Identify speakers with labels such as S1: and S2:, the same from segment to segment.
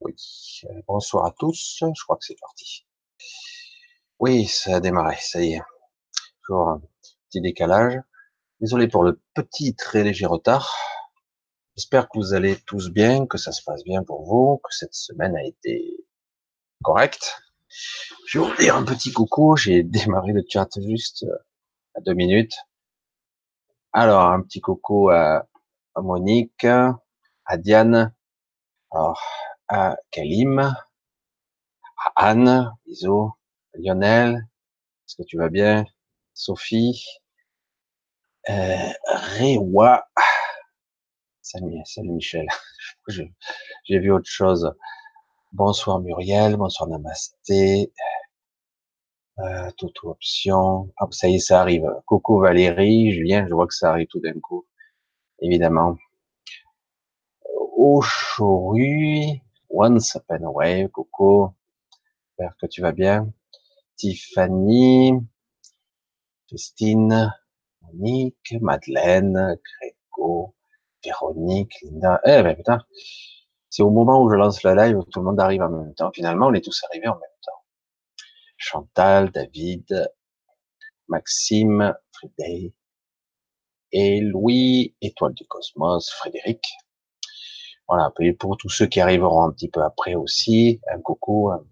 S1: Oui, euh, bonsoir à tous, je crois que c'est parti. Oui, ça a démarré, ça y est. Toujours un petit décalage. Désolé pour le petit très léger retard. J'espère que vous allez tous bien, que ça se passe bien pour vous, que cette semaine a été correcte. Je vais vous dire un petit coucou, j'ai démarré le chat juste euh, à deux minutes. Alors, un petit coucou à, Monique, à Diane, à Kalim, à Anne, bisous, Lionel, est-ce que tu vas bien Sophie, euh, Réwa, salut, salut Michel, j'ai vu autre chose. Bonsoir Muriel, bonsoir Namasté, euh, Toto Option, ah, ça y est, ça arrive. Coucou Valérie, Julien, je vois que ça arrive tout d'un coup, évidemment. Ochoru, Once Upon a Wave, coucou, j'espère que tu vas bien. Tiffany, Christine, Monique, Madeleine, Grégo, Véronique, Linda. Eh ben putain, c'est au moment où je lance le live où tout le monde arrive en même temps. Finalement, on est tous arrivés en même temps. Chantal, David, Maxime, Frédéric, et Louis, Étoile du Cosmos, Frédéric, voilà, et pour tous ceux qui arriveront un petit peu après aussi, un coucou, un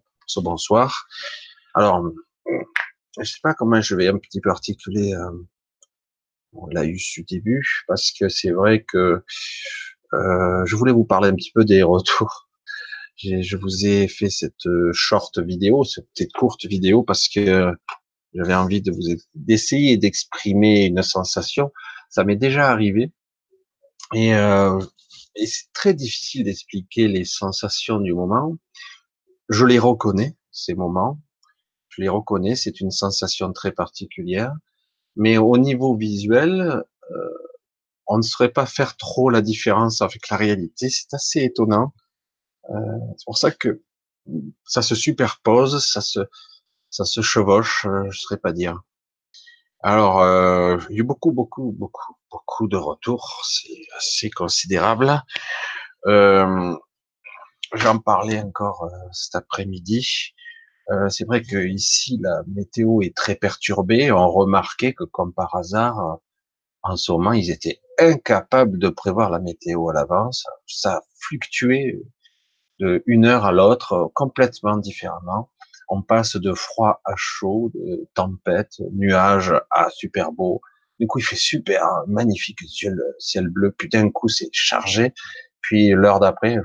S1: bonsoir. Alors, je sais pas comment je vais un petit peu articuler euh, on l'a eu du début, parce que c'est vrai que euh, je voulais vous parler un petit peu des retours. Je vous ai fait cette euh, short vidéo, cette courte vidéo, parce que j'avais envie de vous d'essayer d'exprimer une sensation. Ça m'est déjà arrivé, et euh, et c'est très difficile d'expliquer les sensations du moment. Je les reconnais, ces moments. Je les reconnais, c'est une sensation très particulière. Mais au niveau visuel, euh, on ne saurait pas faire trop la différence avec la réalité. C'est assez étonnant. Euh, c'est pour ça que ça se superpose, ça se, ça se chevauche, euh, je ne saurais pas dire. Alors, euh, il y a eu beaucoup, beaucoup, beaucoup, beaucoup de retours. C'est assez considérable. Euh, J'en parlais encore euh, cet après-midi. Euh, c'est vrai que ici la météo est très perturbée. On remarquait que, comme par hasard, en ce moment, ils étaient incapables de prévoir la météo à l'avance. Ça fluctuait de une heure à l'autre, complètement différemment on passe de froid à chaud, de tempête, nuages à super beau. Du coup, il fait super magnifique ciel, bleu. Putain, d'un coup, c'est chargé. Puis l'heure d'après,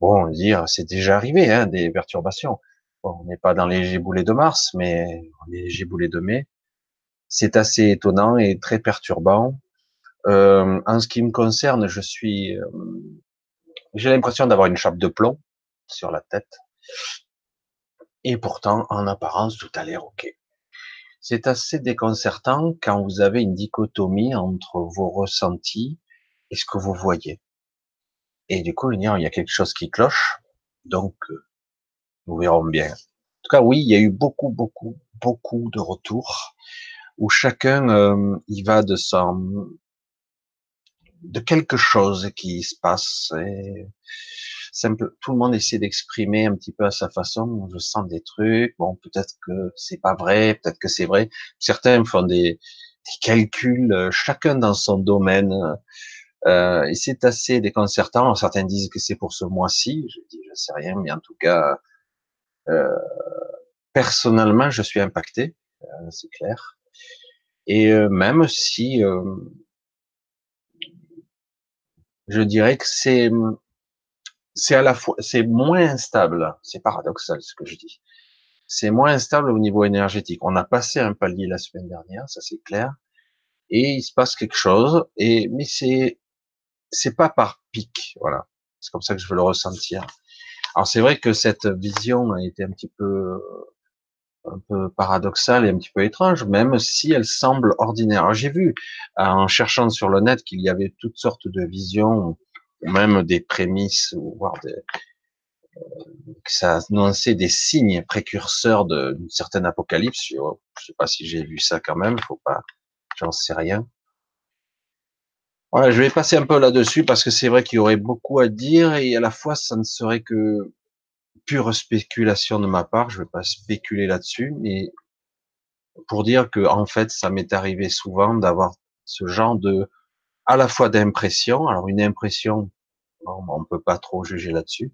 S1: bon, on dire, c'est déjà arrivé, hein, des perturbations. On n'est pas dans les giboulées de mars, mais on est les de mai. C'est assez étonnant et très perturbant. Euh, en ce qui me concerne, je suis, euh, j'ai l'impression d'avoir une chape de plomb sur la tête. Et pourtant, en apparence, tout a l'air OK. C'est assez déconcertant quand vous avez une dichotomie entre vos ressentis et ce que vous voyez. Et du coup, il y a quelque chose qui cloche. Donc, euh, nous verrons bien. En tout cas, oui, il y a eu beaucoup, beaucoup, beaucoup de retours où chacun euh, y va de son, de quelque chose qui se passe. Et tout le monde essaie d'exprimer un petit peu à sa façon. Je sens des trucs. Bon, peut-être que c'est pas vrai, peut-être que c'est vrai. Certains font des, des, calculs, euh, chacun dans son domaine. Euh, et c'est assez déconcertant. Certains disent que c'est pour ce mois-ci. Je dis, je sais rien, mais en tout cas, euh, personnellement, je suis impacté, euh, c'est clair. Et euh, même si je dirais que c'est c'est à la fois, c'est moins instable. C'est paradoxal ce que je dis. C'est moins instable au niveau énergétique. On a passé un palier la semaine dernière, ça c'est clair. Et il se passe quelque chose. Et mais c'est c'est pas par pic, voilà. C'est comme ça que je veux le ressentir. Alors c'est vrai que cette vision a été un petit peu un peu paradoxale et un petit peu étrange, même si elle semble ordinaire. J'ai vu en cherchant sur le net qu'il y avait toutes sortes de visions même des prémices, voire des, euh, que ça annonçait des signes précurseurs d'une certaine apocalypse. Je, je sais pas si j'ai vu ça quand même, faut pas, j'en sais rien. Voilà, je vais passer un peu là-dessus parce que c'est vrai qu'il y aurait beaucoup à dire et à la fois ça ne serait que pure spéculation de ma part, je vais pas spéculer là-dessus, mais pour dire que en fait, ça m'est arrivé souvent d'avoir ce genre de, à la fois d'impression. Alors une impression, on on peut pas trop juger là-dessus.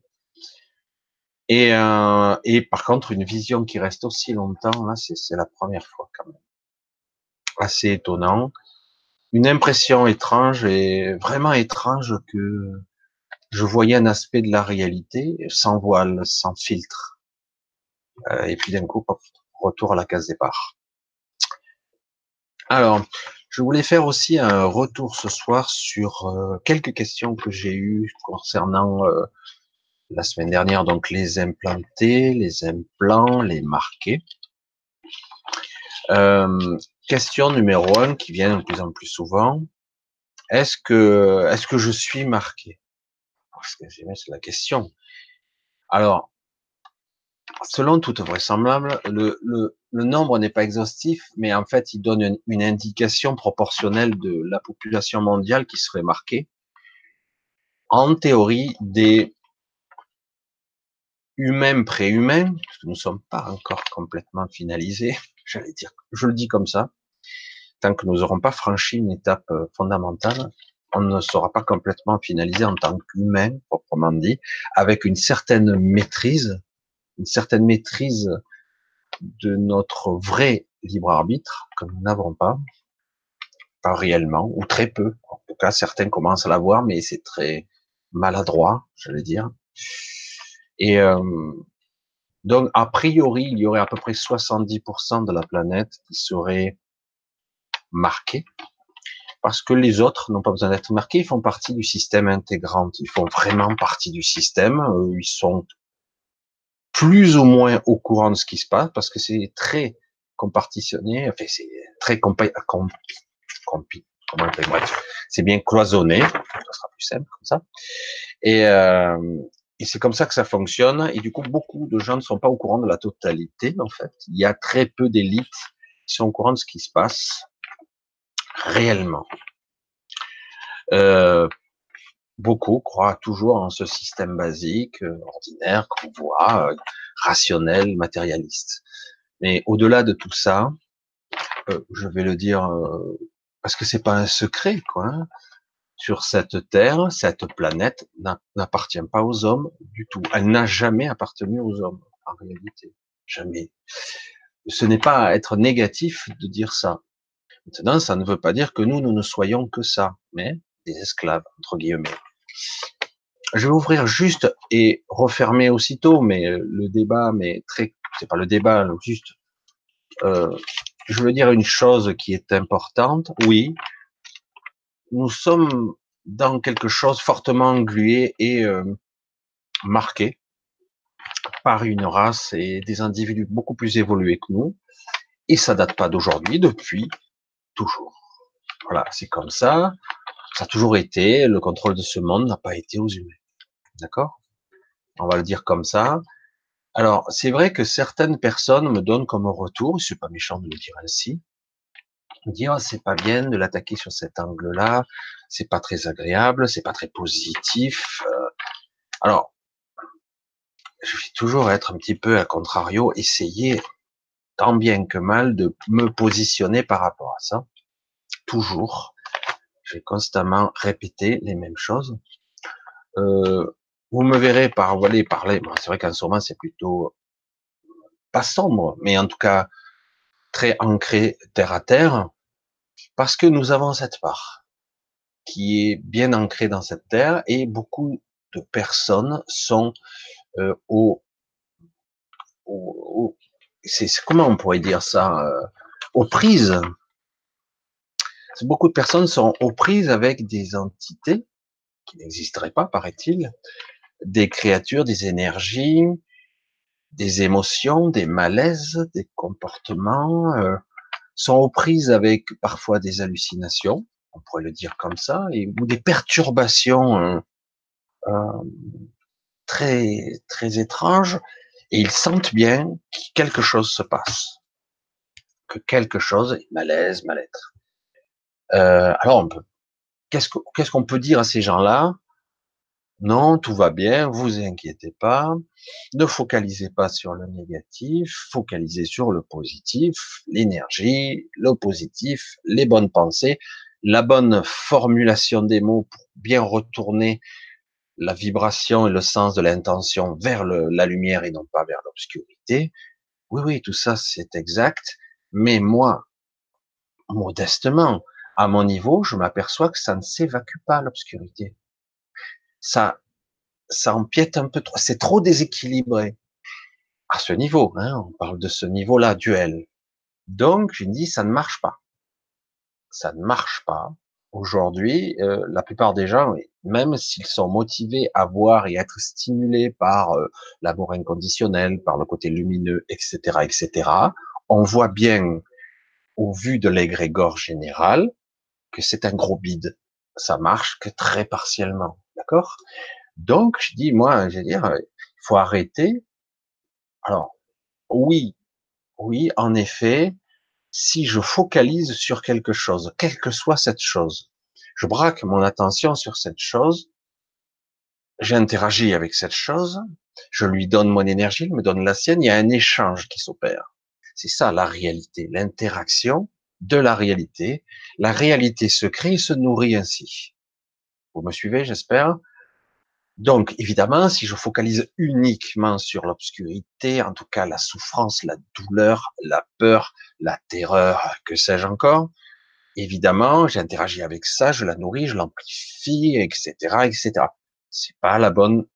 S1: Et, euh, et par contre, une vision qui reste aussi longtemps, là, c'est la première fois quand même. Assez étonnant. Une impression étrange et vraiment étrange que je voyais un aspect de la réalité sans voile, sans filtre. Euh, et puis d'un coup, retour à la case départ. Alors, je voulais faire aussi un retour ce soir sur euh, quelques questions que j'ai eues concernant euh, la semaine dernière, donc les implantés, les implants, les marqués. Euh, question numéro un qui vient de plus en plus souvent. Est-ce que, est-ce que je suis marqué? C'est la question. Alors, selon toute vraisemblance, le, le, le nombre n'est pas exhaustif, mais en fait, il donne une, indication proportionnelle de la population mondiale qui serait marquée. En théorie, des humains préhumains, parce que nous ne sommes pas encore complètement finalisés, j'allais dire, je le dis comme ça, tant que nous n'aurons pas franchi une étape euh, fondamentale, on ne sera pas complètement finalisé en tant qu'humain, proprement dit, avec une certaine maîtrise une certaine maîtrise de notre vrai libre arbitre que nous n'avons pas, pas réellement, ou très peu. En tout cas, certains commencent à l'avoir, mais c'est très maladroit, j'allais dire. Et euh, donc, a priori, il y aurait à peu près 70% de la planète qui serait marquée, parce que les autres n'ont pas besoin d'être marqués, ils font partie du système intégrant, ils font vraiment partie du système, ils sont plus ou moins au courant de ce qui se passe parce que c'est très compartitionné, enfin c'est très compi, compi, comment bref, c'est bien cloisonné, ça sera plus simple comme ça. Et, euh, et c'est comme ça que ça fonctionne. Et du coup, beaucoup de gens ne sont pas au courant de la totalité. En fait, il y a très peu d'élites qui sont au courant de ce qui se passe réellement. Euh, beaucoup croient toujours en ce système basique, euh, ordinaire, qu'on voit, euh, rationnel, matérialiste. Mais au-delà de tout ça, euh, je vais le dire parce que c'est pas un secret, quoi. Hein, sur cette terre, cette planète n'appartient pas aux hommes du tout. Elle n'a jamais appartenu aux hommes, en réalité. Jamais. Ce n'est pas être négatif de dire ça. Maintenant, ça ne veut pas dire que nous, nous ne soyons que ça, mais des esclaves, entre guillemets. Je vais ouvrir juste et refermer aussitôt, mais euh, le débat, mais très, c'est pas le débat, juste, euh, je veux dire une chose qui est importante. Oui, nous sommes dans quelque chose fortement englué et euh, marqué par une race et des individus beaucoup plus évolués que nous. Et ça date pas d'aujourd'hui, depuis toujours. Voilà, c'est comme ça. Ça a toujours été, le contrôle de ce monde n'a pas été aux humains. D'accord? On va le dire comme ça. Alors, c'est vrai que certaines personnes me donnent comme retour, c'est pas méchant de le dire ainsi, me dire ah, c'est pas bien de l'attaquer sur cet angle-là, c'est pas très agréable, c'est pas très positif. Euh. Alors, je vais toujours être un petit peu à contrario, essayer tant bien que mal de me positionner par rapport à ça, toujours je constamment répéter les mêmes choses. Euh, vous me verrez par parler. c'est vrai qu'en ce moment c'est plutôt pas sombre, mais en tout cas très ancré terre à terre, parce que nous avons cette part qui est bien ancrée dans cette terre et beaucoup de personnes sont euh, au, au, c'est comment on pourrait dire ça, euh, aux prises Beaucoup de personnes sont aux prises avec des entités qui n'existeraient pas, paraît-il, des créatures, des énergies, des émotions, des malaises, des comportements, euh, sont aux prises avec parfois des hallucinations, on pourrait le dire comme ça, ou des perturbations euh, euh, très très étranges, et ils sentent bien que quelque chose se passe, que quelque chose, malaise, mal-être. Euh, alors, qu'est-ce qu'on peut dire à ces gens-là? Non, tout va bien, vous inquiétez pas. Ne focalisez pas sur le négatif, focalisez sur le positif, l'énergie, le positif, les bonnes pensées, la bonne formulation des mots pour bien retourner la vibration et le sens de l'intention vers la lumière et non pas vers l'obscurité. Oui, oui, tout ça c'est exact. Mais moi, modestement, à mon niveau, je m'aperçois que ça ne s'évacue pas l'obscurité ça, ça empiète un peu trop, c'est trop déséquilibré. À ce niveau, hein, on parle de ce niveau-là, duel. Donc, je me dis, ça ne marche pas. Ça ne marche pas. Aujourd'hui, euh, la plupart des gens, même s'ils sont motivés à voir et être stimulés par euh, l'amour inconditionnel, par le côté lumineux, etc., etc., on voit bien, au vu de l'égrégore général, que c'est un gros bide. Ça marche que très partiellement. D'accord? Donc, je dis, moi, je veux dire, il faut arrêter. Alors, oui, oui, en effet, si je focalise sur quelque chose, quelle que soit cette chose, je braque mon attention sur cette chose, j'interagis avec cette chose, je lui donne mon énergie, il me donne la sienne, il y a un échange qui s'opère. C'est ça la réalité, l'interaction de la réalité. La réalité se crée et se nourrit ainsi. Vous me suivez, j'espère Donc, évidemment, si je focalise uniquement sur l'obscurité, en tout cas la souffrance, la douleur, la peur, la terreur, que sais-je encore, évidemment, j'interagis avec ça, je la nourris, je l'amplifie, etc., etc. C'est pas la bonne,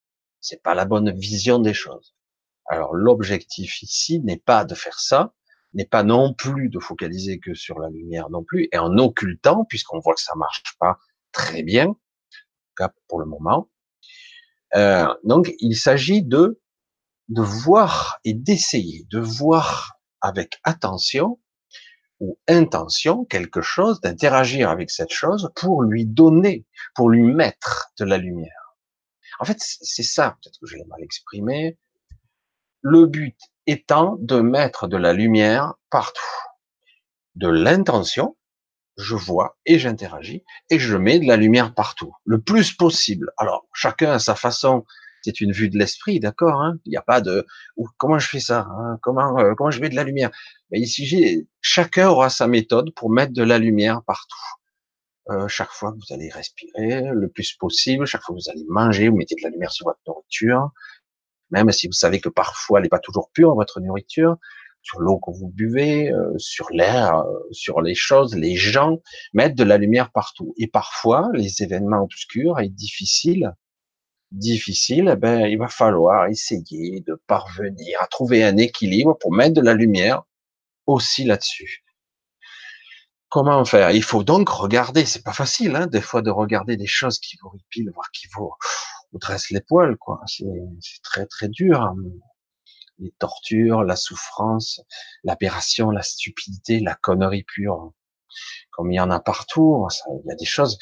S1: c'est pas la bonne vision des choses. Alors, l'objectif ici n'est pas de faire ça, n'est pas non plus de focaliser que sur la lumière non plus, et en occultant, puisqu'on voit que ça marche pas très bien, pour le moment. Euh, donc, il s'agit de de voir et d'essayer de voir avec attention ou intention quelque chose, d'interagir avec cette chose pour lui donner, pour lui mettre de la lumière. En fait, c'est ça, peut-être que je l'ai mal exprimé. Le but étant de mettre de la lumière partout. De l'intention, je vois et j'interagis et je mets de la lumière partout, le plus possible. Alors, chacun à sa façon. C'est une vue de l'esprit, d'accord hein? Il n'y a pas de comment je fais ça hein? Comment euh, comment je mets de la lumière? Mais ici, chacun aura sa méthode pour mettre de la lumière partout. Euh, chaque fois que vous allez respirer le plus possible, chaque fois que vous allez manger, vous mettez de la lumière sur votre nourriture, même si vous savez que parfois elle n'est pas toujours pure votre nourriture, sur l'eau que vous buvez, euh, sur l'air, euh, sur les choses, les gens, mettre de la lumière partout. Et parfois, les événements obscurs et difficiles, difficiles, eh ben, il va falloir essayer de parvenir à trouver un équilibre pour mettre de la lumière aussi là-dessus. Comment faire? Il faut donc regarder. C'est pas facile, hein, des fois, de regarder des choses qui vous ripilent, voire qui vous, vous dressent les poils, quoi. C'est très très dur. Hein les tortures, la souffrance, l'aberration, la stupidité, la connerie pure. Comme il y en a partout, il y a des choses,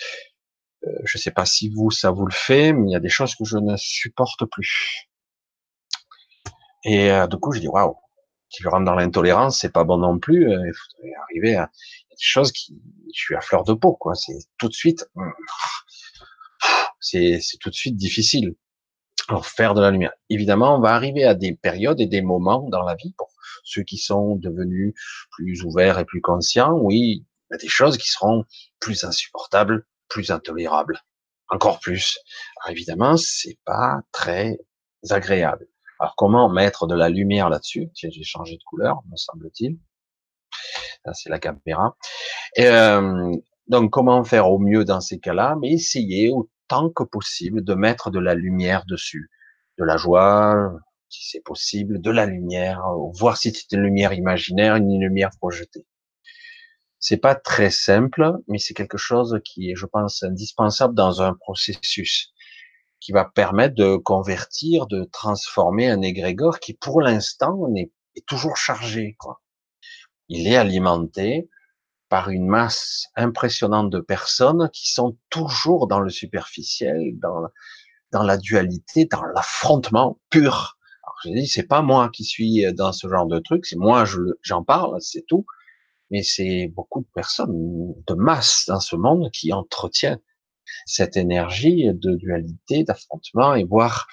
S1: euh, je ne sais pas si vous, ça vous le fait, mais il y a des choses que je ne supporte plus. Et euh, du coup, je dis, waouh, si je rentre dans l'intolérance, c'est pas bon non plus. Euh, il faudrait arriver à des choses qui, je suis à fleur de peau, quoi. C'est tout de suite, c'est tout de suite difficile. Alors, faire de la lumière. Évidemment, on va arriver à des périodes et des moments dans la vie, pour ceux qui sont devenus plus ouverts et plus conscients, oui, il y a des choses qui seront plus insupportables, plus intolérables, encore plus. Alors, évidemment, c'est pas très agréable. Alors, comment mettre de la lumière là-dessus? J'ai changé de couleur, me semble-t-il. Là, c'est la caméra. Euh, donc, comment faire au mieux dans ces cas-là? Mais essayer tant que possible de mettre de la lumière dessus, de la joie, si c'est possible, de la lumière, voir si c'est une lumière imaginaire, une lumière projetée. C'est pas très simple, mais c'est quelque chose qui est, je pense, indispensable dans un processus qui va permettre de convertir, de transformer un égrégore qui, pour l'instant, est, toujours chargé, quoi. Il est alimenté par une masse impressionnante de personnes qui sont toujours dans le superficiel, dans, la dualité, dans l'affrontement pur. Alors je dis, c'est pas moi qui suis dans ce genre de truc, c'est moi, j'en parle, c'est tout. Mais c'est beaucoup de personnes, de masse dans ce monde qui entretient cette énergie de dualité, d'affrontement, et voir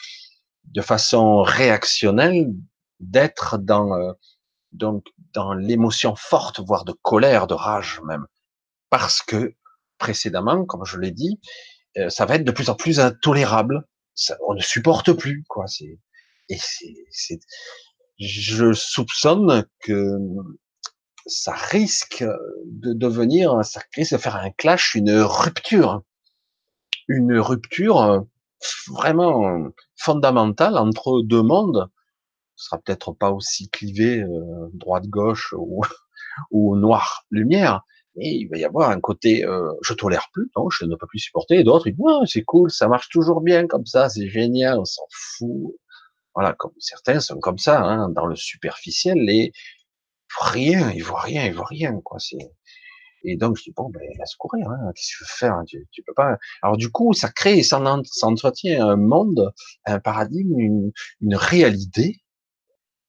S1: de façon réactionnelle d'être dans euh, donc dans l'émotion forte, voire de colère, de rage même, parce que précédemment, comme je l'ai dit, euh, ça va être de plus en plus intolérable. Ça, on ne supporte plus, quoi. C'est et c'est, je soupçonne que ça risque de devenir, ça risque de faire un clash, une rupture, une rupture vraiment fondamentale entre deux mondes. Sera peut-être pas aussi clivé euh, droite-gauche ou, ou noir-lumière, mais il va y avoir un côté euh, je tolère plus, non, je ne peux plus supporter, et d'autres ouais, c'est cool, ça marche toujours bien comme ça, c'est génial, on s'en fout. Voilà, comme certains sont comme ça, hein, dans le superficiel, et rien, ils voient rien, ils voient rien, quoi. C'est et donc je dis bon, ben laisse courir, hein, qu'est-ce que tu veux faire tu, tu, peux pas. Alors du coup, ça crée, ça, entretient un monde, un paradigme, une, une réalité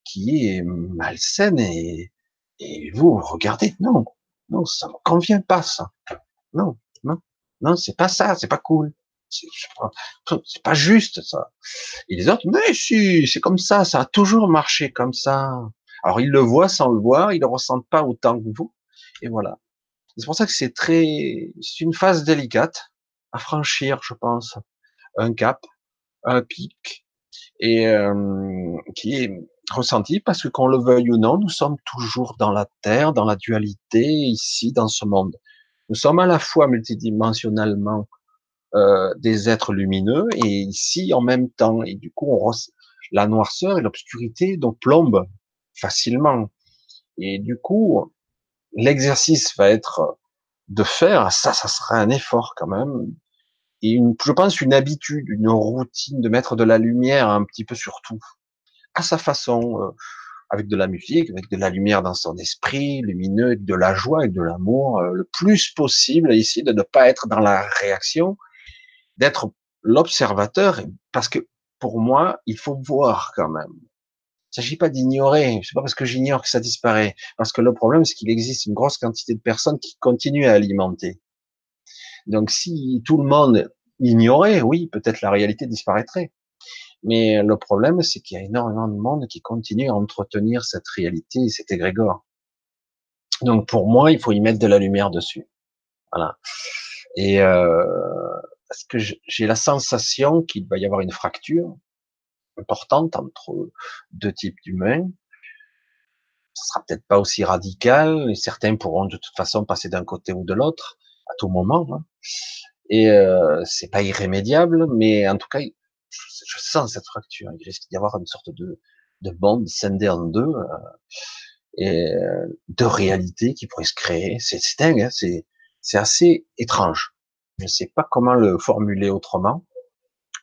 S1: qui est malsaine et, et vous regardez, non, non, ça me convient pas ça, non, non, non, c'est pas ça, c'est pas cool. C'est pas juste ça. Et les autres, mais si, c'est comme ça, ça a toujours marché comme ça. Alors ils le voient sans le voir, ils le ressentent pas autant que vous. Et voilà. C'est pour ça que c'est très, c'est une phase délicate à franchir, je pense, un cap, un pic, et euh, qui est ressenti parce que qu'on le veuille ou non, nous sommes toujours dans la terre, dans la dualité ici, dans ce monde. Nous sommes à la fois multidimensionnellement euh, des êtres lumineux et ici en même temps. Et du coup, on la noirceur et l'obscurité donc plombent facilement. Et du coup, l'exercice va être de faire, ça, ça sera un effort quand même, et une, je pense une habitude, une routine de mettre de la lumière un petit peu sur tout, à sa façon, euh, avec de la musique, avec de la lumière dans son esprit, lumineux, de la joie et de l'amour, euh, le plus possible, ici, de ne pas être dans la réaction, d'être l'observateur, parce que pour moi, il faut voir quand même. Il ne s'agit pas d'ignorer. C'est pas parce que j'ignore que ça disparaît. Parce que le problème, c'est qu'il existe une grosse quantité de personnes qui continuent à alimenter. Donc, si tout le monde ignorait, oui, peut-être la réalité disparaîtrait. Mais le problème, c'est qu'il y a énormément de monde qui continue à entretenir cette réalité et cet égrégore. Donc, pour moi, il faut y mettre de la lumière dessus. Voilà. Et euh, parce que j'ai la sensation qu'il va y avoir une fracture importante entre deux types d'humains. Ce sera peut-être pas aussi radical, et certains pourront de toute façon passer d'un côté ou de l'autre à tout moment. Hein. Et euh, c'est pas irrémédiable, mais en tout cas, je, sens cette fracture. Il risque d'y avoir une sorte de, de monde scindé en deux, euh, et euh, de réalité qui pourrait se créer. C'est dingue, hein, c'est c'est assez étrange. Je ne sais pas comment le formuler autrement.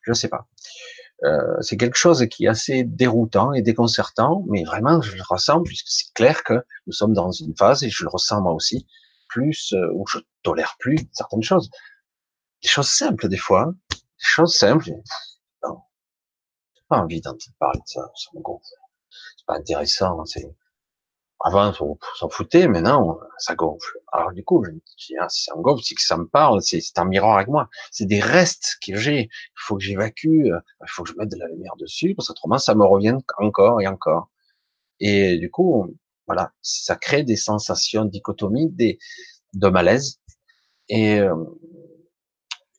S1: Je ne sais pas. Euh, c'est quelque chose qui est assez déroutant et déconcertant, mais vraiment, je le ressens puisque c'est clair que nous sommes dans une phase, et je le ressens moi aussi, plus euh, où je tolère plus certaines choses. Des choses simples des fois, hein. des choses simples. Pas envie d'entendre parler de ça, ça me gonfle. C'est pas intéressant, c'est avant, on s'en foutait, maintenant, ça gonfle. Alors, du coup, je me dis, ah, si ça me gonfle, c'est que ça me parle, c'est un miroir avec moi. C'est des restes que j'ai. Il faut que j'évacue, euh, il faut que je mette de la lumière dessus, parce qu'autrement, ça me revient encore et encore. Et du coup, voilà, ça crée des sensations dichotomiques, des, de malaise, et euh,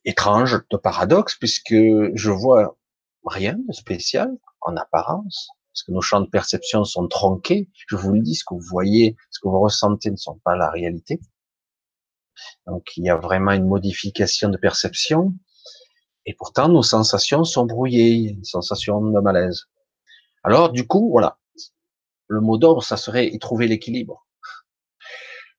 S1: étrange, de paradoxe, puisque je vois rien de spécial en apparence, parce que nos champs de perception sont tronqués. Je vous le dis, ce que vous voyez, ce que vous ressentez ne sont pas la réalité. Donc il y a vraiment une modification de perception. Et pourtant, nos sensations sont brouillées, une sensation de malaise. Alors, du coup, voilà. Le mot d'ordre, ça serait y trouver l'équilibre.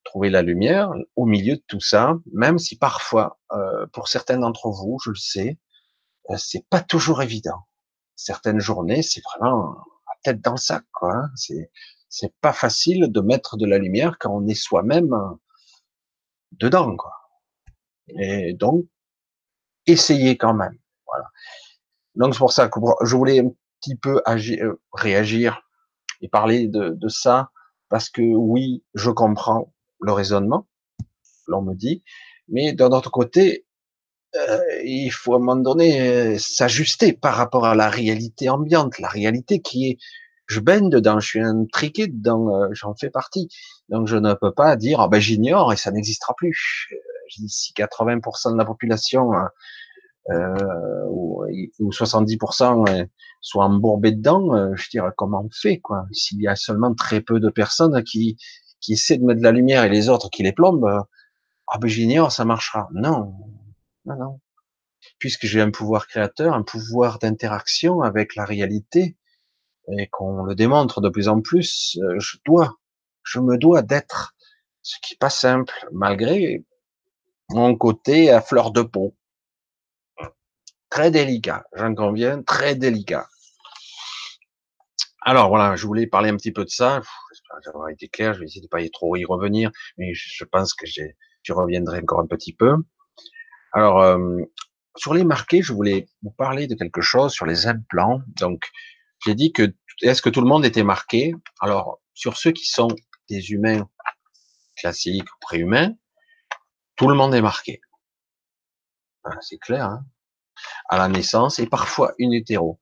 S1: Trouver la lumière au milieu de tout ça, même si parfois, euh, pour certains d'entre vous, je le sais, c'est pas toujours évident. Certaines journées, c'est vraiment tête dans le sac, quoi. Hein. C'est c'est pas facile de mettre de la lumière quand on est soi-même euh, dedans, quoi. Et donc, essayez quand même. Voilà. Donc c'est pour ça que je voulais un petit peu agir, euh, réagir et parler de, de ça parce que oui, je comprends le raisonnement, l'on me dit, mais d'un autre côté, euh, il faut à un moment donné euh, s'ajuster par rapport à la réalité ambiante, la réalité qui est, je baigne dedans, je suis intriqué dedans, euh, j'en fais partie. Donc je ne peux pas dire, ah ben j'ignore et ça n'existera plus. Si 80% de la population euh, ou, ou 70% soient embourbés dedans, je dirais comment on fait quoi? S'il y a seulement très peu de personnes qui qui essaient de mettre de la lumière et les autres qui les plombent, ah ben j'ignore, ça marchera. Non, non, non. Puisque j'ai un pouvoir créateur, un pouvoir d'interaction avec la réalité, et qu'on le démontre de plus en plus, euh, je dois, je me dois d'être, ce qui est pas simple, malgré mon côté à fleur de peau. Très délicat, j'en conviens, très délicat. Alors voilà, je voulais parler un petit peu de ça. J'espère avoir été clair. Je vais essayer de pas y trop y revenir, mais je pense que je reviendrai encore un petit peu. Alors, euh, sur les marqués, je voulais vous parler de quelque chose sur les implants. Donc, j'ai dit que est-ce que tout le monde était marqué? Alors, sur ceux qui sont des humains classiques ou préhumains, tout le monde est marqué. Ah, c'est clair. Hein? À la naissance et parfois une hétéro.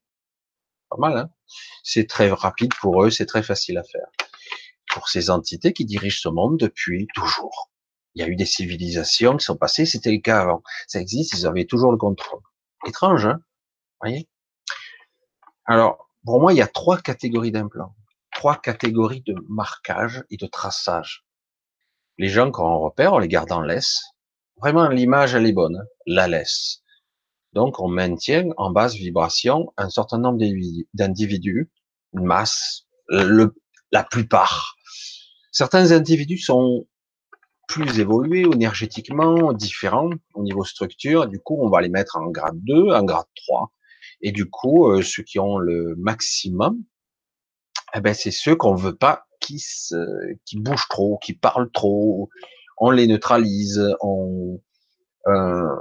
S1: Pas mal. Hein? C'est très rapide pour eux, c'est très facile à faire. Pour ces entités qui dirigent ce monde depuis toujours. Il y a eu des civilisations qui sont passées, c'était le cas avant. Ça existe, ils avaient toujours le contrôle. Étrange, hein voyez? Alors, pour moi, il y a trois catégories d'implants, trois catégories de marquage et de traçage. Les gens, quand on repère, on les garde en laisse. Vraiment, l'image, elle est bonne, hein. la laisse. Donc, on maintient en basse vibration un certain nombre d'individus, une masse, le, la plupart. Certains individus sont plus évolués énergétiquement, différents au niveau structure. Du coup, on va les mettre en grade 2, en grade 3. Et du coup, euh, ceux qui ont le maximum, eh ben, c'est ceux qu'on veut pas qui se, qui bougent trop, qui parlent trop. On les neutralise. On, euh,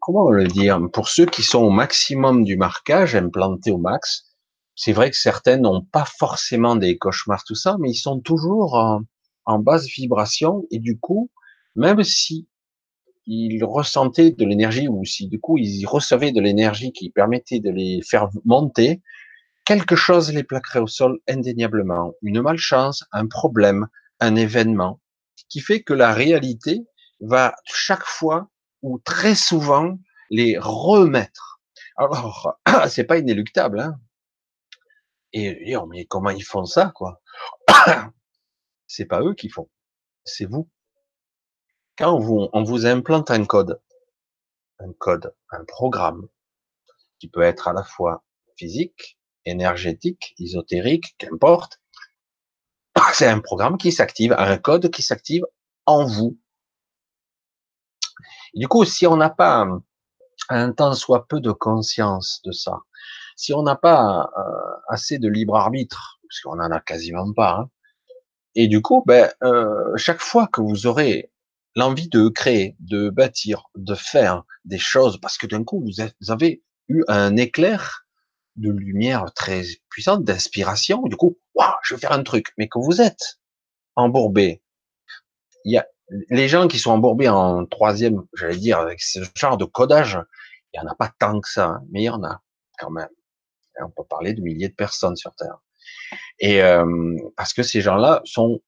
S1: comment le dire? Pour ceux qui sont au maximum du marquage, implantés au max, c'est vrai que certains n'ont pas forcément des cauchemars, tout ça, mais ils sont toujours en basse vibration et du coup, même si ils ressentaient de l'énergie ou si du coup ils recevaient de l'énergie qui permettait de les faire monter, quelque chose les plaquerait au sol indéniablement. Une malchance, un problème, un événement qui fait que la réalité va chaque fois ou très souvent les remettre. Alors, c'est pas inéluctable, hein. Et, et mais comment ils font ça, quoi? c'est pas eux qui font, c'est vous. Quand on vous implante un code, un code, un programme, qui peut être à la fois physique, énergétique, ésotérique, qu'importe, c'est un programme qui s'active, un code qui s'active en vous. du coup, si on n'a pas un temps soit peu de conscience de ça, si on n'a pas euh, assez de libre arbitre, parce qu'on en a quasiment pas, hein, et du coup, ben, euh, chaque fois que vous aurez l'envie de créer, de bâtir, de faire des choses, parce que d'un coup, vous avez eu un éclair de lumière très puissante, d'inspiration, du coup, waouh, je vais faire un truc, mais que vous êtes embourbé. Il y a les gens qui sont embourbés en troisième, j'allais dire, avec ce genre de codage, il y en a pas tant que ça, hein, mais il y en a quand même. on peut parler de milliers de personnes sur Terre. Et euh, parce que ces gens-là sont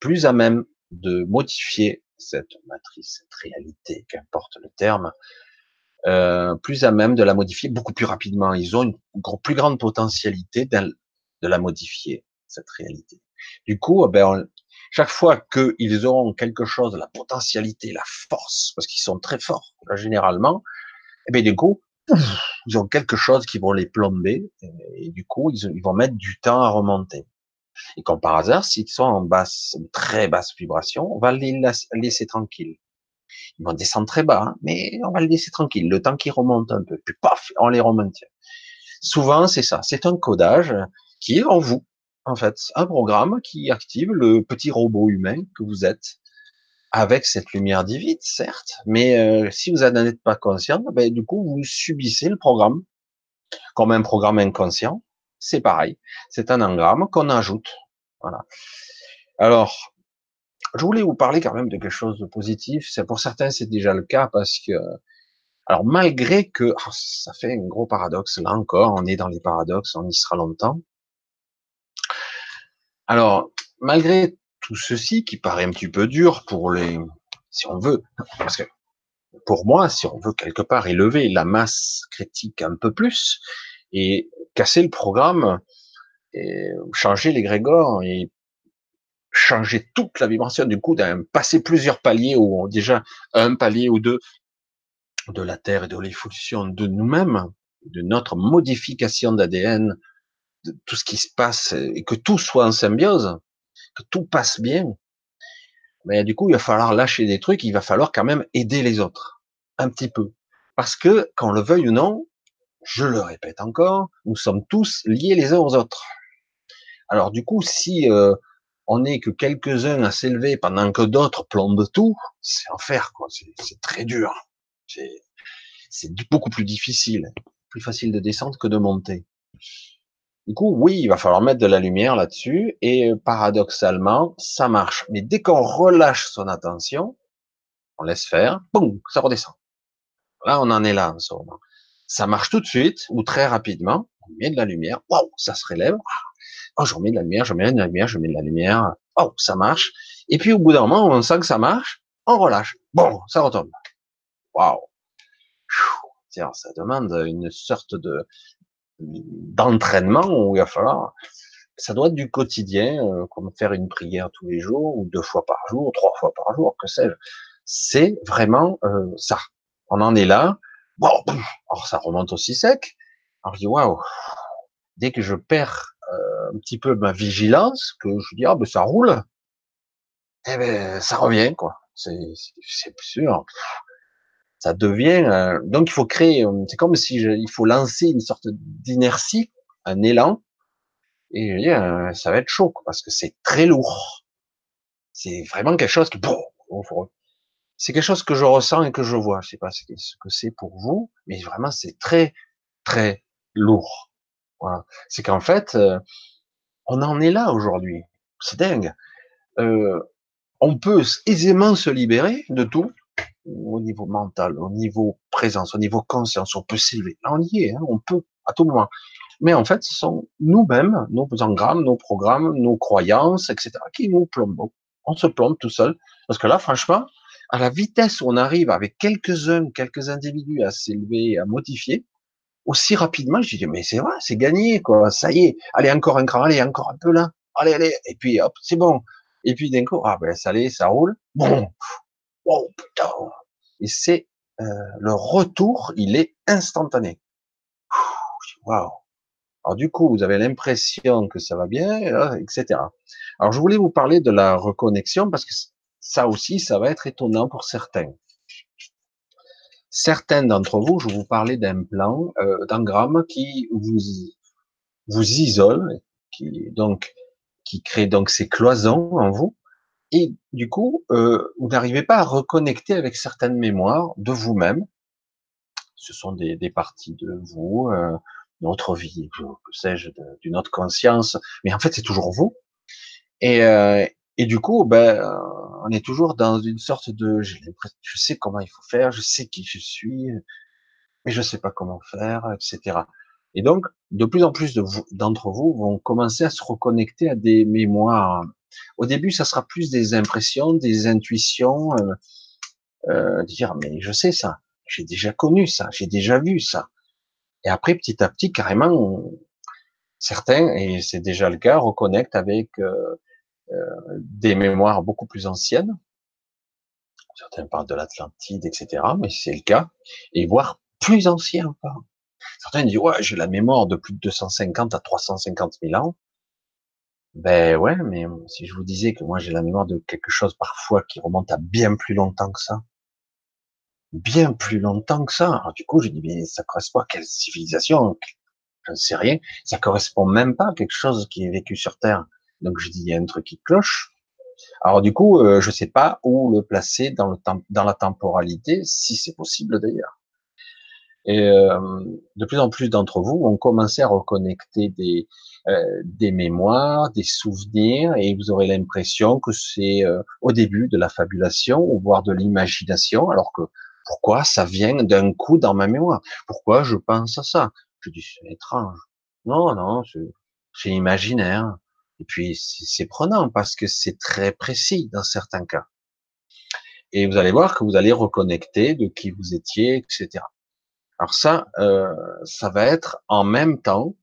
S1: plus à même de modifier cette matrice, cette réalité, qu'importe le terme, euh, plus à même de la modifier beaucoup plus rapidement. Ils ont une plus grande potentialité de la modifier, cette réalité. Du coup, ben, chaque fois qu'ils auront quelque chose, la potentialité, la force, parce qu'ils sont très forts, généralement, et eh ben, du coup, ils ont quelque chose qui vont les plomber et, du coup ils, vont mettre du temps à remonter. Et comme par hasard, s'ils sont en basse, très basse vibration, on va les laisser tranquilles. Ils vont descendre très bas, hein, mais on va les laisser tranquilles. Le temps qu'ils remontent un peu, puis paf, on les remonte. Souvent, c'est ça. C'est un codage qui est en vous, en fait. Un programme qui active le petit robot humain que vous êtes avec cette lumière divine, certes, mais euh, si vous n'en êtes pas conscient, ben, du coup, vous subissez le programme. Comme un programme inconscient, c'est pareil. C'est un engramme qu'on ajoute. Voilà. Alors, je voulais vous parler quand même de quelque chose de positif. C'est pour certains, c'est déjà le cas parce que Alors malgré que oh, ça fait un gros paradoxe, là encore, on est dans les paradoxes, on y sera longtemps. Alors malgré tout ceci qui paraît un petit peu dur pour les, si on veut, parce que pour moi, si on veut quelque part élever la masse critique un peu plus et casser le programme, et changer les grégores et changer toute la vibration du coup, passer plusieurs paliers ou déjà un palier ou deux de la Terre et de l'évolution de nous-mêmes, de notre modification d'ADN, de tout ce qui se passe et que tout soit en symbiose, que tout passe bien. Mais du coup, il va falloir lâcher des trucs, il va falloir quand même aider les autres un petit peu, parce que qu'on le veuille ou non, je le répète encore, nous sommes tous liés les uns aux autres. Alors du coup, si euh, on n'est que quelques-uns à s'élever pendant que d'autres plombent tout, c'est enfer, quoi. C'est très dur. C'est beaucoup plus difficile, plus facile de descendre que de monter. Du coup, oui, il va falloir mettre de la lumière là-dessus, et paradoxalement, ça marche. Mais dès qu'on relâche son attention, on laisse faire, boum, ça redescend. Là, on en est là en ce moment. Ça marche tout de suite ou très rapidement. On met de la lumière, waouh, ça se relève. Oh, je remets de la lumière, je mets de la lumière, je mets de la lumière. Oh, ça marche. Et puis au bout d'un moment, on sent que ça marche, on relâche. Bon, ça retombe. Waouh. Ça demande une sorte de d'entraînement où il va falloir. Ça doit être du quotidien, euh, comme faire une prière tous les jours ou deux fois par jour, trois fois par jour, que sais-je. C'est vraiment euh, ça. On en est là. Alors ça remonte aussi sec. Alors je dis waouh. Dès que je perds euh, un petit peu ma vigilance, que je dis ah ben ça roule, eh ben ça revient quoi. C'est c'est sûr. Ça devient euh, donc il faut créer. Euh, c'est comme si il faut lancer une sorte d'inertie, un élan. Et je dis, ça va être chaud parce que c'est très lourd. C'est vraiment quelque chose qui c'est quelque chose que je ressens et que je vois. Je sais pas ce que c'est pour vous, mais vraiment c'est très très lourd. Voilà. C'est qu'en fait, euh, on en est là aujourd'hui. C'est dingue. Euh, on peut aisément se libérer de tout au niveau mental, au niveau présence, au niveau conscience. On peut s'élever. on y est. Hein, on peut à tout moment. Mais en fait, ce sont nous-mêmes, nos engrammes, nos programmes, nos croyances, etc., qui nous plombent. On se plombe tout seul. Parce que là, franchement, à la vitesse où on arrive avec quelques-uns, quelques individus à s'élever, à modifier, aussi rapidement, je dis, mais c'est vrai, c'est gagné, quoi, ça y est, allez, encore un cran, allez, encore un peu là, allez, allez, et puis hop, c'est bon. Et puis d'un coup, ah ben ça allait, ça roule, bon, oh putain. Et c'est euh, le retour, il est instantané. Waouh. Alors du coup, vous avez l'impression que ça va bien, etc. Alors je voulais vous parler de la reconnexion parce que ça aussi, ça va être étonnant pour certains. Certains d'entre vous, je vous parlais d'un plan, euh, d'engramme qui vous vous isole, qui donc qui crée donc ces cloisons en vous, et du coup, euh, vous n'arrivez pas à reconnecter avec certaines mémoires de vous-même. Ce sont des, parties de vous, euh, notre vie, que sais-je, d'une autre conscience, mais en fait c'est toujours vous. Et, euh, et du coup, ben, on est toujours dans une sorte de, je sais comment il faut faire, je sais qui je suis, mais je sais pas comment faire, etc. Et donc, de plus en plus d'entre vous, vont commencer à se reconnecter à des mémoires. Au début, ça sera plus des impressions, des intuitions, euh, euh, dire mais je sais ça, j'ai déjà connu ça, j'ai déjà vu ça. Et après, petit à petit, carrément, certains, et c'est déjà le cas, reconnectent avec euh, euh, des mémoires beaucoup plus anciennes. Certains parlent de l'Atlantide, etc., mais c'est le cas, et voire plus anciens encore. Certains disent, ouais, j'ai la mémoire de plus de 250 à 350 000 ans. Ben ouais, mais si je vous disais que moi j'ai la mémoire de quelque chose parfois qui remonte à bien plus longtemps que ça, bien plus longtemps que ça. Alors du coup, je dis, mais ça correspond à quelle civilisation? Je ne sais rien. Ça correspond même pas à quelque chose qui est vécu sur Terre. Donc je dis, il y a un truc qui cloche. Alors du coup, euh, je sais pas où le placer dans, le dans la temporalité, si c'est possible d'ailleurs. Et euh, de plus en plus d'entre vous vont commencer à reconnecter des, euh, des mémoires, des souvenirs, et vous aurez l'impression que c'est euh, au début de la fabulation, ou voire de l'imagination, alors que Pourquoi ça vient d'un coup dans ma mémoire? Pourquoi je pense à ça? Je dis, c'est étrange. Non, non, c'est imaginaire. Et puis, c'est prenant parce que c'est très précis dans certains cas. Et vous allez voir que vous allez reconnecter de qui vous étiez, etc. Alors ça, euh, ça va être en même temps,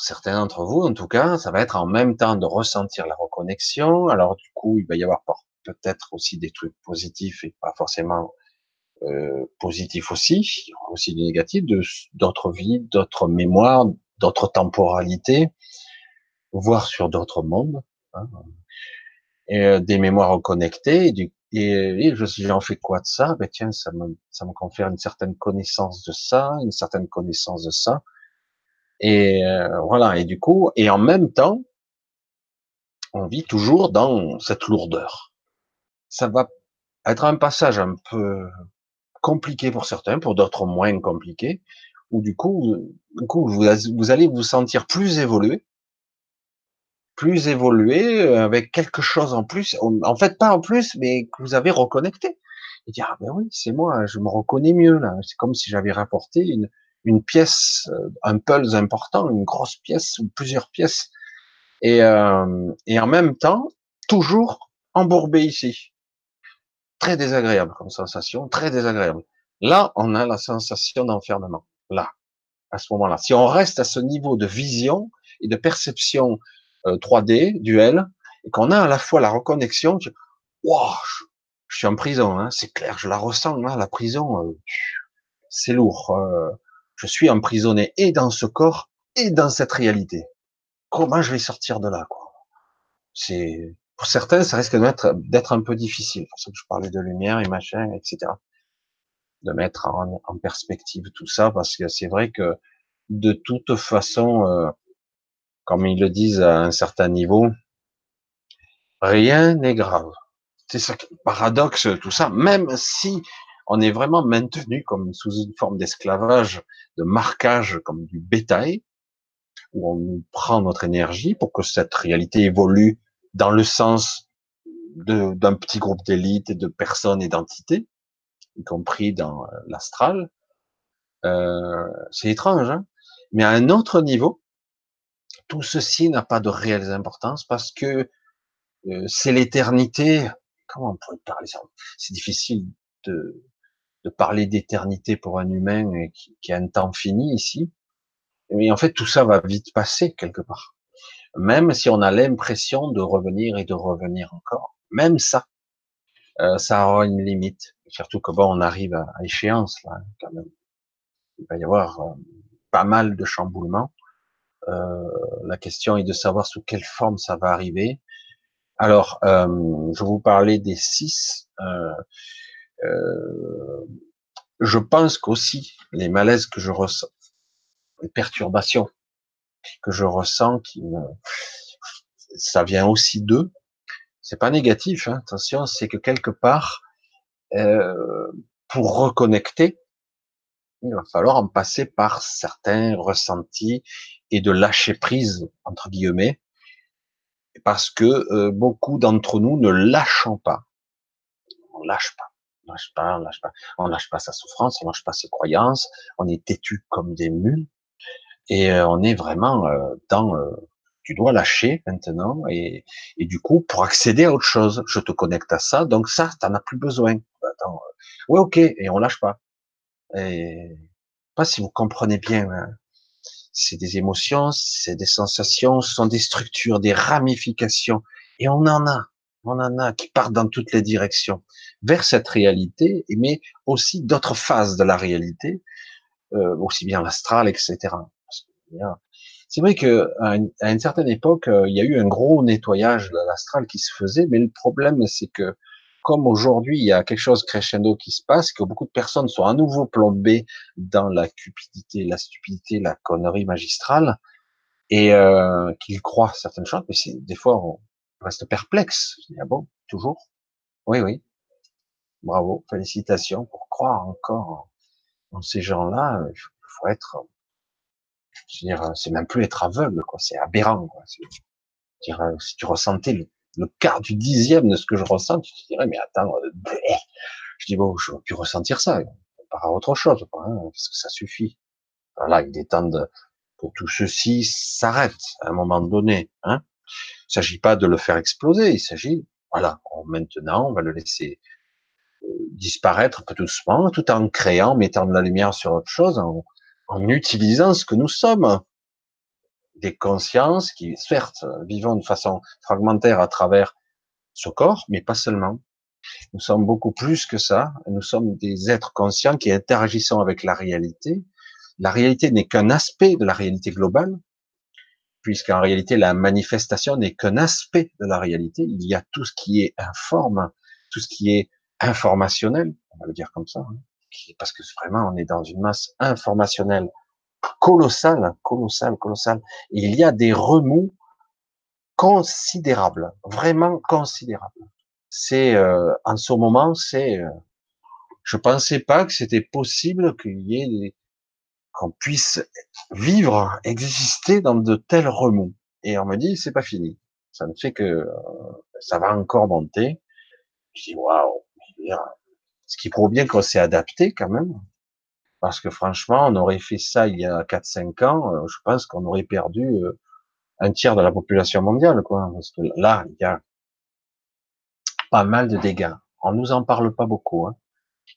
S1: pour certains d'entre vous en tout cas, ça va être en même temps de ressentir la reconnexion. Alors du coup, il va y avoir peut-être aussi des trucs positifs et pas forcément euh, positifs aussi, aussi des négatifs, d'autres vies, d'autres mémoires, d'autres temporalités, voire sur d'autres mondes. Hein, et euh, des mémoires reconnectées, et, du, et, j'en fais quoi de ça? Ben tiens, ça me, ça me confère une certaine connaissance de ça, une certaine connaissance de ça, et euh, voilà. Et du coup, et en même temps, on vit toujours dans cette lourdeur. Ça va être un passage un peu compliqué pour certains, pour d'autres moins compliqué, où du coup, du coup, vous, allez vous sentir plus évolué, plus évolué, euh, avec quelque chose en plus. En fait, pas en plus, mais que vous avez reconnecté. Et dire, ah ben oui, c'est moi, je me reconnais mieux là. C'est comme si j'avais rapporté une, une pièce, euh, un pulse important, une grosse pièce ou plusieurs pièces. Et, euh, et en même temps, toujours embourbé ici. Très désagréable comme sensation, très désagréable. Là, on a la sensation d'enfermement. Là, à ce moment-là. Si on reste à ce niveau de vision et de perception 3D, euh, duel, et qu'on a à la fois la reconnexion, wow, je, suis en prison, hein, c'est clair, je la ressens, hein, la prison, euh, c'est lourd. Euh, je suis emprisonné et dans ce corps et dans cette réalité. Comment je vais sortir de là quoi? C'est pour certains, ça risque d'être d'être un peu difficile. Pour ça que je parlais de lumière et machin, etc. De mettre en, en perspective tout ça, parce que c'est vrai que de toute façon, euh, comme ils le disent à un certain niveau, rien n'est grave. C'est ça, paradoxe, tout ça. Même si on est vraiment maintenu comme sous une forme d'esclavage, de marquage, comme du bétail, où on prend notre énergie pour que cette réalité évolue dans le sens d'un petit groupe d'élite de personnes et d'entités, y compris dans l'astral. Euh, c'est étrange, hein mais à un autre niveau, tout ceci n'a pas de réelle importance parce que euh, c'est l'éternité. Comment on pourrait parler ça? C'est difficile de, de parler d'éternité pour un humain qui, qui, a un temps fini ici. Mais en fait, tout ça va vite passer quelque part. Même si on a l'impression de revenir et de revenir encore, même ça, euh, ça aura une limite. Surtout que bon, on arrive à, échéance là, quand même. Il va y avoir euh, pas mal de chamboulements. Euh, la question est de savoir sous quelle forme ça va arriver. Alors, euh, je vous parlais des six. Euh, je pense qu'aussi les malaises que je ressens, les perturbations que je ressens, ça vient aussi d'eux. C'est pas négatif, hein, attention, c'est que quelque part, euh, pour reconnecter, il va falloir en passer par certains ressentis et de lâcher prise entre guillemets, parce que euh, beaucoup d'entre nous ne lâchons pas. On lâche pas, on lâche pas, lâche pas, sa souffrance, on lâche pas ses croyances, on est têtu comme des mules et euh, on est vraiment euh, dans tu dois lâcher maintenant et, et du coup pour accéder à autre chose, je te connecte à ça, donc ça t'en as plus besoin. Attends, ouais ok et on lâche pas. Et pas si vous comprenez bien. Hein. C'est des émotions, c'est des sensations, ce sont des structures, des ramifications. Et on en a, on en a qui partent dans toutes les directions vers cette réalité, mais aussi d'autres phases de la réalité, euh, aussi bien l'astral, etc. C'est vrai que à une, certaine époque, euh, il y a eu un gros nettoyage de l'astral qui se faisait, mais le problème, c'est que comme aujourd'hui il y a quelque chose crescendo qui se passe, que beaucoup de personnes sont à nouveau plombées dans la cupidité, la stupidité, la connerie magistrale, et euh, qu'ils croient certaines choses, mais des fois reste perplexe. Ah bon, toujours? Oui, oui. Bravo, félicitations pour croire encore en ces gens-là. Il faut être, je veux dire, c'est même plus être aveugle, quoi. C'est aberrant, quoi. Dire, si tu ressentais le quart du dixième de ce que je ressens, tu te dirais, mais attends, euh, Je dis bon, je pu ressentir ça, par autre chose, hein, parce que ça suffit. Voilà, il est temps de, que tout ceci s'arrête à un moment donné. Hein. Il s'agit pas de le faire exploser, il s'agit, voilà, maintenant, on va le laisser euh, disparaître peu doucement, tout en créant, mettant de la lumière sur autre chose, en, en utilisant ce que nous sommes, des consciences qui, certes, vivons de façon fragmentaire à travers ce corps, mais pas seulement. Nous sommes beaucoup plus que ça. Nous sommes des êtres conscients qui interagissons avec la réalité. La réalité n'est qu'un aspect de la réalité globale, puisqu'en réalité, la manifestation n'est qu'un aspect de la réalité. Il y a tout ce qui est informe, tout ce qui est informationnel, on va le dire comme ça, hein, parce que vraiment, on est dans une masse informationnelle colossale, colossale, colossale. il y a des remous considérables, vraiment considérables. C'est euh, en ce moment, c'est, euh, je pensais pas que c'était possible qu'il y ait qu'on puisse vivre, exister dans de tels remous. Et on me dit, c'est pas fini. Ça ne fait que euh, ça va encore monter. Je dis, waouh. Ce qui prouve bien qu'on s'est adapté quand même. Parce que franchement, on aurait fait ça il y a 4-5 ans, euh, je pense qu'on aurait perdu euh, un tiers de la population mondiale, quoi. Parce que là, il y a pas mal de dégâts. On nous en parle pas beaucoup. Hein.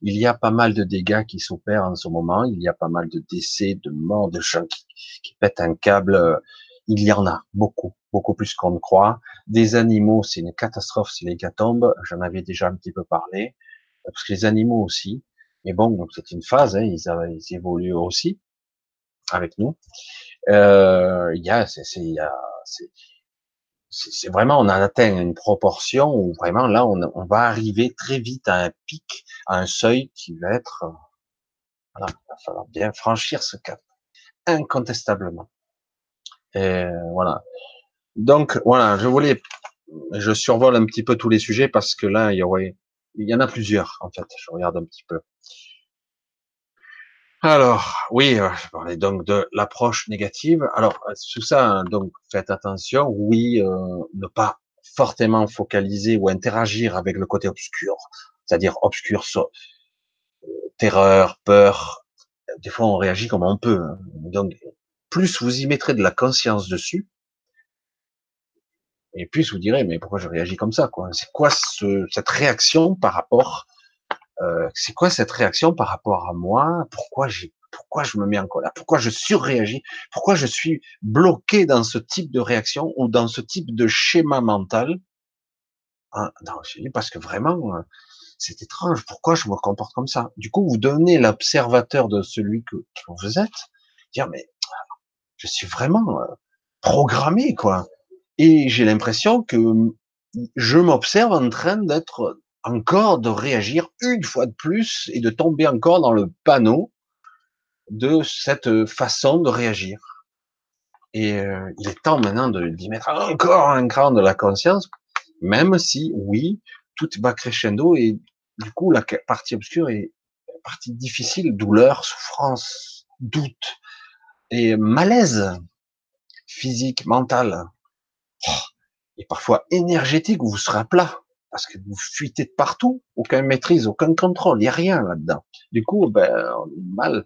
S1: Il y a pas mal de dégâts qui s'opèrent en ce moment. Il y a pas mal de décès, de morts, de gens qui, pètent un câble. Il y en a beaucoup, beaucoup plus qu'on ne croit. Des animaux, c'est une catastrophe, c'est l'hécatombe. J'en avais déjà un petit peu parlé. Parce que les animaux aussi, mais bon, c'est une phase, hein, ils, ils, évoluent aussi avec nous. Euh, il y a, c'est, c'est vraiment, on a atteint une proportion où vraiment là, on, on, va arriver très vite à un pic, à un seuil qui va être, voilà, il va falloir bien franchir ce cap, incontestablement. Et voilà. Donc voilà, je voulais, je survole un petit peu tous les sujets parce que là, il y aurait, il y en a plusieurs en fait. Je regarde un petit peu. Alors, oui, euh, je parlais donc de l'approche négative. Alors, tout ça, hein, donc, faites attention. Oui, euh, ne pas fortement focaliser ou interagir avec le côté obscur, c'est-à-dire obscur, euh, terreur, peur. Des fois, on réagit comme on peut. Hein. Donc, plus vous y mettrez de la conscience dessus, et plus vous direz, mais pourquoi je réagis comme ça quoi? C'est quoi ce, cette réaction par rapport euh, c'est quoi cette réaction par rapport à moi? Pourquoi j'ai pourquoi je me mets en colère? Pourquoi je surréagis? Pourquoi je suis bloqué dans ce type de réaction ou dans ce type de schéma mental? Ah, non, parce que vraiment, euh, c'est étrange. Pourquoi je me comporte comme ça? Du coup, vous devenez l'observateur de celui que, vous êtes. Dire, mais je suis vraiment euh, programmé, quoi. Et j'ai l'impression que je m'observe en train d'être encore de réagir une fois de plus et de tomber encore dans le panneau de cette façon de réagir. Et euh, il est temps maintenant d'y mettre encore un cran de la conscience, même si, oui, tout va crescendo et du coup, la partie obscure est la partie difficile, douleur, souffrance, doute et malaise physique, mental, oh, et parfois énergétique, où vous serez à plat parce que vous fuitez de partout, aucun maîtrise, aucun contrôle, il n'y a rien là-dedans. Du coup, ben, on est mal.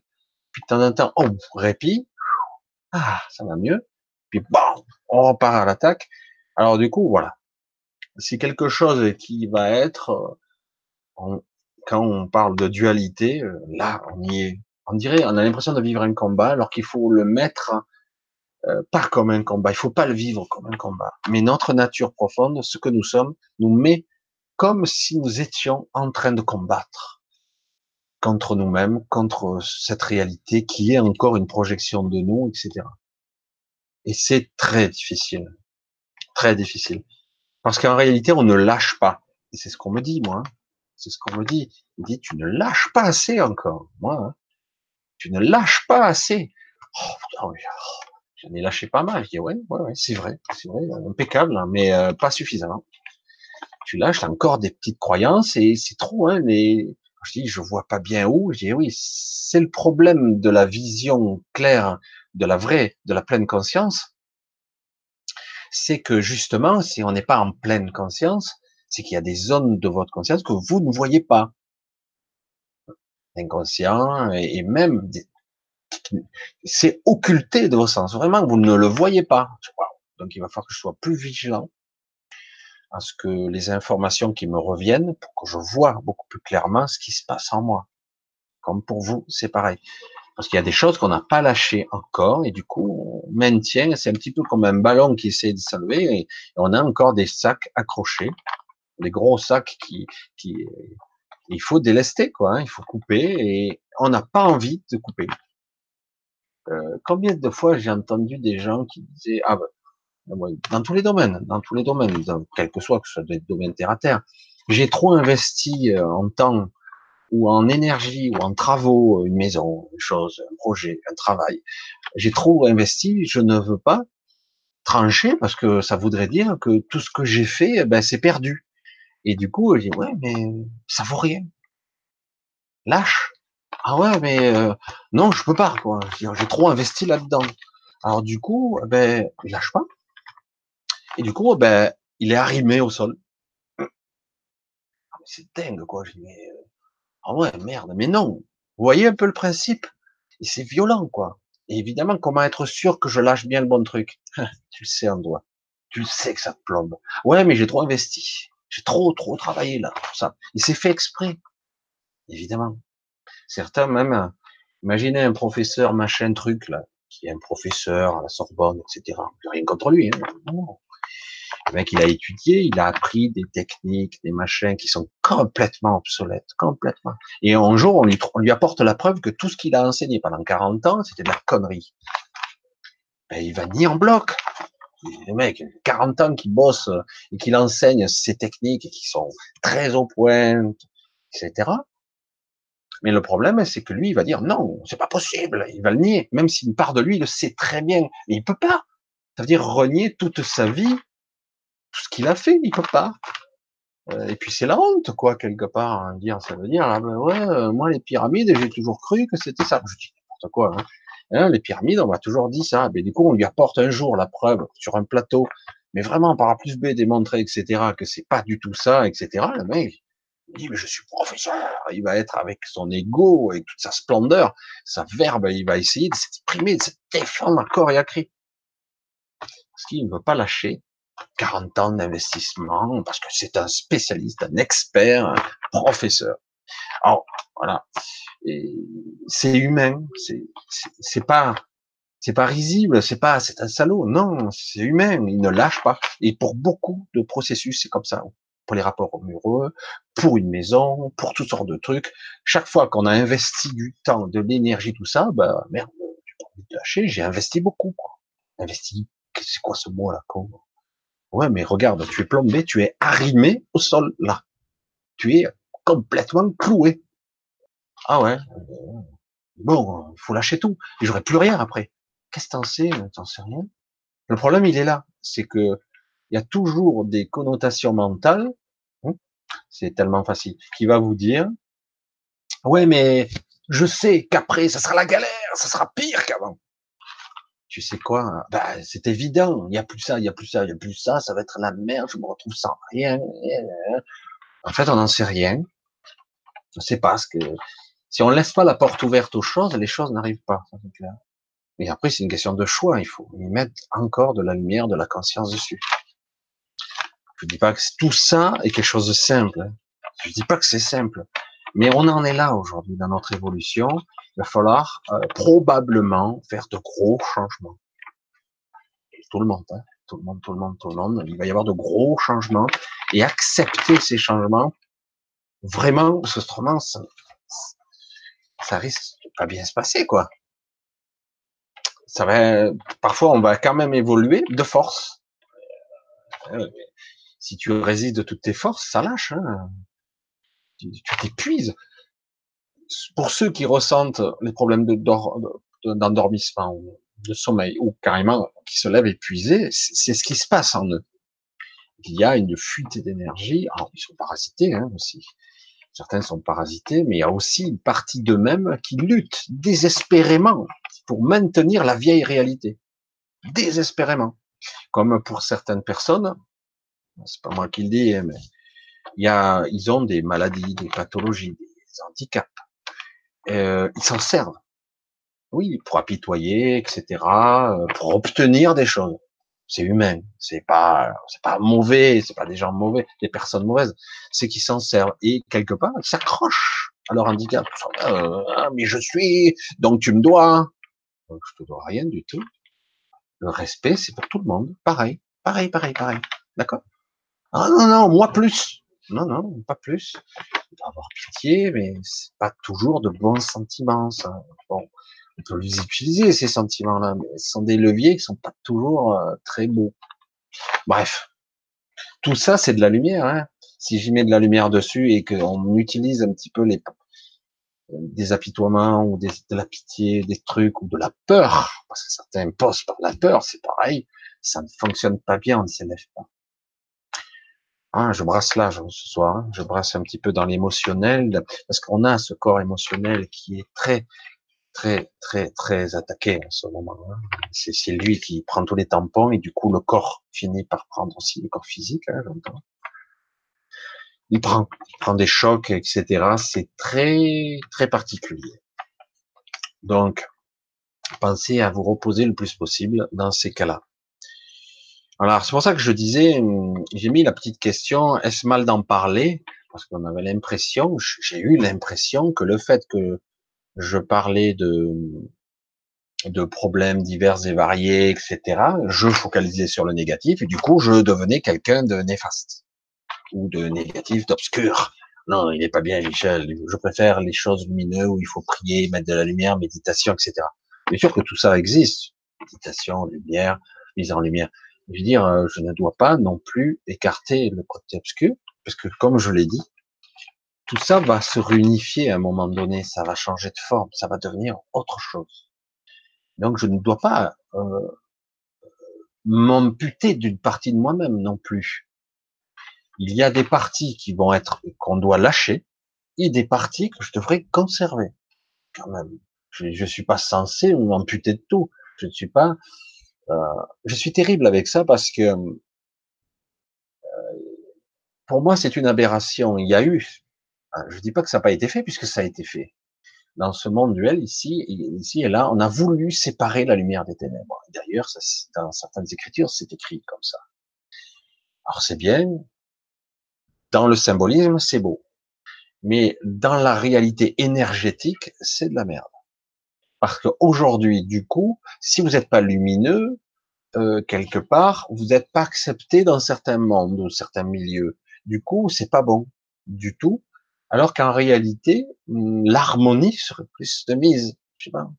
S1: Puis de temps en temps, on répit, ah, ça va mieux. Puis bon, on repart à l'attaque. Alors du coup, voilà. C'est quelque chose qui va être, euh, quand on parle de dualité, euh, là, on y est. On dirait, on a l'impression de vivre un combat, alors qu'il faut le mettre euh, pas comme un combat. Il faut pas le vivre comme un combat. Mais notre nature profonde, ce que nous sommes, nous met comme si nous étions en train de combattre contre nous-mêmes, contre cette réalité qui est encore une projection de nous, etc. Et c'est très difficile, très difficile, parce qu'en réalité, on ne lâche pas. Et c'est ce qu'on me dit, moi. Hein. C'est ce qu'on me dit. Il dit, tu ne lâches pas assez encore, moi. Hein. Tu ne lâches pas assez. Oh, oh, j'en ai lâché pas mal. Je dis, ouais, ouais, ouais c'est vrai, c'est vrai, impeccable, hein, mais euh, pas suffisamment tu lâches encore des petites croyances et c'est trop, hein, mais je dis, je vois pas bien où, je dis, oui, c'est le problème de la vision claire, de la vraie, de la pleine conscience, c'est que justement, si on n'est pas en pleine conscience, c'est qu'il y a des zones de votre conscience que vous ne voyez pas. inconscient, et, même c'est occulté de vos sens. Vraiment, vous ne le voyez pas. Donc il va falloir que je sois plus vigilant à ce que les informations qui me reviennent, pour que je vois beaucoup plus clairement ce qui se passe en moi. Comme pour vous, c'est pareil. Parce qu'il y a des choses qu'on n'a pas lâchées encore, et du coup, on maintient, c'est un petit peu comme un ballon qui essaie de s'enlever, et on a encore des sacs accrochés, des gros sacs qui, qui il faut délester, quoi, hein, il faut couper, et on n'a pas envie de couper. Euh, combien de fois j'ai entendu des gens qui disaient, ah ben, dans tous les domaines, dans tous les domaines, dans, quel que soit, que ce soit des domaines terre à terre, j'ai trop investi euh, en temps ou en énergie, ou en travaux, une maison, une chose, un projet, un travail. J'ai trop investi, je ne veux pas trancher parce que ça voudrait dire que tout ce que j'ai fait, eh ben, c'est perdu. Et du coup, je dis, ouais, mais ça vaut rien. Lâche. Ah ouais, mais euh, non, je peux pas, quoi. J'ai trop investi là-dedans. Alors du coup, eh ben, lâche pas. Et du coup, ben, il est arrimé au sol. Ah, c'est dingue, quoi. Je dis, mais euh, ah ouais, merde, mais non. Vous voyez un peu le principe? Et c'est violent, quoi. Et évidemment, comment être sûr que je lâche bien le bon truc? Tu le sais en doigt. Tu le sais que ça te plombe. Ouais, mais j'ai trop investi. J'ai trop, trop travaillé là pour ça. Et c'est fait exprès. Évidemment. Certains même, imaginez un professeur machin truc là, qui est un professeur à la Sorbonne, etc. Rien contre lui. Hein. Le mec, il a étudié, il a appris des techniques, des machins qui sont complètement obsolètes, complètement. Et un jour, on lui, lui apporte la preuve que tout ce qu'il a enseigné pendant 40 ans, c'était de la connerie. Ben, il va nier en bloc. Le mec, 40 ans qu'il bosse et qu'il enseigne ces techniques qui sont très au point, etc. Mais le problème, c'est que lui, il va dire non, c'est pas possible. Il va le nier, même s'il part de lui, il le sait très bien. Mais il peut pas. Ça veut dire renier toute sa vie tout ce qu'il a fait, il peut pas. Euh, et puis c'est la honte, quoi, quelque part, hein, dire, ça veut dire, ah ben ouais, euh, moi les pyramides, j'ai toujours cru que c'était ça. Je dis n'importe quoi. Hein. Hein, les pyramides, on m'a toujours dit ça. Mais du coup, on lui apporte un jour la preuve sur un plateau, mais vraiment par A plus B démontré, etc., que c'est pas du tout ça, etc. Le mec, il dit, mais je suis professeur. Il va être avec son ego, et toute sa splendeur, sa verbe, il va essayer de s'exprimer, de se défendre à corps et à cri. Parce qu'il ne veut pas lâcher 40 ans d'investissement, parce que c'est un spécialiste, un expert, un professeur. Alors, voilà. C'est humain, c'est pas c'est pas risible, c'est pas c'est un salaud, non, c'est humain, il ne lâche pas. Et pour beaucoup de processus, c'est comme ça. Pour les rapports amoureux, pour une maison, pour toutes sortes de trucs. Chaque fois qu'on a investi du temps, de l'énergie, tout ça, bah merde, j'ai pas envie de lâcher, j'ai investi beaucoup. Quoi. Investi, c'est quoi ce mot là con? Ouais, mais regarde, tu es plombé, tu es arrimé au sol, là. Tu es complètement cloué. Ah ouais. Bon, il faut lâcher tout. J'aurai plus rien après. Qu'est-ce que t'en sais? T'en sais rien? Le problème, il est là. C'est que il y a toujours des connotations mentales. Hein, c'est tellement facile. Qui va vous dire, ouais, mais je sais qu'après, ça sera la galère, ça sera pire qu'avant tu sais quoi bah, C'est évident, il n'y a plus ça, il n'y a plus ça, il n'y a plus ça, ça va être la merde, je me retrouve sans rien. En fait, on n'en sait rien. Je sais pas ce que... Si on laisse pas la porte ouverte aux choses, les choses n'arrivent pas. Mais après, c'est une question de choix. Il faut y mettre encore de la lumière, de la conscience dessus. Je dis pas que tout ça est quelque chose de simple. Hein. Je dis pas que c'est simple. Mais on en est là aujourd'hui dans notre évolution. Il va falloir euh, probablement faire de gros changements. tout le monde, hein, tout le monde, tout le monde, tout le monde. Il va y avoir de gros changements et accepter ces changements vraiment, parce que autrement, ça, ça risque de pas bien se passer, quoi. Ça va, parfois, on va quand même évoluer de force. Euh, si tu résises de toutes tes forces, ça lâche. Hein tu t'épuises. Pour ceux qui ressentent les problèmes d'endormissement ou de sommeil, ou carrément qui se lèvent épuisés, c'est ce qui se passe en eux. Il y a une fuite d'énergie. Alors, ils sont parasités hein, aussi. Certains sont parasités, mais il y a aussi une partie d'eux-mêmes qui lutte désespérément pour maintenir la vieille réalité. Désespérément. Comme pour certaines personnes, c'est pas moi qui le dis, hein, mais il y a, ils ont des maladies, des pathologies, des handicaps. euh, ils s'en servent. Oui, pour apitoyer, etc., euh, pour obtenir des choses. C'est humain, c'est pas, c'est pas mauvais, c'est pas des gens mauvais, des personnes mauvaises. C'est qu'ils s'en servent et quelque part ils s'accrochent à leur handicap. Euh, ah, mais je suis, donc tu me dois. Donc, je te dois rien du tout. Le respect, c'est pour tout le monde. Pareil, pareil, pareil, pareil. D'accord? Ah non, non, moi plus. Non, non, pas plus. Il faut avoir pitié, mais c'est pas toujours de bons sentiments. Ça. Bon, on peut les utiliser ces sentiments-là, mais ce sont des leviers qui sont pas toujours euh, très beaux. Bref, tout ça, c'est de la lumière. Hein. Si j'y mets de la lumière dessus et qu'on utilise un petit peu les des apitoiements ou des, de la pitié, des trucs ou de la peur, parce que certains posent par la peur, c'est pareil, ça ne fonctionne pas bien, on ne s'élève pas. Ah, je brasse là ce soir, hein. je brasse un petit peu dans l'émotionnel, parce qu'on a ce corps émotionnel qui est très, très, très, très attaqué en ce moment. Hein. C'est lui qui prend tous les tampons et du coup le corps finit par prendre aussi le corps physique, hein, j'entends il prend, il prend des chocs, etc. C'est très, très particulier. Donc, pensez à vous reposer le plus possible dans ces cas-là. Alors, c'est pour ça que je disais, j'ai mis la petite question, est-ce mal d'en parler? Parce qu'on avait l'impression, j'ai eu l'impression que le fait que je parlais de, de problèmes divers et variés, etc., je focalisais sur le négatif et du coup, je devenais quelqu'un de néfaste ou de négatif, d'obscur. Non, il n'est pas bien, Michel. Je préfère les choses lumineuses où il faut prier, mettre de la lumière, méditation, etc. Bien sûr que tout ça existe. Méditation, lumière, mise en lumière. Je veux dire, euh, je ne dois pas non plus écarter le côté obscur, parce que comme je l'ai dit, tout ça va se réunifier à un moment donné, ça va changer de forme, ça va devenir autre chose. Donc je ne dois pas euh, m'amputer d'une partie de moi-même non plus il y a des parties qui vont être qu'on doit lâcher et des parties que je devrais conserver. Quand même, je, je suis pas censé m'amputer de tout. Je ne suis pas. Euh, je suis terrible avec ça parce que euh, pour moi c'est une aberration. Il y a eu. Je dis pas que ça n'a pas été fait puisque ça a été fait. Dans ce monde duel ici, ici et là, on a voulu séparer la lumière des ténèbres. D'ailleurs, dans certaines écritures, c'est écrit comme ça. Alors c'est bien, dans le symbolisme, c'est beau. Mais dans la réalité énergétique, c'est de la merde. Parce qu'aujourd'hui, du coup, si vous n'êtes pas lumineux, euh, quelque part, vous n'êtes pas accepté dans certains mondes ou certains milieux. Du coup, c'est pas bon du tout. Alors qu'en réalité, hmm, l'harmonie serait plus de mise. Pas.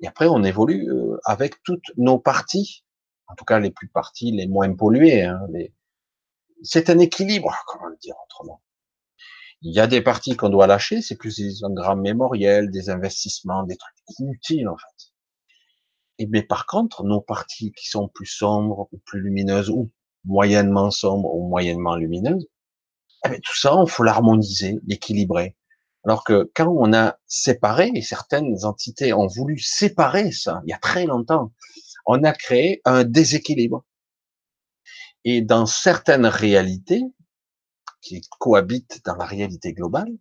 S1: Et après, on évolue euh, avec toutes nos parties, en tout cas les plus parties, les moins polluées, hein, c'est un équilibre, comment le dire autrement. Il y a des parties qu'on doit lâcher, c'est plus des engrammes mémoriels, des investissements, des trucs inutiles en fait. Et mais par contre, nos parties qui sont plus sombres ou plus lumineuses ou moyennement sombres ou moyennement lumineuses, eh bien, tout ça, il faut l'harmoniser, l'équilibrer. Alors que quand on a séparé, et certaines entités ont voulu séparer ça, il y a très longtemps, on a créé un déséquilibre. Et dans certaines réalités qui cohabitent dans la réalité globale,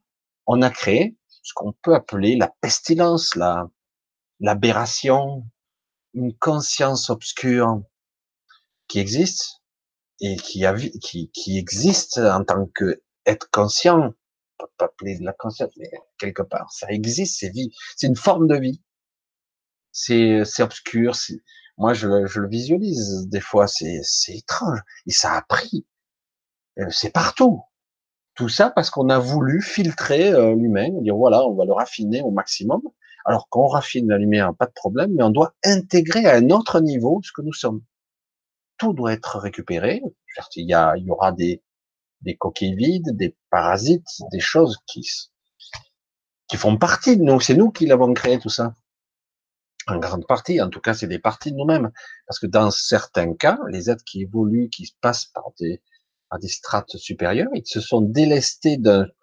S1: on a créé ce qu'on peut appeler la pestilence, la, l'aberration, une conscience obscure qui existe et qui, a, qui, qui existe en tant que être conscient. On peut pas appeler de la conscience, mais quelque part, ça existe, c'est vie, c'est une forme de vie. C'est, c'est obscur, c'est, moi, je, le visualise des fois, c'est étrange. Et ça a pris. Euh, c'est partout. Tout ça parce qu'on a voulu filtrer euh, l'humain, dire voilà, on va le raffiner au maximum. Alors qu'on raffine la lumière, pas de problème, mais on doit intégrer à un autre niveau ce que nous sommes. Tout doit être récupéré. Il y, il y aura des, des coquilles vides, des parasites, des choses qui, qui font partie de nous. C'est nous qui l'avons créé, tout ça en grande partie, en tout cas, c'est des parties de nous-mêmes. Parce que dans certains cas, les êtres qui évoluent, qui passent par des, par des strates supérieures, ils se sont délestés de,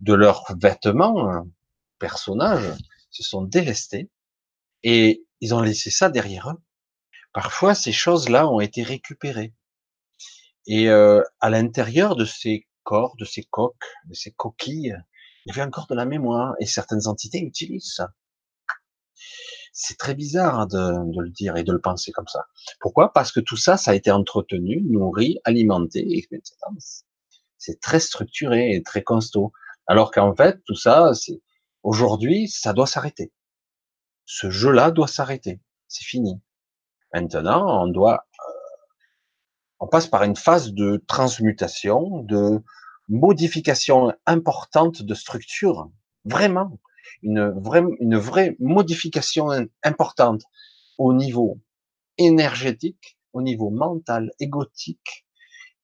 S1: de leurs vêtements, hein, personnages, se sont délestés, et ils ont laissé ça derrière eux. Parfois, ces choses-là ont été récupérées. Et euh, à l'intérieur de ces corps, de ces coques, de ces coquilles, Il y avait encore de la mémoire, et certaines entités utilisent ça. C'est très bizarre de, de, le dire et de le penser comme ça. Pourquoi? Parce que tout ça, ça a été entretenu, nourri, alimenté. C'est très structuré et très costaud. Alors qu'en fait, tout ça, c'est aujourd'hui, ça doit s'arrêter. Ce jeu-là doit s'arrêter. C'est fini. Maintenant, on doit, euh, on passe par une phase de transmutation, de modification importante de structure. Vraiment une vraie, une vraie modification importante au niveau énergétique, au niveau mental, égotique,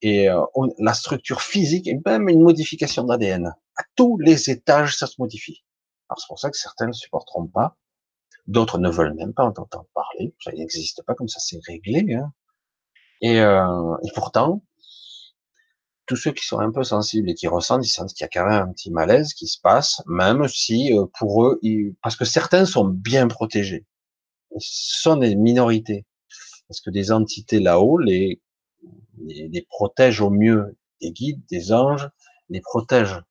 S1: et euh, la structure physique, et même une modification d'ADN. À tous les étages, ça se modifie. Alors c'est pour ça que certains ne supporteront pas, d'autres ne veulent même pas entendre parler, ça n'existe pas comme ça, c'est réglé. Hein. Et, euh, et pourtant, tous ceux qui sont un peu sensibles et qui ressentent, ils sentent qu'il y a quand même un petit malaise qui se passe, même si euh, pour eux, parce que certains sont bien protégés. Ils sont des minorités. Parce que des entités là-haut les, les, protègent au mieux. Des guides, des anges, les protègent.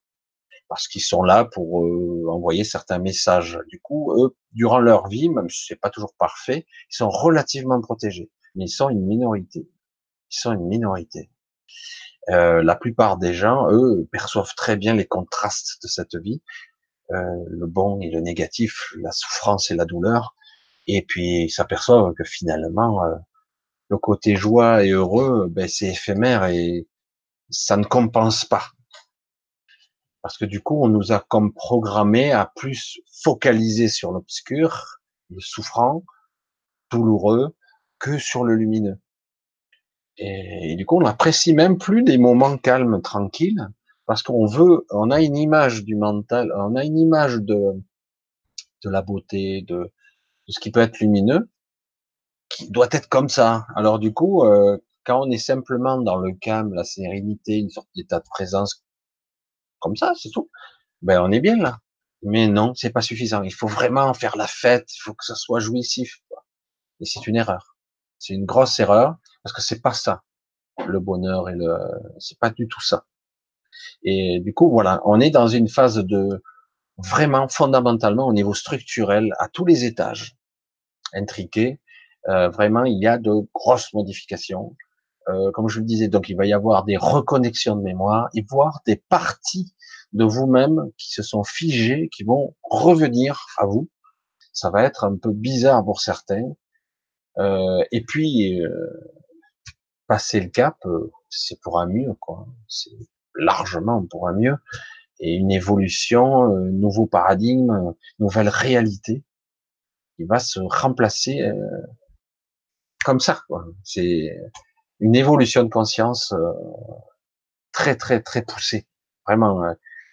S1: Parce qu'ils sont là pour euh, envoyer certains messages. Du coup, eux, durant leur vie, même si c'est pas toujours parfait, ils sont relativement protégés. Mais ils sont une minorité. Ils sont une minorité. Euh, la plupart des gens, eux, perçoivent très bien les contrastes de cette vie, euh, le bon et le négatif, la souffrance et la douleur, et puis ils s'aperçoivent que finalement, euh, le côté joie et heureux, ben, c'est éphémère et ça ne compense pas. Parce que du coup, on nous a comme programmé à plus focaliser sur l'obscur, le souffrant, douloureux, que sur le lumineux. Et, du coup, on n'apprécie même plus des moments calmes, tranquilles, parce qu'on veut, on a une image du mental, on a une image de, de la beauté, de, ce qui peut être lumineux, qui doit être comme ça. Alors du coup, euh, quand on est simplement dans le calme, la sérénité, une sorte d'état de présence, comme ça, c'est tout, ben on est bien là. Mais non, c'est pas suffisant. Il faut vraiment faire la fête, il faut que ça soit jouissif. Et c'est une erreur. C'est une grosse erreur parce que c'est pas ça le bonheur et le c'est pas du tout ça. Et du coup voilà, on est dans une phase de vraiment fondamentalement au niveau structurel à tous les étages intriqués. Euh, vraiment, il y a de grosses modifications. Euh, comme je le disais, donc il va y avoir des reconnexions de mémoire et voir des parties de vous-même qui se sont figées, qui vont revenir à vous. Ça va être un peu bizarre pour certains, euh, et puis, euh, passer le cap, euh, c'est pour un mieux, quoi. C'est largement pour un mieux. Et une évolution, un nouveau paradigme, nouvelle réalité, qui va se remplacer comme ça, quoi. C'est une évolution de conscience très, très, très poussée. Vraiment,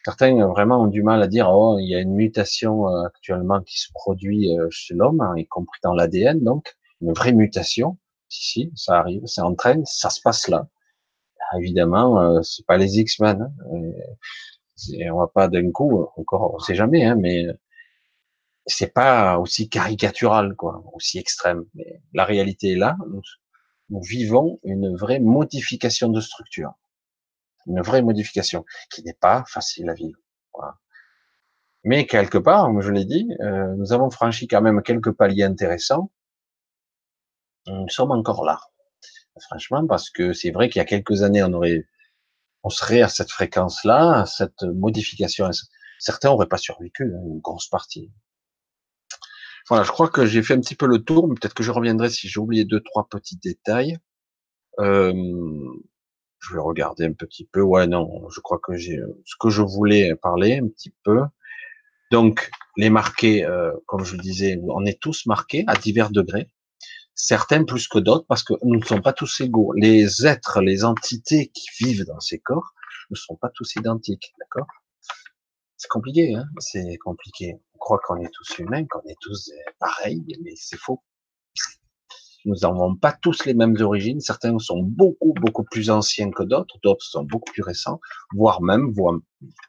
S1: certains vraiment ont du mal à dire, oh, il y a une mutation actuellement qui se produit chez l'homme, hein, y compris dans l'ADN, donc une vraie mutation. Si, si, ça arrive, ça entraîne, ça se passe là. Évidemment, euh, c'est pas les X-Men. Hein. On va pas d'un coup, encore, on sait jamais, hein, mais c'est pas aussi caricatural, quoi, aussi extrême. Mais la réalité est là. Nous, vivons une vraie modification de structure, une vraie modification qui n'est pas facile à vivre. Mais quelque part, comme je l'ai dit, euh, nous avons franchi quand même quelques paliers intéressants nous sommes encore là. Franchement, parce que c'est vrai qu'il y a quelques années, on aurait, on serait à cette fréquence-là, à cette modification. Certains n'auraient pas survécu, hein, une grosse partie. Voilà, je crois que j'ai fait un petit peu le tour, mais peut-être que je reviendrai si j'ai oublié deux, trois petits détails. Euh, je vais regarder un petit peu. Ouais, non, je crois que j'ai ce que je voulais parler un petit peu. Donc, les marqués, euh, comme je le disais, on est tous marqués à divers degrés certains plus que d'autres, parce que nous ne sommes pas tous égaux. Les êtres, les entités qui vivent dans ces corps ne sont pas tous identiques, d'accord? C'est compliqué, hein? C'est compliqué. On croit qu'on est tous humains, qu'on est tous pareils, mais c'est faux. Nous n'avons pas tous les mêmes origines. Certains sont beaucoup, beaucoup plus anciens que d'autres. D'autres sont beaucoup plus récents, voire même voire,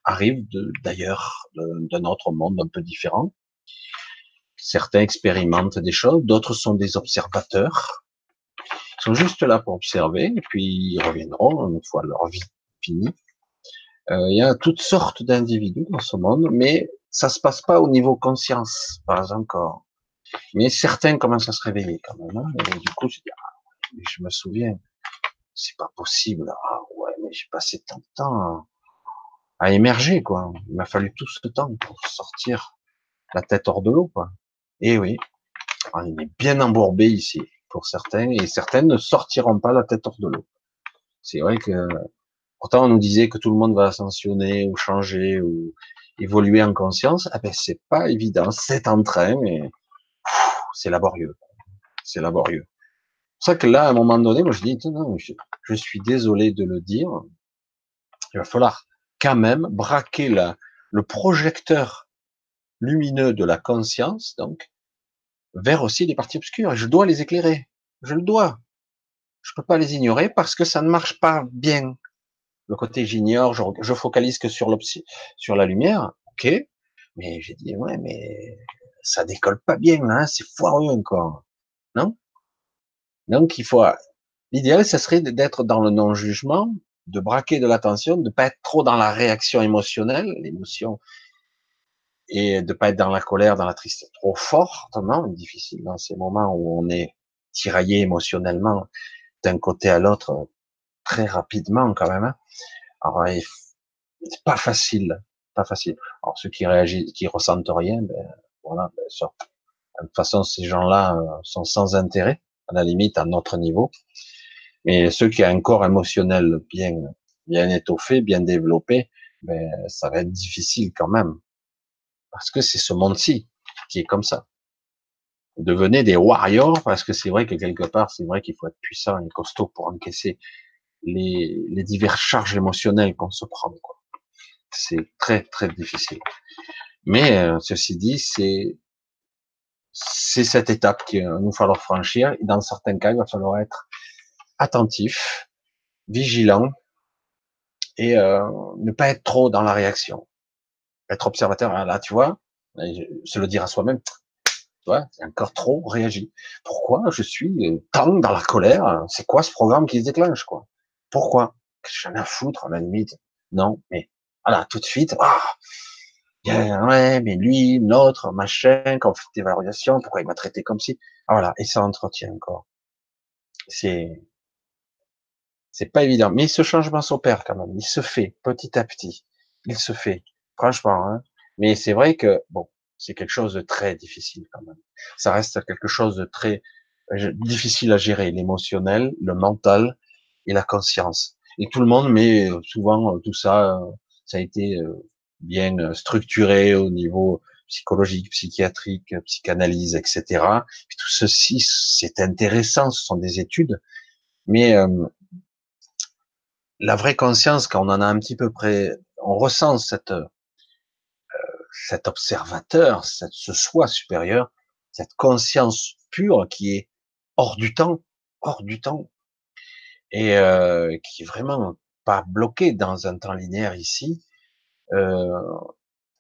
S1: arrivent d'ailleurs, d'un autre monde un peu différent. Certains expérimentent des choses, d'autres sont des observateurs. Ils sont juste là pour observer, et puis ils reviendront une fois leur vie finie. Euh, il y a toutes sortes d'individus dans ce monde, mais ça se passe pas au niveau conscience, pas encore. Mais certains commencent à se réveiller quand même. Hein, et du coup, je ah, me souviens, c'est pas possible. Ah ouais, mais j'ai passé tant de temps à, émerger, quoi. Il m'a fallu tout ce temps pour sortir la tête hors de l'eau, quoi. Et oui, on est bien embourbé ici pour certains, et certaines ne sortiront pas la tête hors de l'eau. C'est vrai que pourtant on nous disait que tout le monde va ascensionner ou changer ou évoluer en conscience. Ah ben c'est pas évident, c'est en train, mais c'est laborieux, c'est laborieux. C'est ça que là, à un moment donné, moi je dis non, je, suis désolé de le dire, il va falloir quand même braquer le projecteur lumineux de la conscience, donc vers aussi les parties obscures. Je dois les éclairer. Je le dois. Je peux pas les ignorer parce que ça ne marche pas bien. Le côté j'ignore, je, focalise que sur sur la lumière. Ok. Mais j'ai dit, ouais, mais ça décolle pas bien, hein, c'est foireux encore. Non? Donc, il faut, l'idéal, ce serait d'être dans le non-jugement, de braquer de l'attention, de pas être trop dans la réaction émotionnelle, l'émotion et de pas être dans la colère, dans la tristesse trop fortement, difficile dans ces moments où on est tiraillé émotionnellement d'un côté à l'autre très rapidement quand même. Hein. Alors, c'est pas facile, pas facile. Alors ceux qui réagissent, qui ressentent rien, ben voilà, ben, De toute façon, ces gens-là euh, sont sans intérêt, à la limite à notre niveau. Mais ceux qui ont un corps émotionnel bien, bien étoffé, bien développé, ben, ça va être difficile quand même. Parce que c'est ce monde-ci qui est comme ça. Devenez des warriors, parce que c'est vrai que quelque part, c'est vrai qu'il faut être puissant et costaud pour encaisser les, les diverses charges émotionnelles qu'on se prend. C'est très, très difficile. Mais, euh, ceci dit, c'est, c'est cette étape qu'il nous falloir franchir. Et dans certains cas, il va falloir être attentif, vigilant et euh, ne pas être trop dans la réaction être observateur, hein, là, tu vois, se le dire à soi-même, tu vois, c'est encore trop réagi. Pourquoi je suis tant dans la colère? C'est quoi ce programme qui se déclenche, quoi? Pourquoi? J'en ai à foutre, à la limite? Non, mais voilà, tout de suite, ah, ouais, mais lui, notre, machin, fait des valorisations, pourquoi il m'a traité comme si ah, Voilà, et ça entretient encore. C'est c'est pas évident, mais ce changement s'opère quand même. Il se fait petit à petit. Il se fait. Franchement, hein. Mais c'est vrai que, bon, c'est quelque chose de très difficile quand même. Ça reste quelque chose de très euh, difficile à gérer, l'émotionnel, le mental et la conscience. Et tout le monde met euh, souvent euh, tout ça, ça a été bien structuré au niveau psychologique, psychiatrique, psychanalyse, etc. tout ceci, c'est intéressant, ce sont des études, mais la vraie conscience, quand on en a un petit peu près, on ressent cette cet observateur, cette, ce soi supérieur, cette conscience pure qui est hors du temps, hors du temps, et euh, qui est vraiment pas bloqué dans un temps linéaire ici. Euh,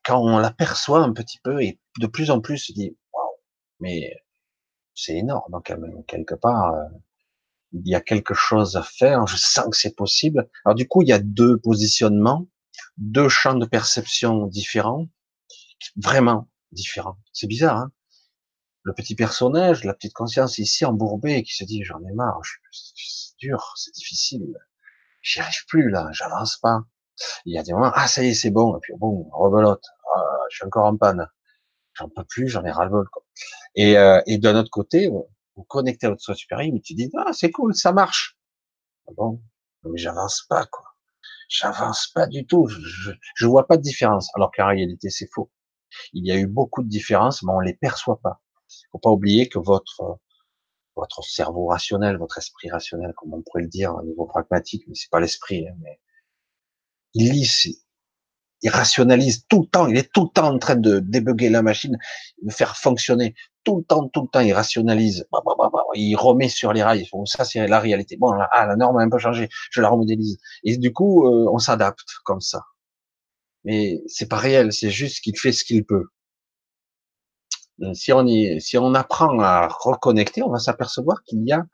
S1: quand on l'aperçoit un petit peu et de plus en plus, se dit waouh, mais c'est énorme quand même quelque part. Euh, il y a quelque chose à faire. Je sens que c'est possible. Alors du coup, il y a deux positionnements, deux champs de perception différents vraiment différent. C'est bizarre, hein Le petit personnage, la petite conscience ici embourbée qui se dit j'en ai marre, c'est dur, c'est difficile, j'y arrive plus là, j'avance pas. Il y a des moments, ah ça y est, c'est bon, et puis bon, rebelote, ah, je suis encore en panne, j'en peux plus, j'en ai ras le bol. Et, euh, et d'un autre côté, vous connectez à votre soi supérieur, mais tu dis ah c'est cool, ça marche. Ah bon, mais j'avance pas quoi, j'avance pas du tout, je, je vois pas de différence, alors qu'en réalité c'est faux. Il y a eu beaucoup de différences, mais on les perçoit pas. Faut pas oublier que votre votre cerveau rationnel, votre esprit rationnel, comme on pourrait le dire au niveau pragmatique, mais c'est pas l'esprit, hein, mais il lit, il rationalise tout le temps, il est tout le temps en train de débugger la machine, de faire fonctionner tout le temps, tout le temps, il rationalise, bah, bah, bah, il remet sur les rails. Ça c'est la réalité. Bon, ah, la norme a un peu changé, je la remodélise. Et du coup, euh, on s'adapte comme ça mais c'est pas réel, c'est juste qu'il fait ce qu'il peut. Euh, si on y, si on apprend à reconnecter, on va s'apercevoir qu'il y a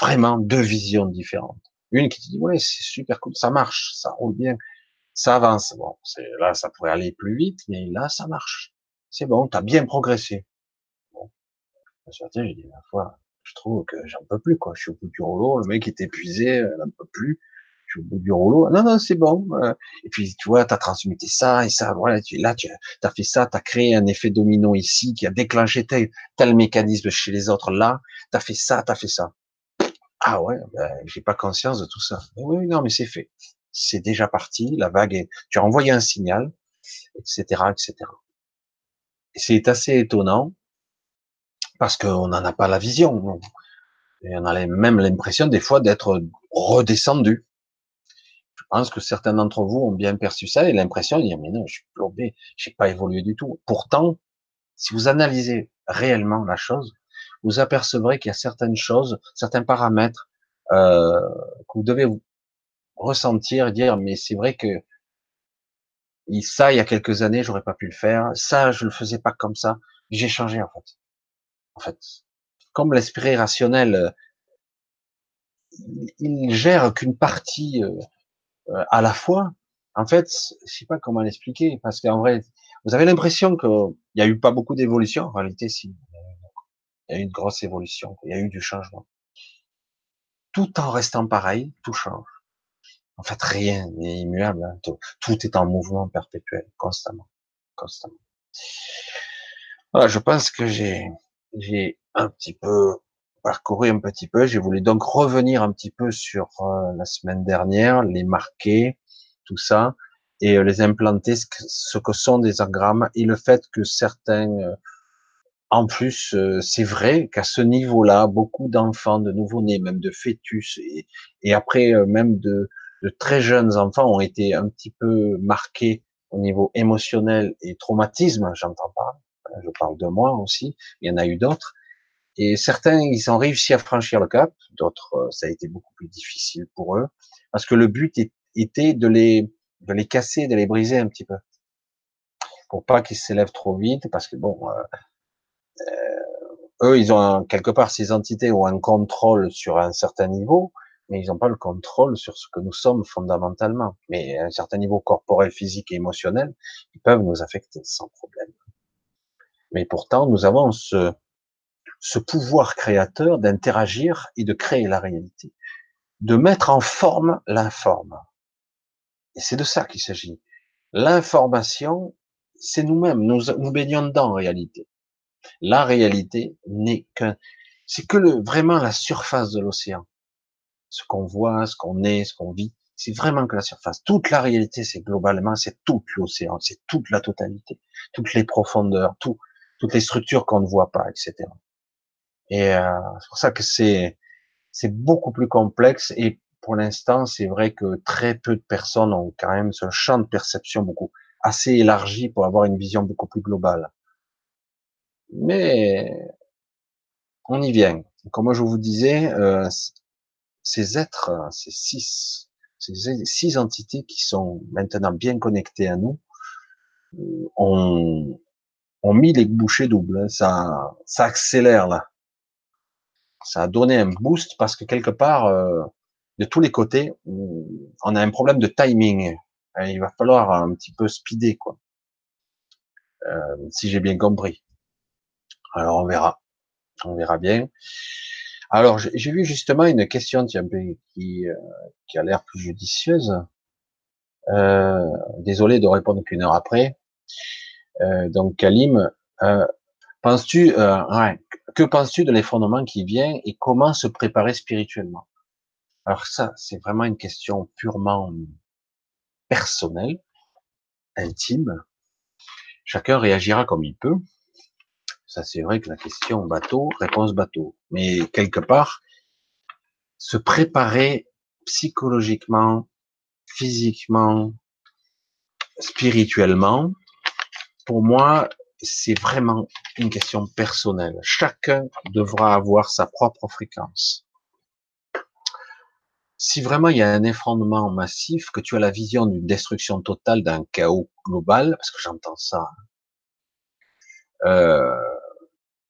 S1: vraiment deux visions différentes. Une qui dit ouais c'est super cool, ça marche, ça roule bien, Ça avance. Bon, là, ça pourrait aller plus vite, mais là, ça marche. C'est bon, tu as bien progressé. Bon. J'ai la fois, je trouve que j'en peux plus, quoi. Je suis au bout du rouleau, le mec est épuisé, il n'en plus. Au bout du rouleau. Non, non, c'est bon. Euh. Et puis, tu vois, tu as transmis ça et ça. Voilà, tu, là, tu as fait ça, tu as créé un effet domino ici qui a déclenché tel, tel mécanisme chez les autres là. Tu as fait ça, tu as fait ça. Ah ouais, ben, j'ai pas conscience de tout ça. Mais oui, non, mais c'est fait. C'est déjà parti. La vague est, tu as envoyé un signal, etc., etc. Et c'est assez étonnant parce qu'on n'en a pas la vision. Et on a même l'impression des fois d'être redescendu. Pense que certains d'entre vous ont bien perçu ça et l'impression de dire mais non, je suis plombé, j'ai pas évolué du tout. Pourtant, si vous analysez réellement la chose, vous apercevrez qu'il y a certaines choses, certains paramètres euh, que vous devez ressentir et dire mais c'est vrai que ça il y a quelques années j'aurais pas pu le faire, ça je le faisais pas comme ça, j'ai changé en fait. En fait, comme l'esprit rationnel, euh, il gère qu'une partie euh, à la fois. En fait, je sais pas comment l'expliquer parce qu'en vrai, vous avez l'impression qu'il y a eu pas beaucoup d'évolution. En réalité, si il y a eu une grosse évolution, il y a eu du changement. Tout en restant pareil, tout change. En fait, rien n'est immuable. Hein. Tout, est en mouvement perpétuel, constamment, constamment. Voilà, je pense que j'ai j'ai un petit peu parcouru un petit peu. J'ai voulu donc revenir un petit peu sur euh, la semaine dernière, les marquer, tout ça, et euh, les implanter ce que, ce que, sont des agrammes et le fait que certains euh, en plus, euh, c'est vrai qu'à ce niveau-là, beaucoup d'enfants, de nouveau-nés, même de fœtus, et, et après euh, même de, de, très jeunes enfants ont été un petit peu marqués au niveau émotionnel et traumatisme, j'entends pas. Je parle de moi aussi, il y en a eu d'autres. Et certains, ils ont réussi à franchir le cap, d'autres, euh, ça a été beaucoup plus difficile pour eux, parce que le but était de les, de les casser, de les briser un petit peu, pour pas qu'ils s'élèvent trop vite, parce que bon, euh, eux, ils ont quelque part ces entités ont un contrôle sur un certain niveau, mais ils n'ont pas le contrôle sur ce que nous sommes fondamentalement. Mais à un certain niveau corporel, physique et émotionnel, ils peuvent nous affecter sans problème. Mais pourtant, nous avons ce, ce pouvoir créateur d'interagir et de créer la réalité, de mettre en forme l'informe. Et c'est de ça qu'il s'agit. L'information, c'est nous-mêmes, nous, baignons dedans en réalité. La réalité n'est qu'un, c'est que le, vraiment la surface de l'océan. Ce qu'on voit, ce qu'on est, ce qu'on vit, c'est vraiment que la surface. Toute la réalité, c'est globalement, c'est tout l'océan, c'est toute la totalité, toutes les profondeurs, tout, toutes les structures qu'on ne voit pas, etc. Et euh, c'est pour ça que c'est c'est beaucoup plus complexe. Et pour l'instant, c'est vrai que très peu de personnes ont quand même ce champ de perception beaucoup assez élargi pour avoir une vision beaucoup plus globale. Mais on y vient. Comme je vous disais, euh, ces êtres, ces six, ces six entités qui sont maintenant bien connectées à nous, euh, ont, ont mis les bouchées doubles. Ça, ça accélère là. Ça a donné un boost parce que quelque part, euh, de tous les côtés, on a un problème de timing. Il va falloir un petit peu speeder, quoi. Euh, si j'ai bien compris. Alors on verra, on verra bien. Alors j'ai vu justement une question qui, euh, qui a l'air plus judicieuse. Euh, désolé de répondre qu'une heure après. Euh, donc Kalim, euh, penses-tu, ouais, que penses-tu de l'effondrement qui vient et comment se préparer spirituellement? Alors ça, c'est vraiment une question purement personnelle, intime. Chacun réagira comme il peut. Ça, c'est vrai que la question bateau, réponse bateau. Mais quelque part, se préparer psychologiquement, physiquement, spirituellement, pour moi, c'est vraiment une question personnelle. Chacun devra avoir sa propre fréquence. Si vraiment il y a un effondrement massif, que tu as la vision d'une destruction totale, d'un chaos global, parce que j'entends ça, euh,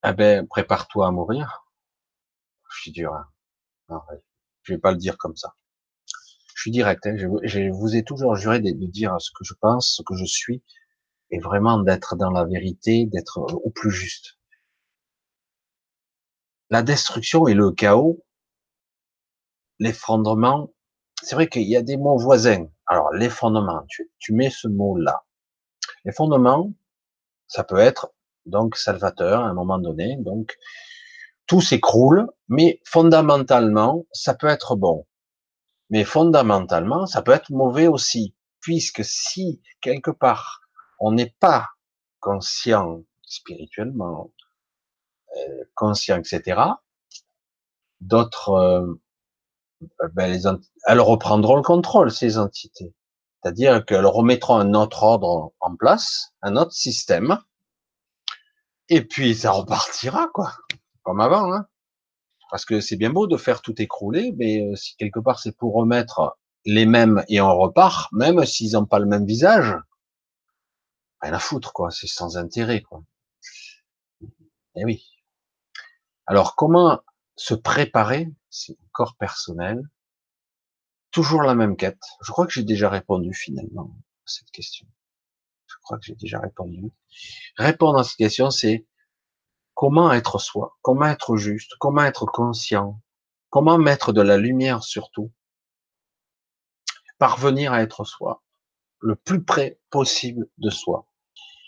S1: ah ben, prépare-toi à mourir. Je suis dur. Hein. je vais pas le dire comme ça. Je suis direct. Hein, je, vous ai toujours juré de, dire ce que je pense, ce que je suis, et vraiment d'être dans la vérité, d'être au plus juste. La destruction et le chaos, l'effondrement, c'est vrai qu'il y a des mots voisins. Alors l'effondrement, tu, tu mets ce mot-là. L'effondrement, ça peut être donc salvateur à un moment donné, donc tout s'écroule, mais fondamentalement, ça peut être bon. Mais fondamentalement, ça peut être mauvais aussi, puisque si quelque part on n'est pas conscient spirituellement, euh, conscient, etc., d'autres, euh, ben les elles reprendront le contrôle, ces entités. C'est-à-dire qu'elles remettront un autre ordre en place, un autre système, et puis ça repartira, quoi, comme avant. Hein. Parce que c'est bien beau de faire tout écrouler, mais euh, si quelque part c'est pour remettre les mêmes et on repart, même s'ils n'ont pas le même visage, rien à foutre, quoi. C'est sans intérêt, quoi. Eh oui. Alors, comment se préparer C'est corps personnel. Toujours la même quête. Je crois que j'ai déjà répondu finalement à cette question. Je crois que j'ai déjà répondu. Répondre à cette question, c'est comment être soi, comment être juste, comment être conscient, comment mettre de la lumière sur tout, parvenir à être soi, le plus près possible de soi.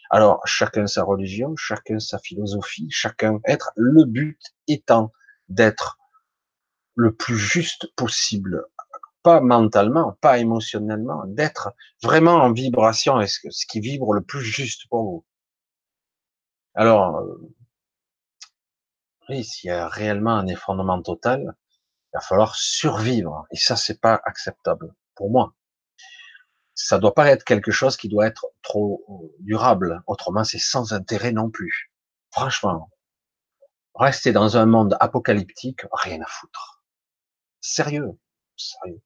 S1: Alors, chacun sa religion, chacun sa philosophie, chacun être, le but étant d'être le plus juste possible, pas mentalement, pas émotionnellement, d'être vraiment en vibration, est ce, qui vibre le plus juste pour vous. Alors, euh, oui, s'il y a réellement un effondrement total, il va falloir survivre, et ça, c'est pas acceptable pour moi ça doit pas être quelque chose qui doit être trop durable. Autrement, c'est sans intérêt non plus. Franchement, rester dans un monde apocalyptique, rien à foutre. Sérieux, sérieux.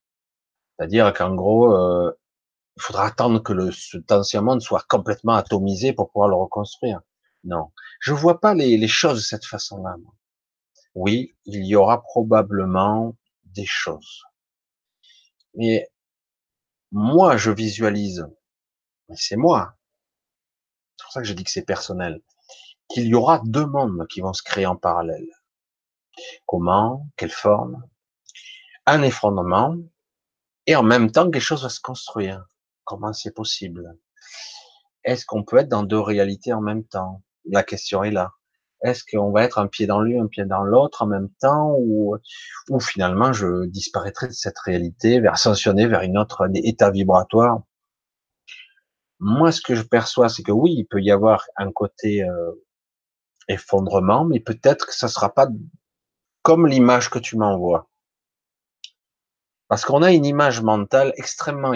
S1: C'est-à-dire qu'en gros, euh, il faudra attendre que le, cet ancien monde soit complètement atomisé pour pouvoir le reconstruire. Non, je vois pas les, les choses de cette façon-là. Oui, il y aura probablement des choses, mais moi je visualise, mais c'est moi, c'est pour ça que je dis que c'est personnel, qu'il y aura deux mondes qui vont se créer en parallèle. Comment, quelle forme, un effondrement, et en même temps quelque chose va se construire. Comment c'est possible? Est-ce qu'on peut être dans deux réalités en même temps? La question est là. Est-ce qu'on va être un pied dans l'une, un pied dans l'autre en même temps, ou, ou finalement je disparaîtrai de cette réalité, vers ascensionner vers une autre état vibratoire? Moi, ce que je perçois, c'est que oui, il peut y avoir un côté euh, effondrement, mais peut-être que ça sera pas comme l'image que tu m'envoies, parce qu'on a une image mentale extrêmement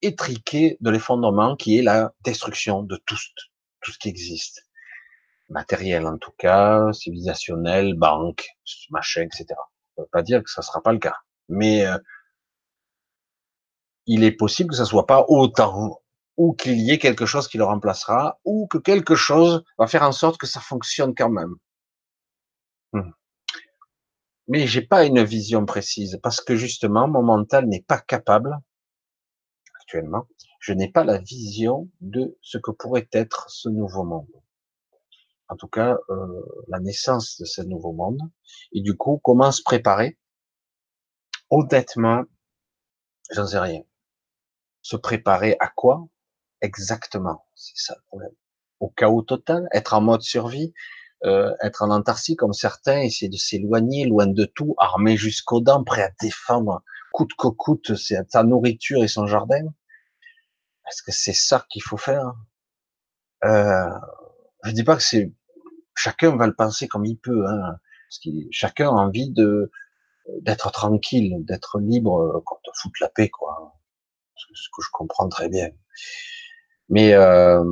S1: étriquée de l'effondrement, qui est la destruction de tout, tout ce qui existe matériel en tout cas, civilisationnel, banque, machin, etc. Ça veut pas dire que ça sera pas le cas, mais euh, il est possible que ça soit pas autant, ou qu'il y ait quelque chose qui le remplacera, ou que quelque chose va faire en sorte que ça fonctionne quand même. Hmm. Mais j'ai pas une vision précise parce que justement mon mental n'est pas capable actuellement. Je n'ai pas la vision de ce que pourrait être ce nouveau monde en tout cas euh, la naissance de ce nouveau monde. Et du coup, comment se préparer? Honnêtement, j'en sais rien. Se préparer à quoi exactement? C'est ça le problème. Au chaos total, être en mode survie, euh, être en Antarctique comme certains, essayer de s'éloigner loin de tout, armé jusqu'aux dents, prêt à défendre coûte que coûte sa nourriture et son jardin. Est-ce que c'est ça qu'il faut faire euh, je dis pas que c'est chacun va le penser comme il peut, hein, parce que chacun a envie de d'être tranquille, d'être libre, qu'on te foute la paix, quoi. Ce que je comprends très bien. Mais euh,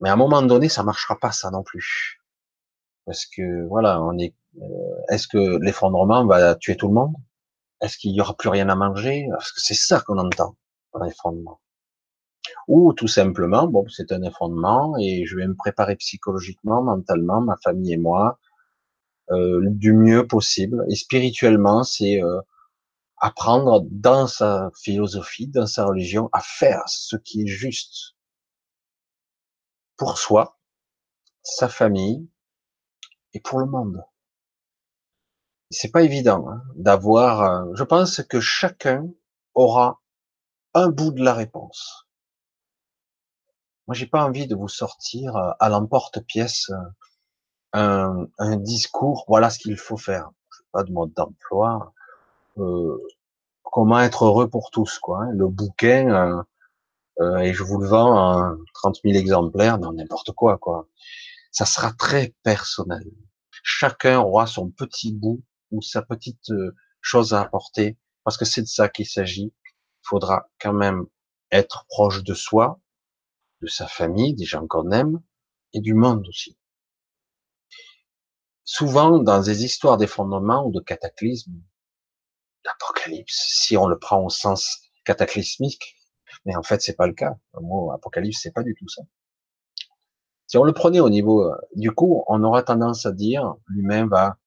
S1: mais à un moment donné, ça marchera pas ça non plus, parce que voilà, on est. Euh, est-ce que l'effondrement va tuer tout le monde? Est-ce qu'il y aura plus rien à manger? Parce que c'est ça qu'on entend l'effondrement ou tout simplement, bon, c'est un effondrement et je vais me préparer psychologiquement, mentalement, ma famille et moi, euh, du mieux possible. Et spirituellement, c'est euh, apprendre dans sa philosophie, dans sa religion, à faire ce qui est juste pour soi, sa famille et pour le monde. C'est pas évident hein, d'avoir. Euh, je pense que chacun aura un bout de la réponse. Moi, j'ai pas envie de vous sortir euh, à l'emporte-pièce euh, un, discours. Voilà ce qu'il faut faire. Pas de mode d'emploi. Euh, comment être heureux pour tous, quoi. Hein. Le bouquin, et je vous le vends en 30 000 exemplaires, dans n'importe quoi, quoi. Ça sera très personnel. Chacun aura son petit bout ou sa petite chose à apporter, parce que c'est de ça qu'il s'agit. Il faudra quand même être proche de soi, de sa famille, des gens qu'on aime, et du monde aussi. Souvent, dans des histoires d'effondrement ou de cataclysme, d'apocalypse, si on le prend au sens cataclysmique, mais en fait, c'est pas le cas. Le mot apocalypse, c'est pas du tout ça. Si on le prenait au niveau, euh, du coup, on aura tendance à dire, l'humain va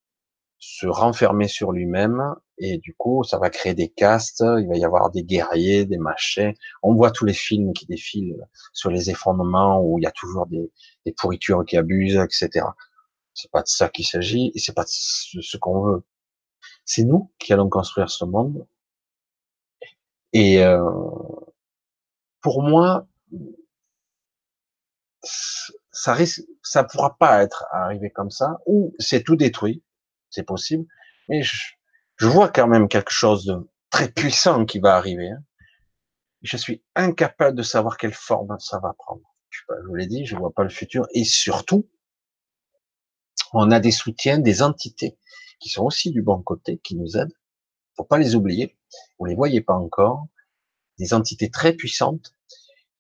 S1: se renfermer sur lui-même et du coup, ça va créer des castes, il va y avoir des guerriers, des machins. On voit tous les films qui défilent sur les effondrements où il y a toujours des, pourritures qui abusent, etc. C'est pas de ça qu'il s'agit et c'est pas de ce qu'on veut. C'est nous qui allons construire ce monde. Et euh, pour moi, ça risque, ça pourra pas être arrivé comme ça, ou c'est tout détruit, c'est possible, mais je, je vois quand même quelque chose de très puissant qui va arriver. Hein. Je suis incapable de savoir quelle forme ça va prendre. Je, vous l'ai dit, je vois pas le futur. Et surtout, on a des soutiens des entités qui sont aussi du bon côté, qui nous aident. Faut pas les oublier. Vous les voyez pas encore. Des entités très puissantes.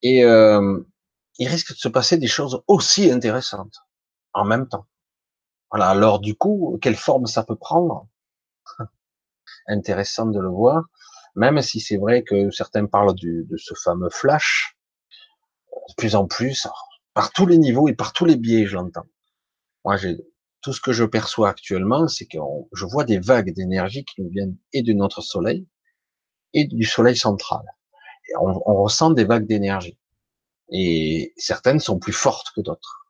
S1: Et euh, il risque de se passer des choses aussi intéressantes en même temps. Voilà. Alors du coup, quelle forme ça peut prendre? Intéressant de le voir, même si c'est vrai que certains parlent de ce fameux flash, de plus en plus, par tous les niveaux et par tous les biais, je l'entends. Moi, j'ai tout ce que je perçois actuellement, c'est que je vois des vagues d'énergie qui nous viennent et de notre soleil et du soleil central. On ressent des vagues d'énergie. Et certaines sont plus fortes que d'autres.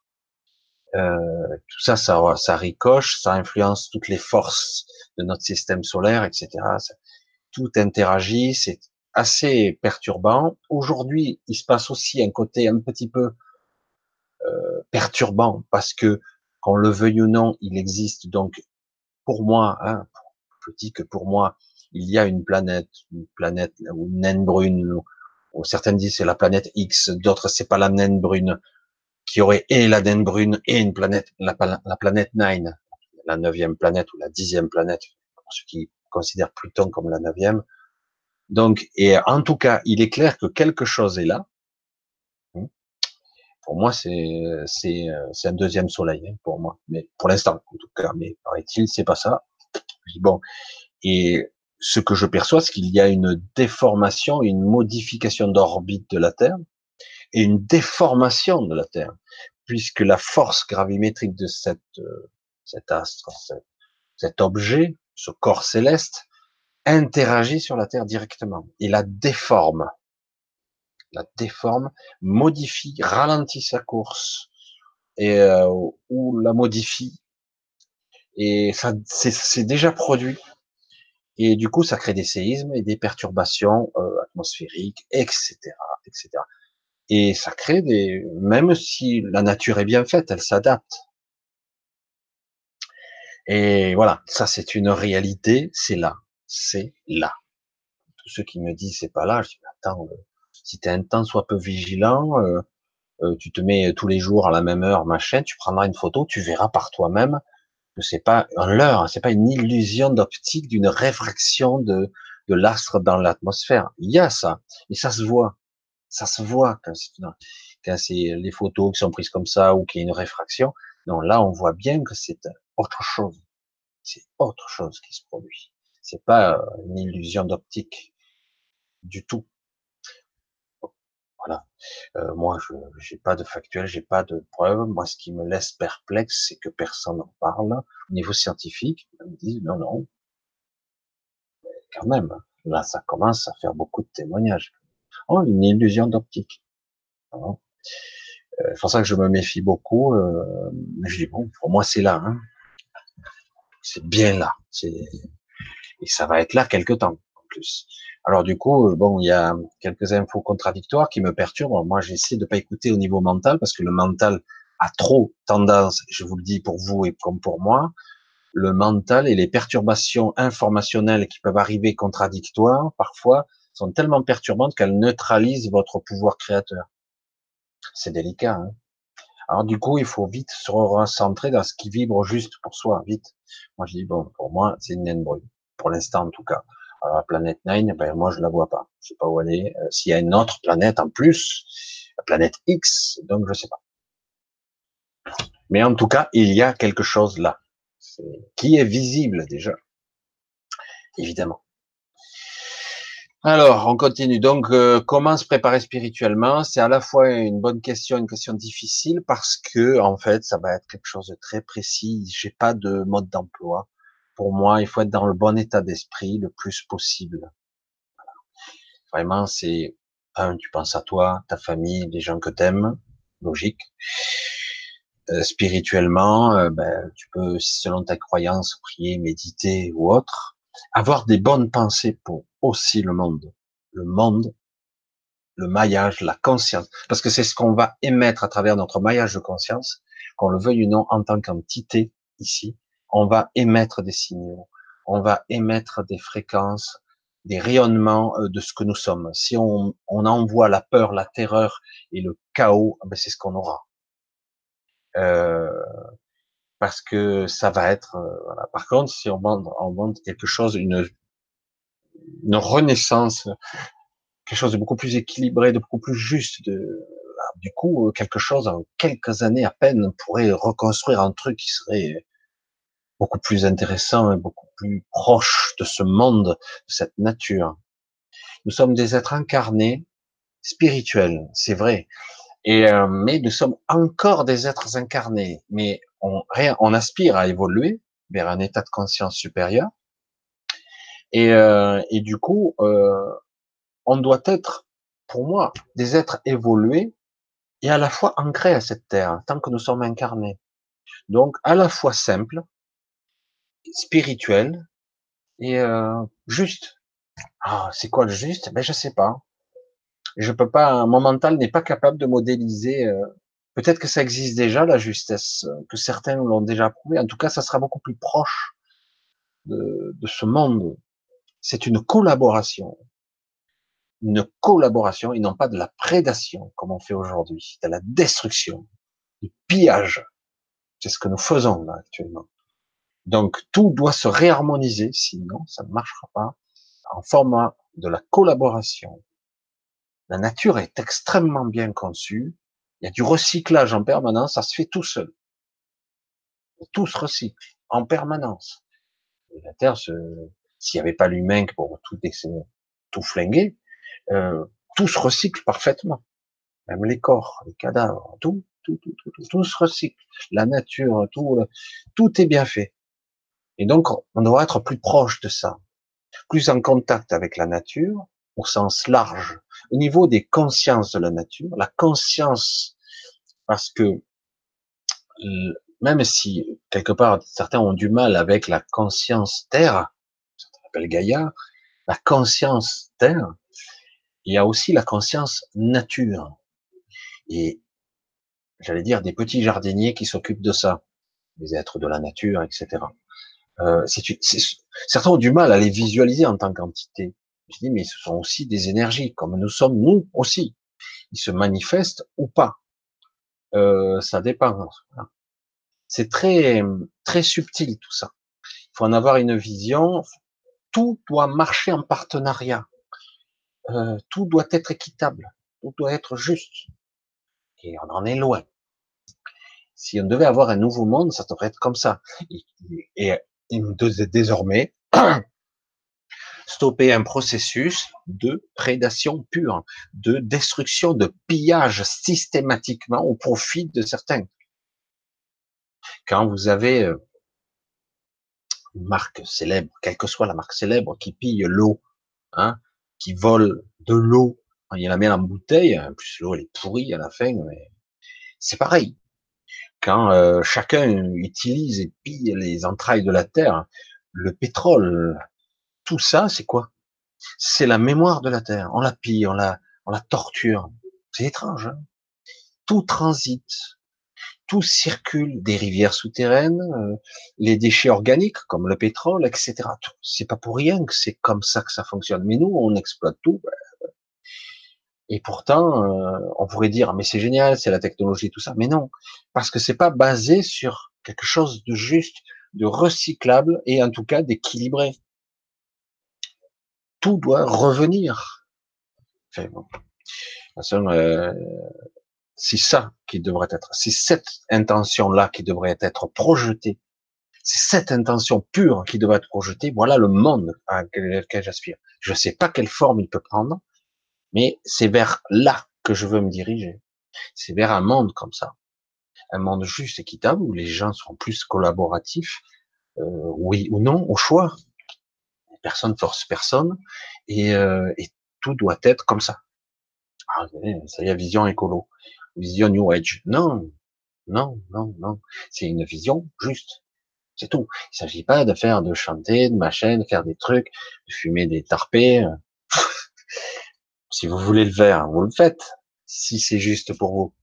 S1: Euh, tout ça, ça, ça ricoche, ça influence toutes les forces de notre système solaire, etc. Tout interagit, c'est assez perturbant. Aujourd'hui, il se passe aussi un côté un petit peu euh, perturbant parce que, qu'on le veuille ou non, il existe donc pour moi, hein, je dis que pour moi, il y a une planète, une planète ou une naine brune, ou, certains disent c'est la planète X, d'autres c'est pas la naine brune, qui aurait et la naine brune et une planète, la, la planète Nine, la neuvième planète ou la dixième planète, pour ceux qui considèrent Pluton comme la neuvième. Donc, et en tout cas, il est clair que quelque chose est là. Hmm. Pour moi, c'est c'est c'est un deuxième soleil hein, pour moi, mais pour l'instant, en tout cas. Mais paraît-il, c'est pas ça. Bon. Et ce que je perçois, c'est qu'il y a une déformation, une modification d'orbite de la Terre et une déformation de la Terre, puisque la force gravimétrique de euh, cet astre, cet, objet, ce corps céleste, interagit sur la Terre directement. Il la déforme. La déforme, modifie, ralentit sa course, et euh, ou la modifie. Et ça, c'est déjà produit. Et du coup, ça crée des séismes et des perturbations euh, atmosphériques, etc., etc. Et ça crée des, même si la nature est bien faite, elle s'adapte. Et voilà, ça c'est une réalité, c'est là, c'est là. Tous ceux qui me disent c'est pas là, je dis attends, euh, si tu es un temps soit peu vigilant, euh, euh, tu te mets tous les jours à la même heure, machin, tu prendras une photo, tu verras par toi-même que c'est pas un leurre, c'est pas une illusion d'optique d'une réfraction de, de l'astre dans l'atmosphère. Il y a ça, et ça se voit, ça se voit quand c'est les photos qui sont prises comme ça ou qu'il y a une réfraction. Non, là on voit bien que c'est autre chose. C'est autre chose qui se produit. C'est pas euh, une illusion d'optique du tout. Voilà. Euh, moi, je j'ai pas de factuel, j'ai pas de preuves. Moi, ce qui me laisse perplexe, c'est que personne n'en parle. Au niveau scientifique, ils me disent non, non. quand même, Là, ça commence à faire beaucoup de témoignages. Oh, une illusion d'optique. Euh, c'est pour ça que je me méfie beaucoup. Euh, je dis bon, pour moi c'est là. Hein. C'est bien là. Et ça va être là quelque temps en plus. Alors du coup, euh, bon, il y a quelques infos contradictoires qui me perturbent. Moi, j'essaie de pas écouter au niveau mental parce que le mental a trop tendance, je vous le dis pour vous et comme pour moi, le mental et les perturbations informationnelles qui peuvent arriver contradictoires, parfois, sont tellement perturbantes qu'elles neutralisent votre pouvoir créateur. C'est délicat. Hein Alors du coup, il faut vite se recentrer dans ce qui vibre juste pour soi, vite. Moi, je dis, bon, pour moi, c'est une naine brune. Pour l'instant, en tout cas. Alors, la planète Nine, ben, moi, je la vois pas. Je sais pas où elle est. Euh, s'il y a une autre planète en plus, la planète X, donc je sais pas. Mais en tout cas, il y a quelque chose là qui est visible déjà, évidemment. Alors, on continue. Donc, euh, comment se préparer spirituellement? C'est à la fois une bonne question, une question difficile parce que, en fait, ça va être quelque chose de très précis. J'ai pas de mode d'emploi. Pour moi, il faut être dans le bon état d'esprit le plus possible. Vraiment, c'est un, tu penses à toi, ta famille, les gens que t'aimes, logique. Euh, spirituellement, euh, ben, tu peux, selon ta croyance, prier, méditer ou autre, avoir des bonnes pensées pour aussi le monde, le monde, le maillage, la conscience, parce que c'est ce qu'on va émettre à travers notre maillage de conscience, qu'on le veuille ou non, en tant qu'entité ici, on va émettre des signaux, on va émettre des fréquences, des rayonnements euh, de ce que nous sommes. Si on, on envoie la peur, la terreur et le chaos, ben c'est ce qu'on aura. Euh, parce que ça va être. Euh, voilà. Par contre, si on montre, on montre quelque chose, une, une renaissance, quelque chose de beaucoup plus équilibré, de beaucoup plus juste, de, du coup, quelque chose en quelques années à peine pourrait reconstruire un truc qui serait beaucoup plus intéressant et beaucoup plus proche de ce monde, de cette nature. Nous sommes des êtres incarnés, spirituels, c'est vrai. Et euh, mais nous sommes encore des êtres incarnés, mais on, on aspire à évoluer vers un état de conscience supérieur. Et, euh, et du coup, euh, on doit être, pour moi, des êtres évolués et à la fois ancrés à cette terre, tant que nous sommes incarnés. Donc, à la fois simple, spirituel et euh, juste. Ah, c'est quoi le juste? Ben, je sais pas. Je peux pas, mon mental n'est pas capable de modéliser. Peut-être que ça existe déjà la justesse, euh, que certains l'ont déjà prouvé. En tout cas, ça sera beaucoup plus proche de, de ce monde. C'est une collaboration, une collaboration et non pas de la prédation comme on fait aujourd'hui, de la destruction, du pillage. C'est ce que nous faisons là actuellement. Donc tout doit se réharmoniser, sinon ça ne marchera pas en format de la collaboration, la nature est extrêmement bien conçue. Il y a du recyclage en permanence, ça se fait tout seul. Tout se recycle en permanence. la Terre, s'il n'y avait pas l'humain pour tout, tout flinguer, euh, tout se recycle parfaitement. Même les corps, les cadavres, tout, tout, tout, tout, tout, tout se recycle. La nature, tout, tout est bien fait. Et donc, on doit être plus proche de ça, plus en contact avec la nature, au sens large, au niveau des consciences de la nature, la conscience, parce que euh, même si quelque part certains ont du mal avec la conscience terre, ça s'appelle Gaïa, la conscience terre, il y a aussi la conscience nature. Et j'allais dire des petits jardiniers qui s'occupent de ça, les êtres de la nature, etc. Euh, certains ont du mal à les visualiser en tant qu'entité. Je dis, mais ce sont aussi des énergies, comme nous sommes nous aussi. Ils se manifestent ou pas. Euh, ça dépend. C'est très, très subtil tout ça. Il faut en avoir une vision. Tout doit marcher en partenariat. Euh, tout doit être équitable. Tout doit être juste. Et on en est loin. Si on devait avoir un nouveau monde, ça devrait être comme ça. Et, et, et désormais, stopper un processus de prédation pure, de destruction, de pillage systématiquement au profit de certains. Quand vous avez euh, une marque célèbre, quelle que soit la marque célèbre, qui pille l'eau hein, qui vole de l'eau, il la met en bouteille, en plus l'eau elle est pourrie à la fin, mais c'est pareil. Quand euh, chacun utilise et pille les entrailles de la terre, le pétrole, tout ça, c'est quoi? C'est la mémoire de la terre. On la pille, on la, on la torture. C'est étrange. Hein tout transite, tout circule, des rivières souterraines, euh, les déchets organiques comme le pétrole, etc. C'est pas pour rien que c'est comme ça que ça fonctionne. Mais nous, on exploite tout. Ben, et pourtant, euh, on pourrait dire, mais c'est génial, c'est la technologie, tout ça. Mais non, parce que c'est pas basé sur quelque chose de juste, de recyclable et en tout cas d'équilibré. Tout doit revenir. Enfin, bon. Euh, c'est ça qui devrait être, c'est cette intention-là qui devrait être projetée. C'est cette intention pure qui devrait être projetée. Voilà le monde à lequel j'aspire. Je ne sais pas quelle forme il peut prendre, mais c'est vers là que je veux me diriger. C'est vers un monde comme ça. Un monde juste, équitable, où les gens seront plus collaboratifs, euh, oui ou non, au choix. Personne force personne, et, euh, et tout doit être comme ça. Ah, ça y est, vision écolo vision New Age. Non, non, non, non. C'est une vision juste. C'est tout. Il s'agit pas de faire, de chanter, de machin, de faire des trucs, de fumer des tarpés. si vous voulez le faire, vous le faites. Si c'est juste pour vous.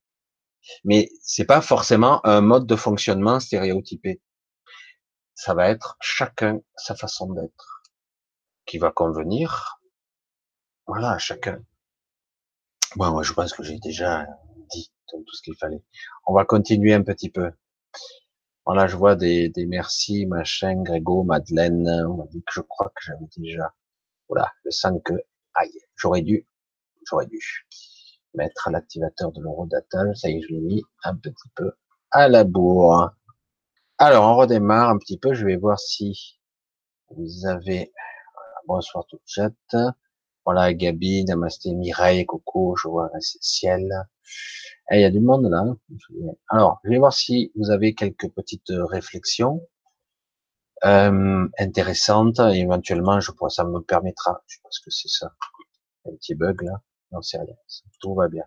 S1: Mais c'est pas forcément un mode de fonctionnement stéréotypé. Ça va être chacun sa façon d'être qui va convenir. Voilà, chacun. Bon, moi, je pense que j'ai déjà dit tout ce qu'il fallait. On va continuer un petit peu. Voilà, je vois des, merci, machin, Grégo, Madeleine. On m'a dit que je crois que j'avais déjà. Voilà, le 5 que, aïe, j'aurais dû, j'aurais dû mettre l'activateur de l'eurodatage. Ça y est, je l'ai mis un petit peu à la bourre. Alors, on redémarre un petit peu. Je vais voir si vous avez, bonsoir tout le chat. Voilà, Gabi, Namasté, Mireille, Coco, je vois ciel. Eh, il y a du monde là. Hein. Alors, je vais voir si vous avez quelques petites réflexions euh, intéressantes. éventuellement, je pourrais, ça me permettra. Je pense que c'est ça. Un petit bug là. Non, c'est rien. Tout va bien.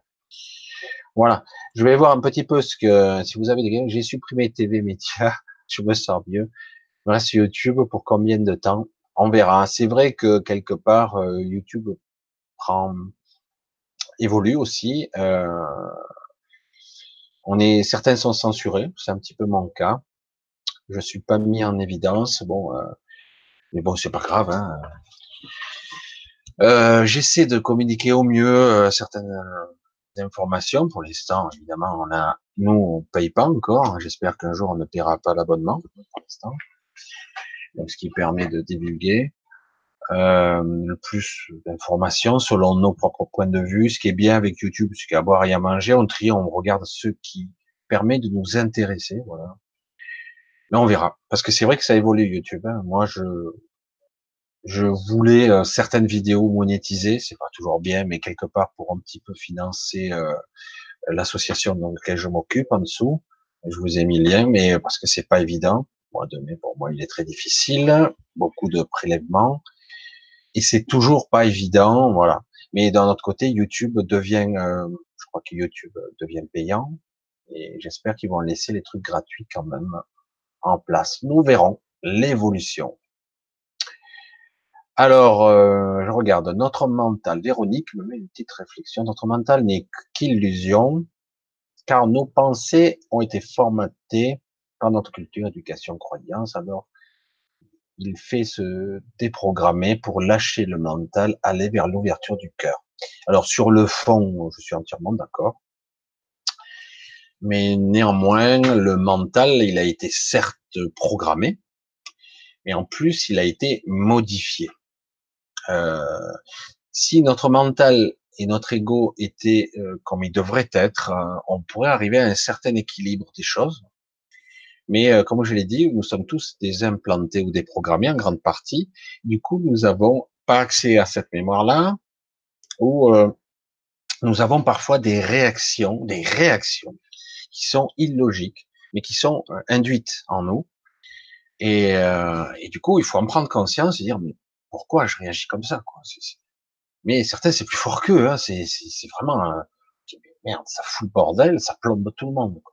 S1: Voilà. Je vais voir un petit peu ce que, si vous avez des j'ai supprimé TV Média. je me sens mieux. Voilà, sur YouTube pour combien de temps? On verra. C'est vrai que quelque part, euh, YouTube évolue aussi. Euh, certains sont censurés, c'est un petit peu mon cas. Je suis pas mis en évidence, bon, euh, mais bon, c'est pas grave. Hein. J'essaie de communiquer au mieux certaines informations. Pour l'instant, évidemment, on a, nous, on paye pas encore. J'espère qu'un jour on ne paiera pas l'abonnement pour l'instant. Donc, ce qui permet de divulguer euh, le plus d'informations selon nos propres points de vue. Ce qui est bien avec YouTube, c'est qu'à boire et à manger, on trie, on regarde ce qui permet de nous intéresser. Voilà. Mais on verra, parce que c'est vrai que ça évolue YouTube. Hein. Moi, je je voulais euh, certaines vidéos monétisées, c'est pas toujours bien, mais quelque part pour un petit peu financer euh, l'association dans laquelle je m'occupe en dessous. Je vous ai mis le lien, mais parce que c'est pas évident. Moi, de pour moi, il est très difficile, beaucoup de prélèvements et c'est toujours pas évident, voilà. Mais d'un autre côté, YouTube devient, euh, je crois que YouTube devient payant, et j'espère qu'ils vont laisser les trucs gratuits quand même en place. Nous verrons l'évolution. Alors, euh, je regarde notre mental. Véronique me met une petite réflexion. Notre mental n'est qu'illusion, car nos pensées ont été formatées par notre culture, éducation, croyance. Alors, il fait se déprogrammer pour lâcher le mental, aller vers l'ouverture du cœur. Alors sur le fond, je suis entièrement d'accord. Mais néanmoins, le mental, il a été certes programmé, mais en plus, il a été modifié. Euh, si notre mental et notre ego étaient euh, comme ils devraient être, euh, on pourrait arriver à un certain équilibre des choses. Mais euh, comme je l'ai dit, nous sommes tous des implantés ou des programmés en grande partie. Du coup, nous n'avons pas accès à cette mémoire-là, ou euh, nous avons parfois des réactions, des réactions qui sont illogiques, mais qui sont euh, induites en nous. Et, et, du coup, il faut en prendre conscience et dire, mais pourquoi je réagis comme ça, quoi? Mais certains, c'est plus fort qu'eux, hein. c'est vraiment, un... merde, ça fout le bordel, ça plombe tout le monde, quoi.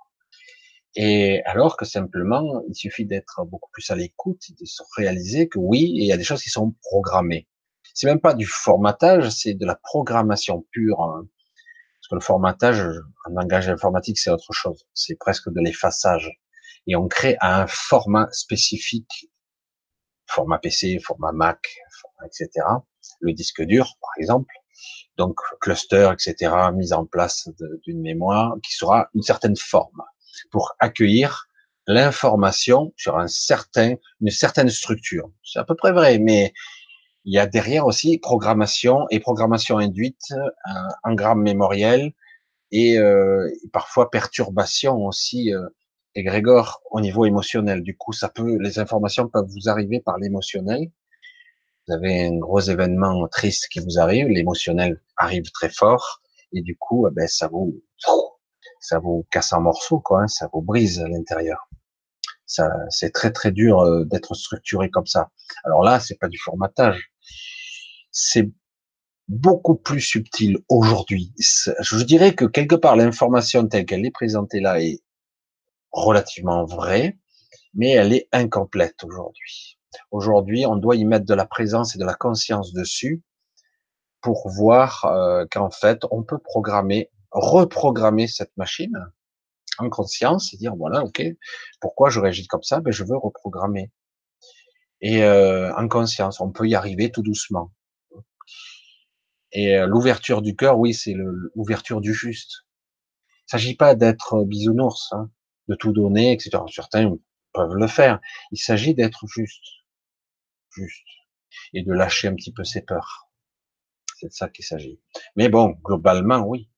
S1: Et alors que simplement, il suffit d'être beaucoup plus à l'écoute, de se réaliser que oui, il y a des choses qui sont programmées. C'est même pas du formatage, c'est de la programmation pure. Hein. Parce que le formatage, en langage informatique, c'est autre chose. C'est presque de l'effaçage. Et on crée un format spécifique, format PC, format Mac, etc. Le disque dur, par exemple. Donc, cluster, etc., mise en place d'une mémoire qui sera une certaine forme pour accueillir l'information sur un certain, une certaine structure. C'est à peu près vrai, mais il y a derrière aussi programmation et programmation induite, un engramme mémoriel et, euh, parfois perturbation aussi euh, égrégore au niveau émotionnel. Du coup, ça peut, les informations peuvent vous arriver par l'émotionnel. Vous avez un gros événement triste qui vous arrive, l'émotionnel arrive très fort et du coup, eh ben ça vous ça vous casse en morceaux, quoi, hein, ça vous brise à l'intérieur. Ça, c'est très très dur euh, d'être structuré comme ça. Alors là, c'est pas du formatage, c'est beaucoup plus subtil aujourd'hui. Je dirais que quelque part l'information telle qu'elle est présentée là est relativement vraie, mais elle est incomplète aujourd'hui. Aujourd'hui, on doit y mettre de la présence et de la conscience dessus pour voir euh, qu'en fait, on peut programmer reprogrammer cette machine en conscience et dire voilà, ok, pourquoi je réagis comme ça? Ben je veux reprogrammer. Et euh, en conscience, on peut y arriver tout doucement. Et euh, l'ouverture du cœur, oui, c'est l'ouverture du juste. Il s'agit pas d'être bisounours, hein, de tout donner, etc. Certains peuvent le faire. Il s'agit d'être juste, juste, et de lâcher un petit peu ses peurs. C'est de ça qu'il s'agit. Mais bon, globalement, oui.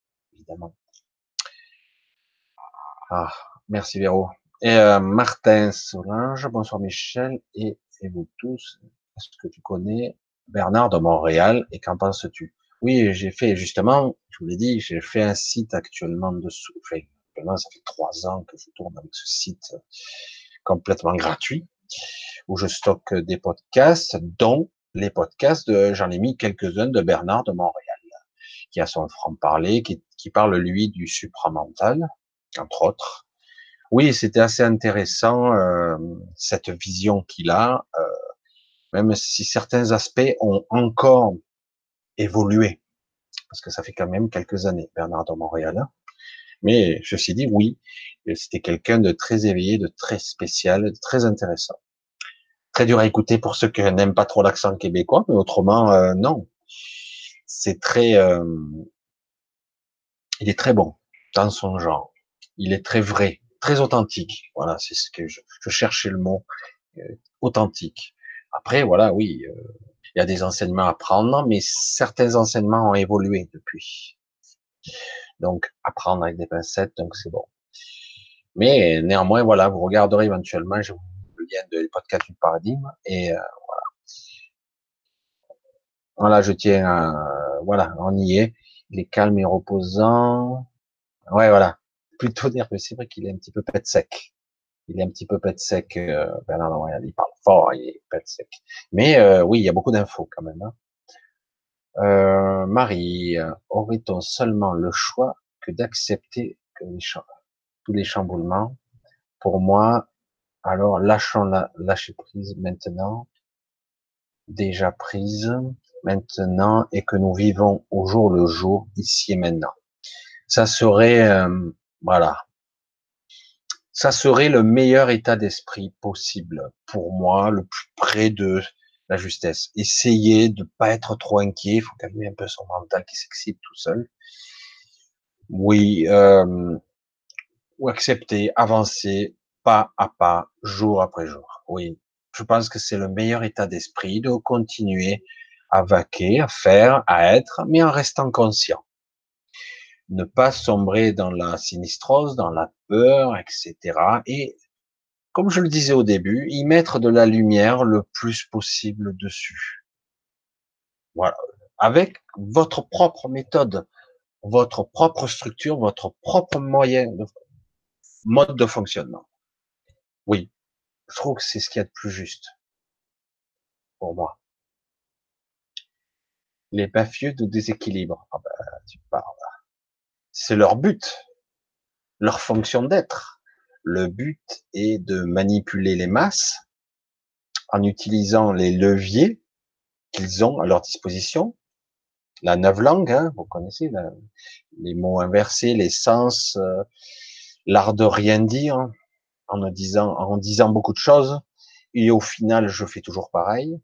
S1: Ah, merci Véro. Et euh, Martin Solange, bonsoir Michel, et, vous tous, est-ce que tu connais Bernard de Montréal, et qu'en penses-tu? Oui, j'ai fait justement, je vous l'ai dit, j'ai fait un site actuellement dessous, enfin, ça fait trois ans que je tourne avec ce site complètement gratuit, où je stocke des podcasts, dont les podcasts de, j'en ai mis quelques-uns de Bernard de Montréal qui a son franc-parler, qui, qui, parle lui du supramental, entre autres. Oui, c'était assez intéressant euh, cette vision qu'il a, euh, même si certains aspects ont encore évolué, parce que ça fait quand même quelques années, Bernard de Montréal. Mais suis dit oui, c'était quelqu'un de très éveillé, de très spécial, de très intéressant. Très dur à écouter pour ceux qui n'aiment pas trop l'accent québécois, mais autrement, euh, non c'est très, euh, il est très bon dans son genre. Il est très vrai, très authentique. Voilà, c'est ce que je, cherchais le mot euh, authentique. Après, voilà, oui, euh, il y a des enseignements à prendre, mais certains enseignements ont évolué depuis. Donc, apprendre avec des pincettes, donc c'est bon. Mais néanmoins, voilà, vous regarderez éventuellement, je vous le lien de podcast du paradigme, et voilà. Voilà, je tiens à voilà, on y est. Il est calme et reposant. Ouais, voilà. Plutôt nerveux. C'est vrai qu'il est un petit peu pète sec. Il est un petit peu pète sec. Euh, non, il parle fort, il est pète sec. Mais euh, oui, il y a beaucoup d'infos quand même. Hein. Euh, Marie, aurait-on seulement le choix que d'accepter tous les chamboulements? Pour moi, alors lâchons la, lâcher prise maintenant. Déjà prise maintenant et que nous vivons au jour le jour, ici et maintenant. Ça serait, euh, voilà, ça serait le meilleur état d'esprit possible pour moi, le plus près de la justesse. Essayer de pas être trop inquiet, il faut calmer un peu son mental qui s'excite tout seul. Oui, euh, ou accepter, avancer pas à pas, jour après jour. Oui, je pense que c'est le meilleur état d'esprit de continuer à vaquer, à faire, à être, mais en restant conscient. Ne pas sombrer dans la sinistrose, dans la peur, etc. Et, comme je le disais au début, y mettre de la lumière le plus possible dessus. Voilà. Avec votre propre méthode, votre propre structure, votre propre moyen, de, mode de fonctionnement. Oui. Je trouve que c'est ce qu'il y a de plus juste. Pour moi. Les mafieux de déséquilibre. Ah ben, tu parles. C'est leur but, leur fonction d'être. Le but est de manipuler les masses en utilisant les leviers qu'ils ont à leur disposition. La neuf langue, hein, vous connaissez les mots inversés, les sens, euh, l'art de rien dire, en disant, en disant beaucoup de choses, et au final, je fais toujours pareil,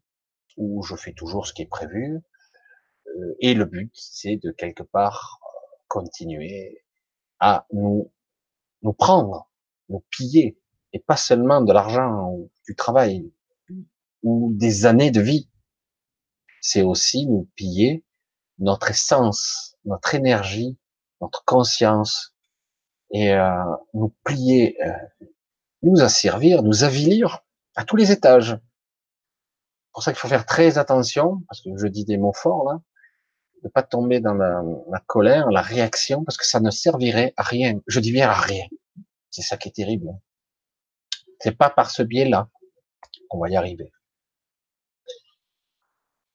S1: ou je fais toujours ce qui est prévu. Euh, et le but, c'est de quelque part continuer à nous, nous prendre, nous piller, et pas seulement de l'argent ou du travail ou des années de vie. C'est aussi nous piller notre essence, notre énergie, notre conscience, et euh, nous plier, euh, nous asservir, nous avilir à tous les étages. C'est pour ça qu'il faut faire très attention, parce que je dis des mots forts là, de pas tomber dans la, colère, la réaction, parce que ça ne servirait à rien. Je dis bien à rien. C'est ça qui est terrible. C'est pas par ce biais-là qu'on va y arriver.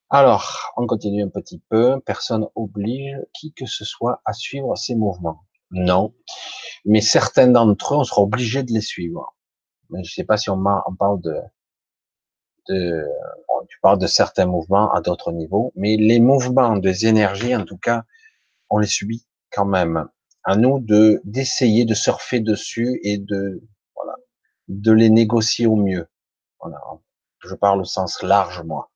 S1: Alors, on continue un petit peu. Personne oblige qui que ce soit à suivre ces mouvements. Non. Mais certains d'entre eux, on sera obligé de les suivre. Mais je sais pas si on parle de, tu parles de certains mouvements à d'autres niveaux, mais les mouvements des énergies, en tout cas, on les subit quand même. À nous de d'essayer de surfer dessus et de voilà, de les négocier au mieux. Je parle au sens large, moi.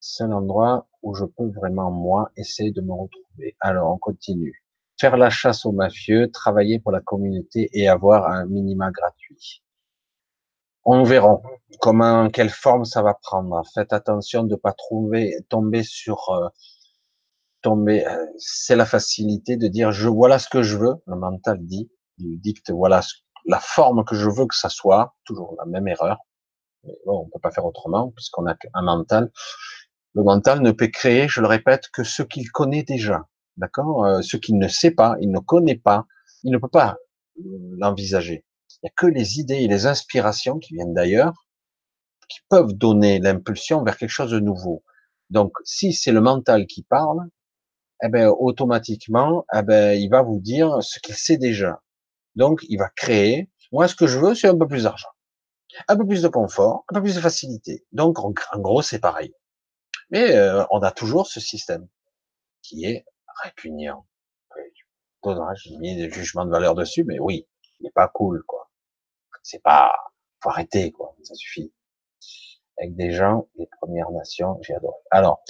S1: C'est l'endroit où je peux vraiment, moi, essayer de me retrouver. Alors, on continue faire la chasse aux mafieux, travailler pour la communauté et avoir un minima gratuit. On verra comment, quelle forme ça va prendre. Faites attention de pas trouver, tomber sur, euh, tomber. Euh, c'est la facilité de dire je voilà ce que je veux. Le mental dit, il dicte voilà la forme que je veux que ça soit. Toujours la même erreur. Mais bon, on peut pas faire autrement puisqu'on a un mental. Le mental ne peut créer, je le répète, que ce qu'il connaît déjà. D'accord? Euh, Ce qu'il ne sait pas, il ne connaît pas, il ne peut pas euh, l'envisager. Il n'y a que les idées et les inspirations qui viennent d'ailleurs qui peuvent donner l'impulsion vers quelque chose de nouveau. Donc, si c'est le mental qui parle, eh ben, automatiquement, eh ben, il va vous dire ce qu'il sait déjà. Donc, il va créer. Moi, ce que je veux, c'est un peu plus d'argent, un peu plus de confort, un peu plus de facilité. Donc, en, gros, c'est pareil. Mais euh, on a toujours ce système qui est répugnant. J'ai mis des jugements de valeur dessus, mais oui, il n'est pas cool, quoi. C'est pas, faut arrêter, quoi. Ça suffit. Avec des gens, les Premières Nations, j'ai adoré. Alors,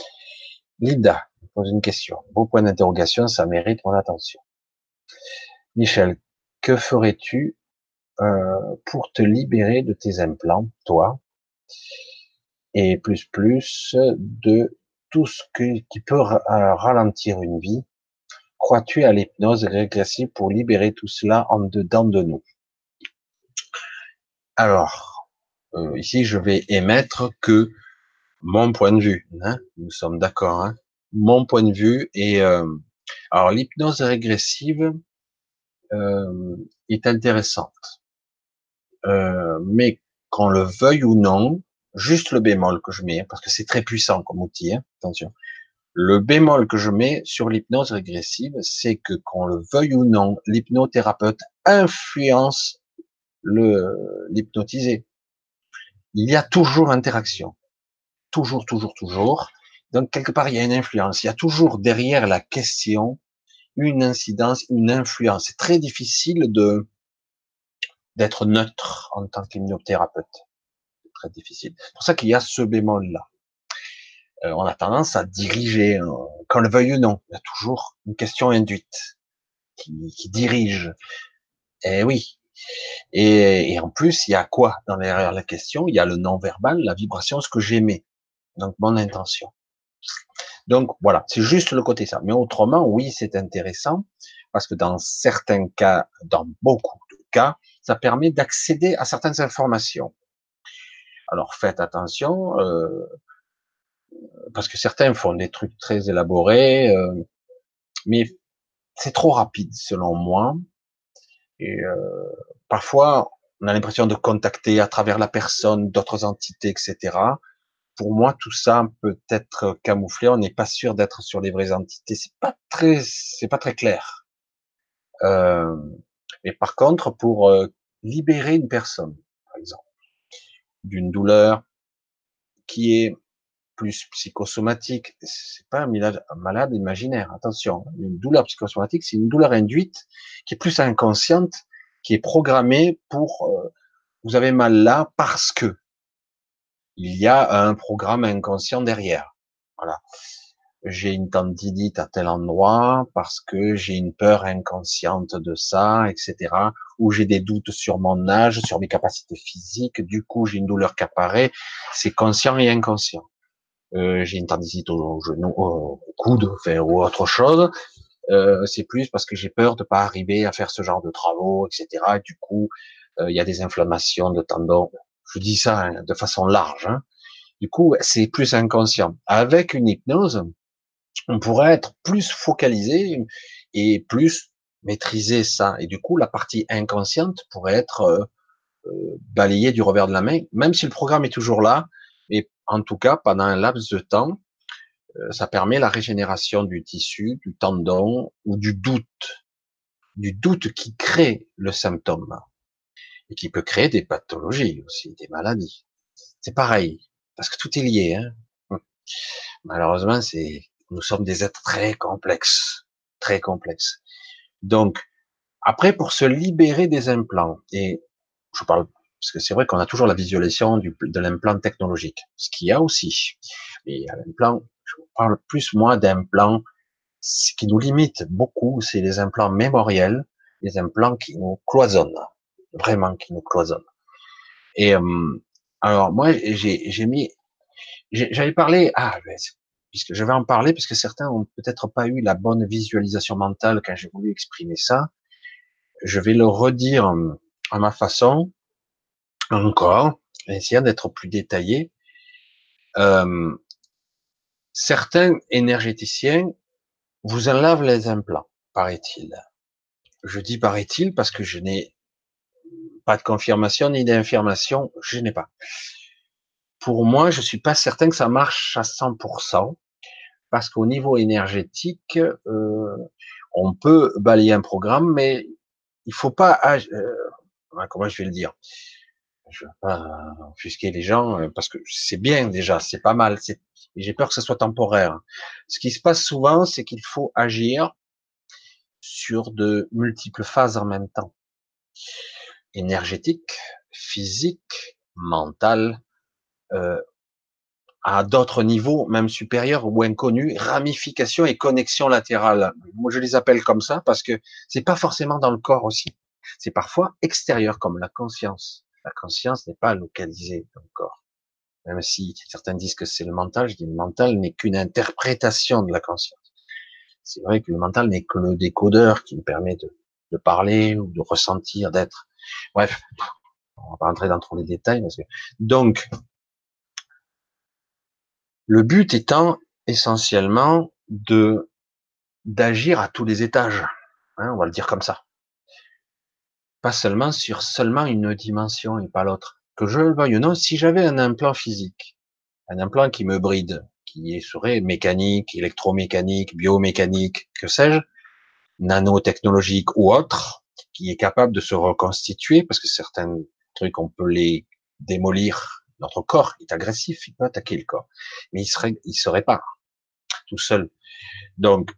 S1: Linda pose une question. Beau point d'interrogation, ça mérite mon attention. Michel, que ferais-tu euh, pour te libérer de tes implants, toi, et plus plus de tout ce qui peut euh, ralentir une vie? Crois-tu à l'hypnose régressive pour libérer tout cela en dedans de nous? Alors, euh, ici, je vais émettre que mon point de vue, hein, nous sommes d'accord, hein, mon point de vue est... Euh, alors, l'hypnose régressive est intéressante, mais qu'on le veuille ou non, juste le bémol que je mets, parce que c'est très puissant comme outil, hein, attention. Le bémol que je mets sur l'hypnose régressive, c'est que qu'on le veuille ou non, l'hypnothérapeute influence le l'hypnotisé. Il y a toujours interaction. Toujours, toujours, toujours. Donc, quelque part, il y a une influence. Il y a toujours derrière la question une incidence, une influence. C'est très difficile de, d'être neutre en tant qu'hypnothérapeute difficile. C'est pour ça qu'il y a ce bémol-là. Euh, on a tendance à diriger, euh, qu'on le veuille ou non. Il y a toujours une question induite qui, qui dirige. Et eh oui. Et, et, en plus, il y a quoi dans derrière la question? Il y a le non-verbal, la vibration, ce que j'aimais. Donc, mon intention. Donc, voilà, c'est juste le côté ça. Mais autrement, oui, c'est intéressant parce que dans certains cas, dans beaucoup de cas, ça permet d'accéder à certaines informations. Alors faites attention, euh, parce que certains font des trucs très élaborés, euh, mais c'est trop rapide selon moi. Et euh, parfois, on a l'impression de contacter à travers la personne d'autres entités, etc. pour moi, tout ça peut être camouflé. On n'est pas sûr d'être sur les vraies entités. C'est pas très, c'est pas très clair. Euh, mais par contre, pour euh, libérer une personne, par exemple, d'une douleur qui est plus psychosomatique, c'est pas un malade imaginaire. Attention, une douleur psychosomatique, c'est une douleur induite qui est plus inconsciente, qui est programmée pour euh, vous avez mal là parce que il y a un programme inconscient derrière. Voilà. J'ai une tendinite à tel endroit parce que j'ai une peur inconsciente de ça, etc. Ou j'ai des doutes sur mon âge, sur mes capacités physiques. Du coup, j'ai une douleur qui apparaît. C'est conscient et inconscient. Euh, j'ai une tendinite au genou, au coude, enfin, ou autre chose. Euh, c'est plus parce que j'ai peur de pas arriver à faire ce genre de travaux, etc. du coup, euh, il y a des inflammations de tendons je dis ça hein, de façon large. Hein. Du coup, c'est plus inconscient. Avec une hypnose, on pourrait être plus focalisé et plus maîtriser ça. Et du coup, la partie inconsciente pourrait être euh, euh, balayée du revers de la main, même si le programme est toujours là. En tout cas, pendant un laps de temps, euh, ça permet la régénération du tissu, du tendon ou du doute, du doute qui crée le symptôme et qui peut créer des pathologies aussi, des maladies. C'est pareil, parce que tout est lié. Hein Malheureusement, c'est nous sommes des êtres très complexes, très complexes. Donc, après, pour se libérer des implants, et je parle parce que c'est vrai qu'on a toujours la visualisation du, de l'implant technologique, ce qu'il y a aussi. Mais l'implant, je parle plus moi d'implants, ce qui nous limite beaucoup, c'est les implants mémoriels, les implants qui nous cloisonnent vraiment qui nous cloisonne. Et euh, alors moi j'ai mis, j'avais parlé, ah puisque je vais en parler, puisque certains ont peut-être pas eu la bonne visualisation mentale quand j'ai voulu exprimer ça. Je vais le redire euh, à ma façon, encore, essayer d'être plus détaillé. Euh, certains énergéticiens vous enlèvent les implants, paraît-il. Je dis paraît-il parce que je n'ai pas de confirmation ni d'information, je n'ai pas. Pour moi, je suis pas certain que ça marche à 100%, parce qu'au niveau énergétique, euh, on peut balayer un programme, mais il faut pas, euh, comment je vais le dire, je vais pas offusquer les gens, euh, parce que c'est bien déjà, c'est pas mal, j'ai peur que ce soit temporaire. Ce qui se passe souvent, c'est qu'il faut agir sur de multiples phases en même temps énergétique, physique, mental, euh, à d'autres niveaux, même supérieurs ou inconnus, ramifications et connexions latérales. Moi, je les appelle comme ça parce que c'est pas forcément dans le corps aussi. C'est parfois extérieur, comme la conscience. La conscience n'est pas localisée dans le corps. Même si certains disent que c'est le mental, je dis le mental n'est qu'une interprétation de la conscience. C'est vrai que le mental n'est que le décodeur qui nous permet de, parler ou de ressentir, d'être. Bref, on va pas rentrer dans trop les détails. Donc, le but étant essentiellement de d'agir à tous les étages. Hein, on va le dire comme ça. Pas seulement sur seulement une dimension et pas l'autre. Que je le veuille ou non, si j'avais un implant physique, un implant qui me bride, qui serait mécanique, électromécanique, biomécanique, que sais-je, nanotechnologique ou autre, qui est capable de se reconstituer, parce que certains trucs, on peut les démolir. Notre corps est agressif, il peut attaquer le corps, mais il serait, il se répare tout seul. Donc,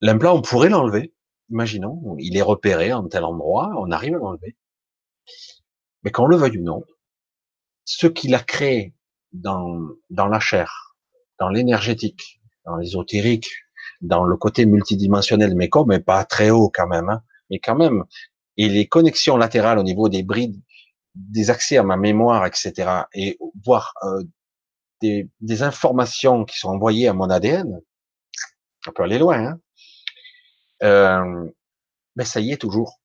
S1: l'implant, on pourrait l'enlever. Imaginons, il est repéré en tel endroit, on arrive à l'enlever. Mais qu'on le veuille ou non, ce qu'il a créé dans, dans la chair, dans l'énergétique, dans l'ésotérique, dans le côté multidimensionnel, mais comme, mais pas très haut quand même, hein, mais quand même, et les connexions latérales au niveau des brides, des accès à ma mémoire, etc., et voir euh, des, informations qui sont envoyées à mon ADN, on peut aller loin, hein, euh, ben ça y est toujours.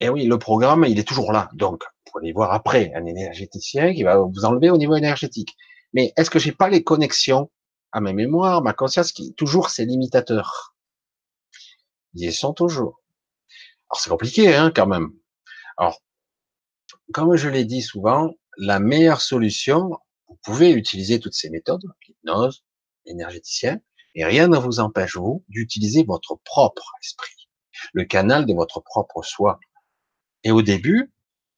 S1: Et oui, le programme, il est toujours là. Donc, vous pouvez voir après un énergéticien qui va vous enlever au niveau énergétique. Mais est-ce que j'ai pas les connexions à ma mémoire, ma conscience, qui toujours ces limitateurs? Ils sont toujours. Alors c'est compliqué, hein, quand même. Alors, comme je l'ai dit souvent, la meilleure solution, Vous pouvez utiliser toutes ces méthodes, l'hypnose, l'énergéticien, et rien ne vous empêche, vous, d'utiliser votre propre esprit, le canal de votre propre soi. Et au début,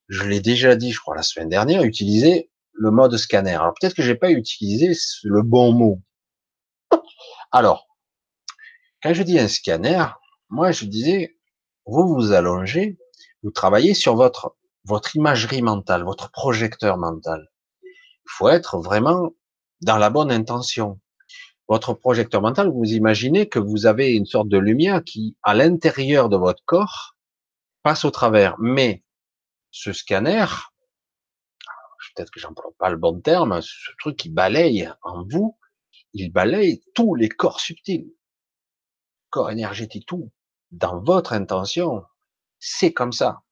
S1: je l'ai déjà dit, je crois, la semaine dernière, utiliser le mode scanner. Alors peut-être que j'ai pas utilisé le bon mot. Alors, quand je dis un scanner, moi je disais, vous vous allongez, vous travaillez sur votre votre imagerie mentale, votre projecteur mental. Il faut être vraiment dans la bonne intention. Votre projecteur mental, vous imaginez que vous avez une sorte de lumière qui, à l'intérieur de votre corps, passe au travers. Mais ce scanner, peut-être que j'emploie pas le bon terme, ce truc qui balaye en vous, il balaye tous les corps subtils, corps énergétique, tout, dans votre intention. C'est comme ça.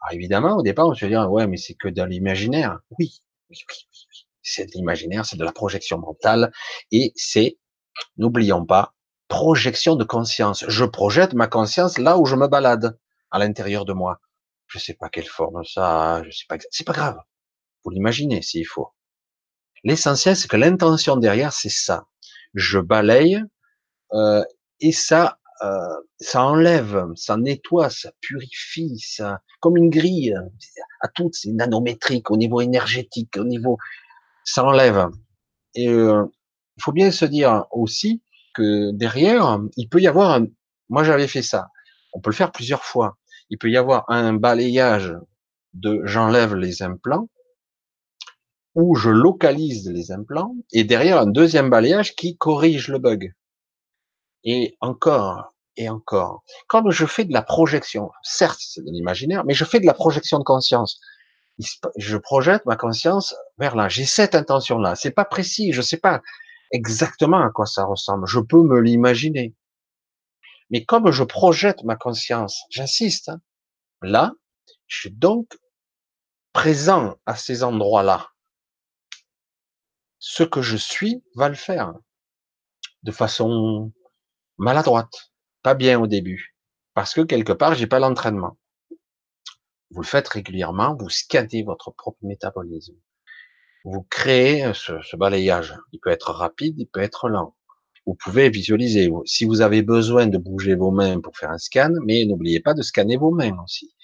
S1: Alors évidemment, au départ, on se dit, ouais, mais c'est que dans l'imaginaire. Oui, oui, oui, oui. C'est de l'imaginaire, c'est de la projection mentale, et c'est, n'oublions pas, projection de conscience. Je projette ma conscience là où je me balade, à l'intérieur de moi. Je sais pas quelle forme ça, je sais pas, c'est pas grave. Vous l'imaginez s'il faut. L'essentiel, c'est que l'intention derrière, c'est ça. Je balaye euh, et ça, euh, ça enlève, ça nettoie, ça purifie, ça, comme une grille à toutes, c'est nanométrique au niveau énergétique, au niveau, ça enlève. Et euh, il faut bien se dire aussi que derrière, il peut y avoir, un, moi j'avais fait ça. On peut le faire plusieurs fois. Il peut y avoir un balayage de j'enlève les implants où je localise les implants et derrière un deuxième balayage qui corrige le bug. Et encore, et encore. Comme je fais de la projection, certes c'est de l'imaginaire, mais je fais de la projection de conscience. Je projette ma conscience vers là. J'ai cette intention-là. C'est pas précis. Je sais pas exactement à quoi ça ressemble. Je peux me l'imaginer. Mais comme je projette ma conscience, j'insiste, hein, là, je suis donc présent à ces endroits-là ce que je suis va le faire de façon maladroite, pas bien au début, parce que quelque part j'ai pas l'entraînement. Vous le faites régulièrement, vous scannez votre propre métabolisme, vous créez ce, ce balayage. Il peut être rapide, il peut être lent. Vous pouvez visualiser. Si vous avez besoin de bouger vos mains pour faire un scan, mais n'oubliez pas de scanner vos mains aussi.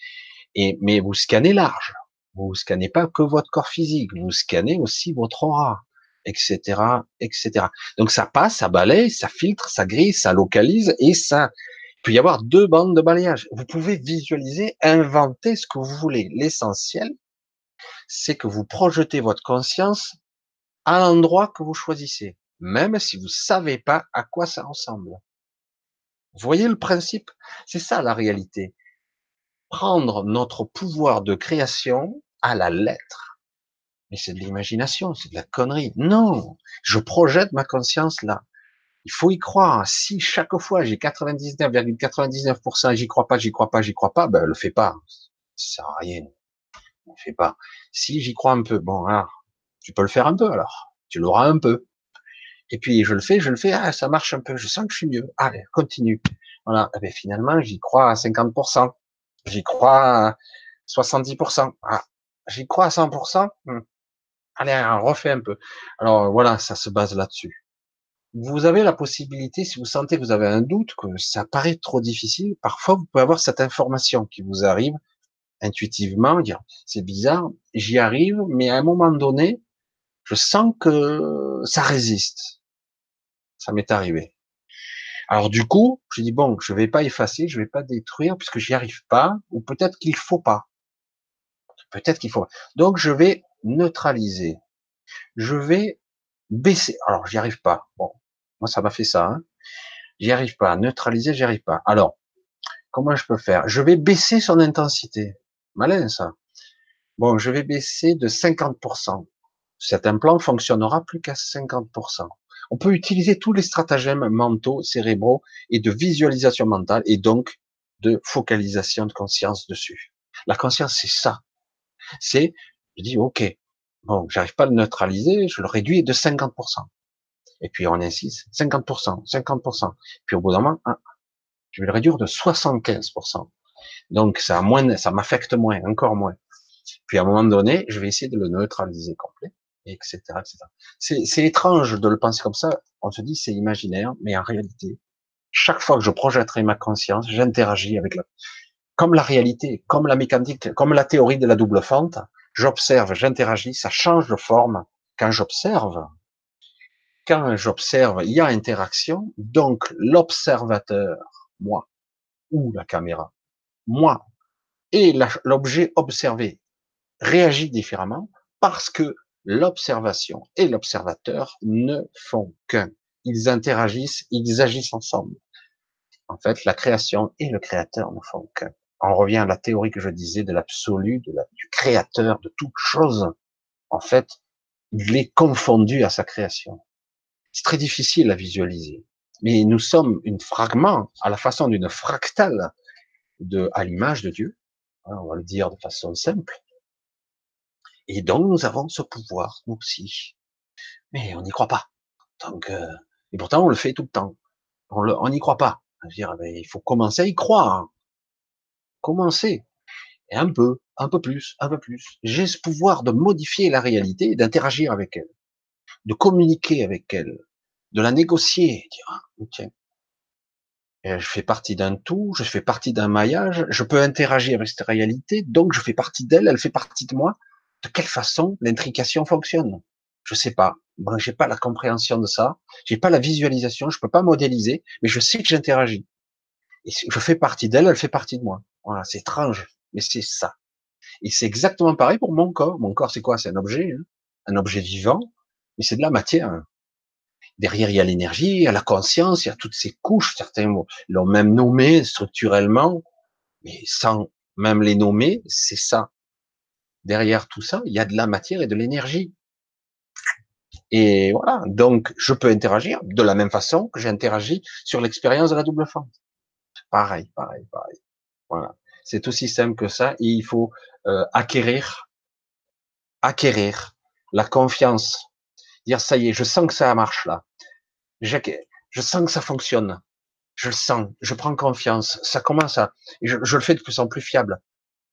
S1: Et mais vous scannez large. Vous scannez pas que votre corps physique, vous scannez aussi votre aura etc., etc. Donc ça passe, ça balaye, ça filtre, ça grille, ça localise et ça. Peut y avoir deux bandes de balayage. Vous pouvez visualiser, inventer ce que vous voulez. L'essentiel, c'est que vous projetez votre conscience à l'endroit que vous choisissez, même si vous savez pas à quoi ça ressemble. Vous voyez le principe? C'est ça la réalité. Prendre notre pouvoir de création à la lettre mais c'est de l'imagination, c'est de la connerie. Non, je projette ma conscience là. Il faut y croire. Si chaque fois j'ai 99,99%, j'y crois pas, j'y crois pas, j'y crois pas, ben le fais pas. Ça sert à rien. Ne fais pas. Si j'y crois un peu, bon, alors, tu peux le faire un peu alors. Tu l'auras un peu. Et puis je le fais, je le fais, ah, ça marche un peu, je sens que je suis mieux. Allez, continue. Voilà. Et eh ben, finalement, j'y crois à 50%. J'y crois à 70%. Ah, j'y crois à 100%. Allez, on refait un peu. Alors voilà, ça se base là-dessus. Vous avez la possibilité, si vous sentez que vous avez un doute, que ça paraît trop difficile, parfois vous pouvez avoir cette information qui vous arrive intuitivement, dire c'est bizarre, j'y arrive, mais à un moment donné, je sens que ça résiste. Ça m'est arrivé. Alors du coup, je dis bon, je vais pas effacer, je vais pas détruire puisque j'y arrive pas, ou peut-être qu'il faut pas. Peut-être qu'il faut. Donc je vais neutraliser. Je vais baisser. Alors, j'y arrive pas. Bon, moi, ça m'a fait ça. Hein. J'y arrive pas. Neutraliser, j'y arrive pas. Alors, comment je peux faire? Je vais baisser son intensité. Malin, ça. Bon, je vais baisser de 50%. Cet implant fonctionnera plus qu'à 50%. On peut utiliser tous les stratagèmes mentaux, cérébraux et de visualisation mentale et donc de focalisation de conscience dessus. La conscience, c'est ça. C'est je dis, OK, bon, j'arrive pas à le neutraliser, je le réduis de 50%. Et puis on insiste, 50%, 50%. Puis au bout d'un moment, hein, je vais le réduire de 75%. Donc ça moins, ça m'affecte moins, encore moins. Puis à un moment donné, je vais essayer de le neutraliser complet. etc., etc. C'est étrange de le penser comme ça. On se dit c'est imaginaire, mais en réalité, chaque fois que je projetterai ma conscience, j'interagis avec la, comme la réalité, comme la mécanique, comme la théorie de la double fente. J'observe, j'interagis, ça change de forme quand j'observe. Quand j'observe, il y a interaction, donc l'observateur, moi, ou la caméra, moi, et l'objet observé réagit différemment parce que l'observation et l'observateur ne font qu'un. Ils interagissent, ils agissent ensemble. En fait, la création et le créateur ne font qu'un. On revient à la théorie que je disais de l'absolu, du créateur de toute chose. En fait, il est confondu à sa création. C'est très difficile à visualiser. Mais nous sommes un fragment, à la façon d'une fractale, de, à l'image de Dieu. Hein, on va le dire de façon simple. Et donc, nous avons ce pouvoir, nous aussi. Mais on n'y croit pas. Donc, euh, et pourtant, on le fait tout le temps. On n'y croit pas. dire, il faut commencer à y croire. Commencer. Et un peu, un peu plus, un peu plus. J'ai ce pouvoir de modifier la réalité et d'interagir avec elle, de communiquer avec elle, de la négocier. Dire, ah, tiens, je fais partie d'un tout, je fais partie d'un maillage, je peux interagir avec cette réalité, donc je fais partie d'elle, elle fait partie de moi. De quelle façon l'intrication fonctionne? Je sais pas. Bon, j'ai pas la compréhension de ça, j'ai pas la visualisation, je peux pas modéliser, mais je sais que j'interagis. Et je fais partie d'elle, elle fait partie de moi. Voilà, c'est étrange, mais c'est ça. Et c'est exactement pareil pour mon corps. Mon corps, c'est quoi? C'est un objet, hein un objet vivant, mais c'est de la matière. Derrière, il y a l'énergie, il y a la conscience, il y a toutes ces couches. Certains l'ont même nommé structurellement, mais sans même les nommer, c'est ça. Derrière tout ça, il y a de la matière et de l'énergie. Et voilà. Donc, je peux interagir de la même façon que j'ai interagi sur l'expérience de la double fente. Pareil, pareil, pareil. Voilà. C'est aussi simple que ça. Et il faut euh, acquérir, acquérir la confiance dire ça y est, je sens que ça marche là. Je, je sens que ça fonctionne. Je le sens, je prends confiance. Ça commence à, je, le fais de plus en plus fiable.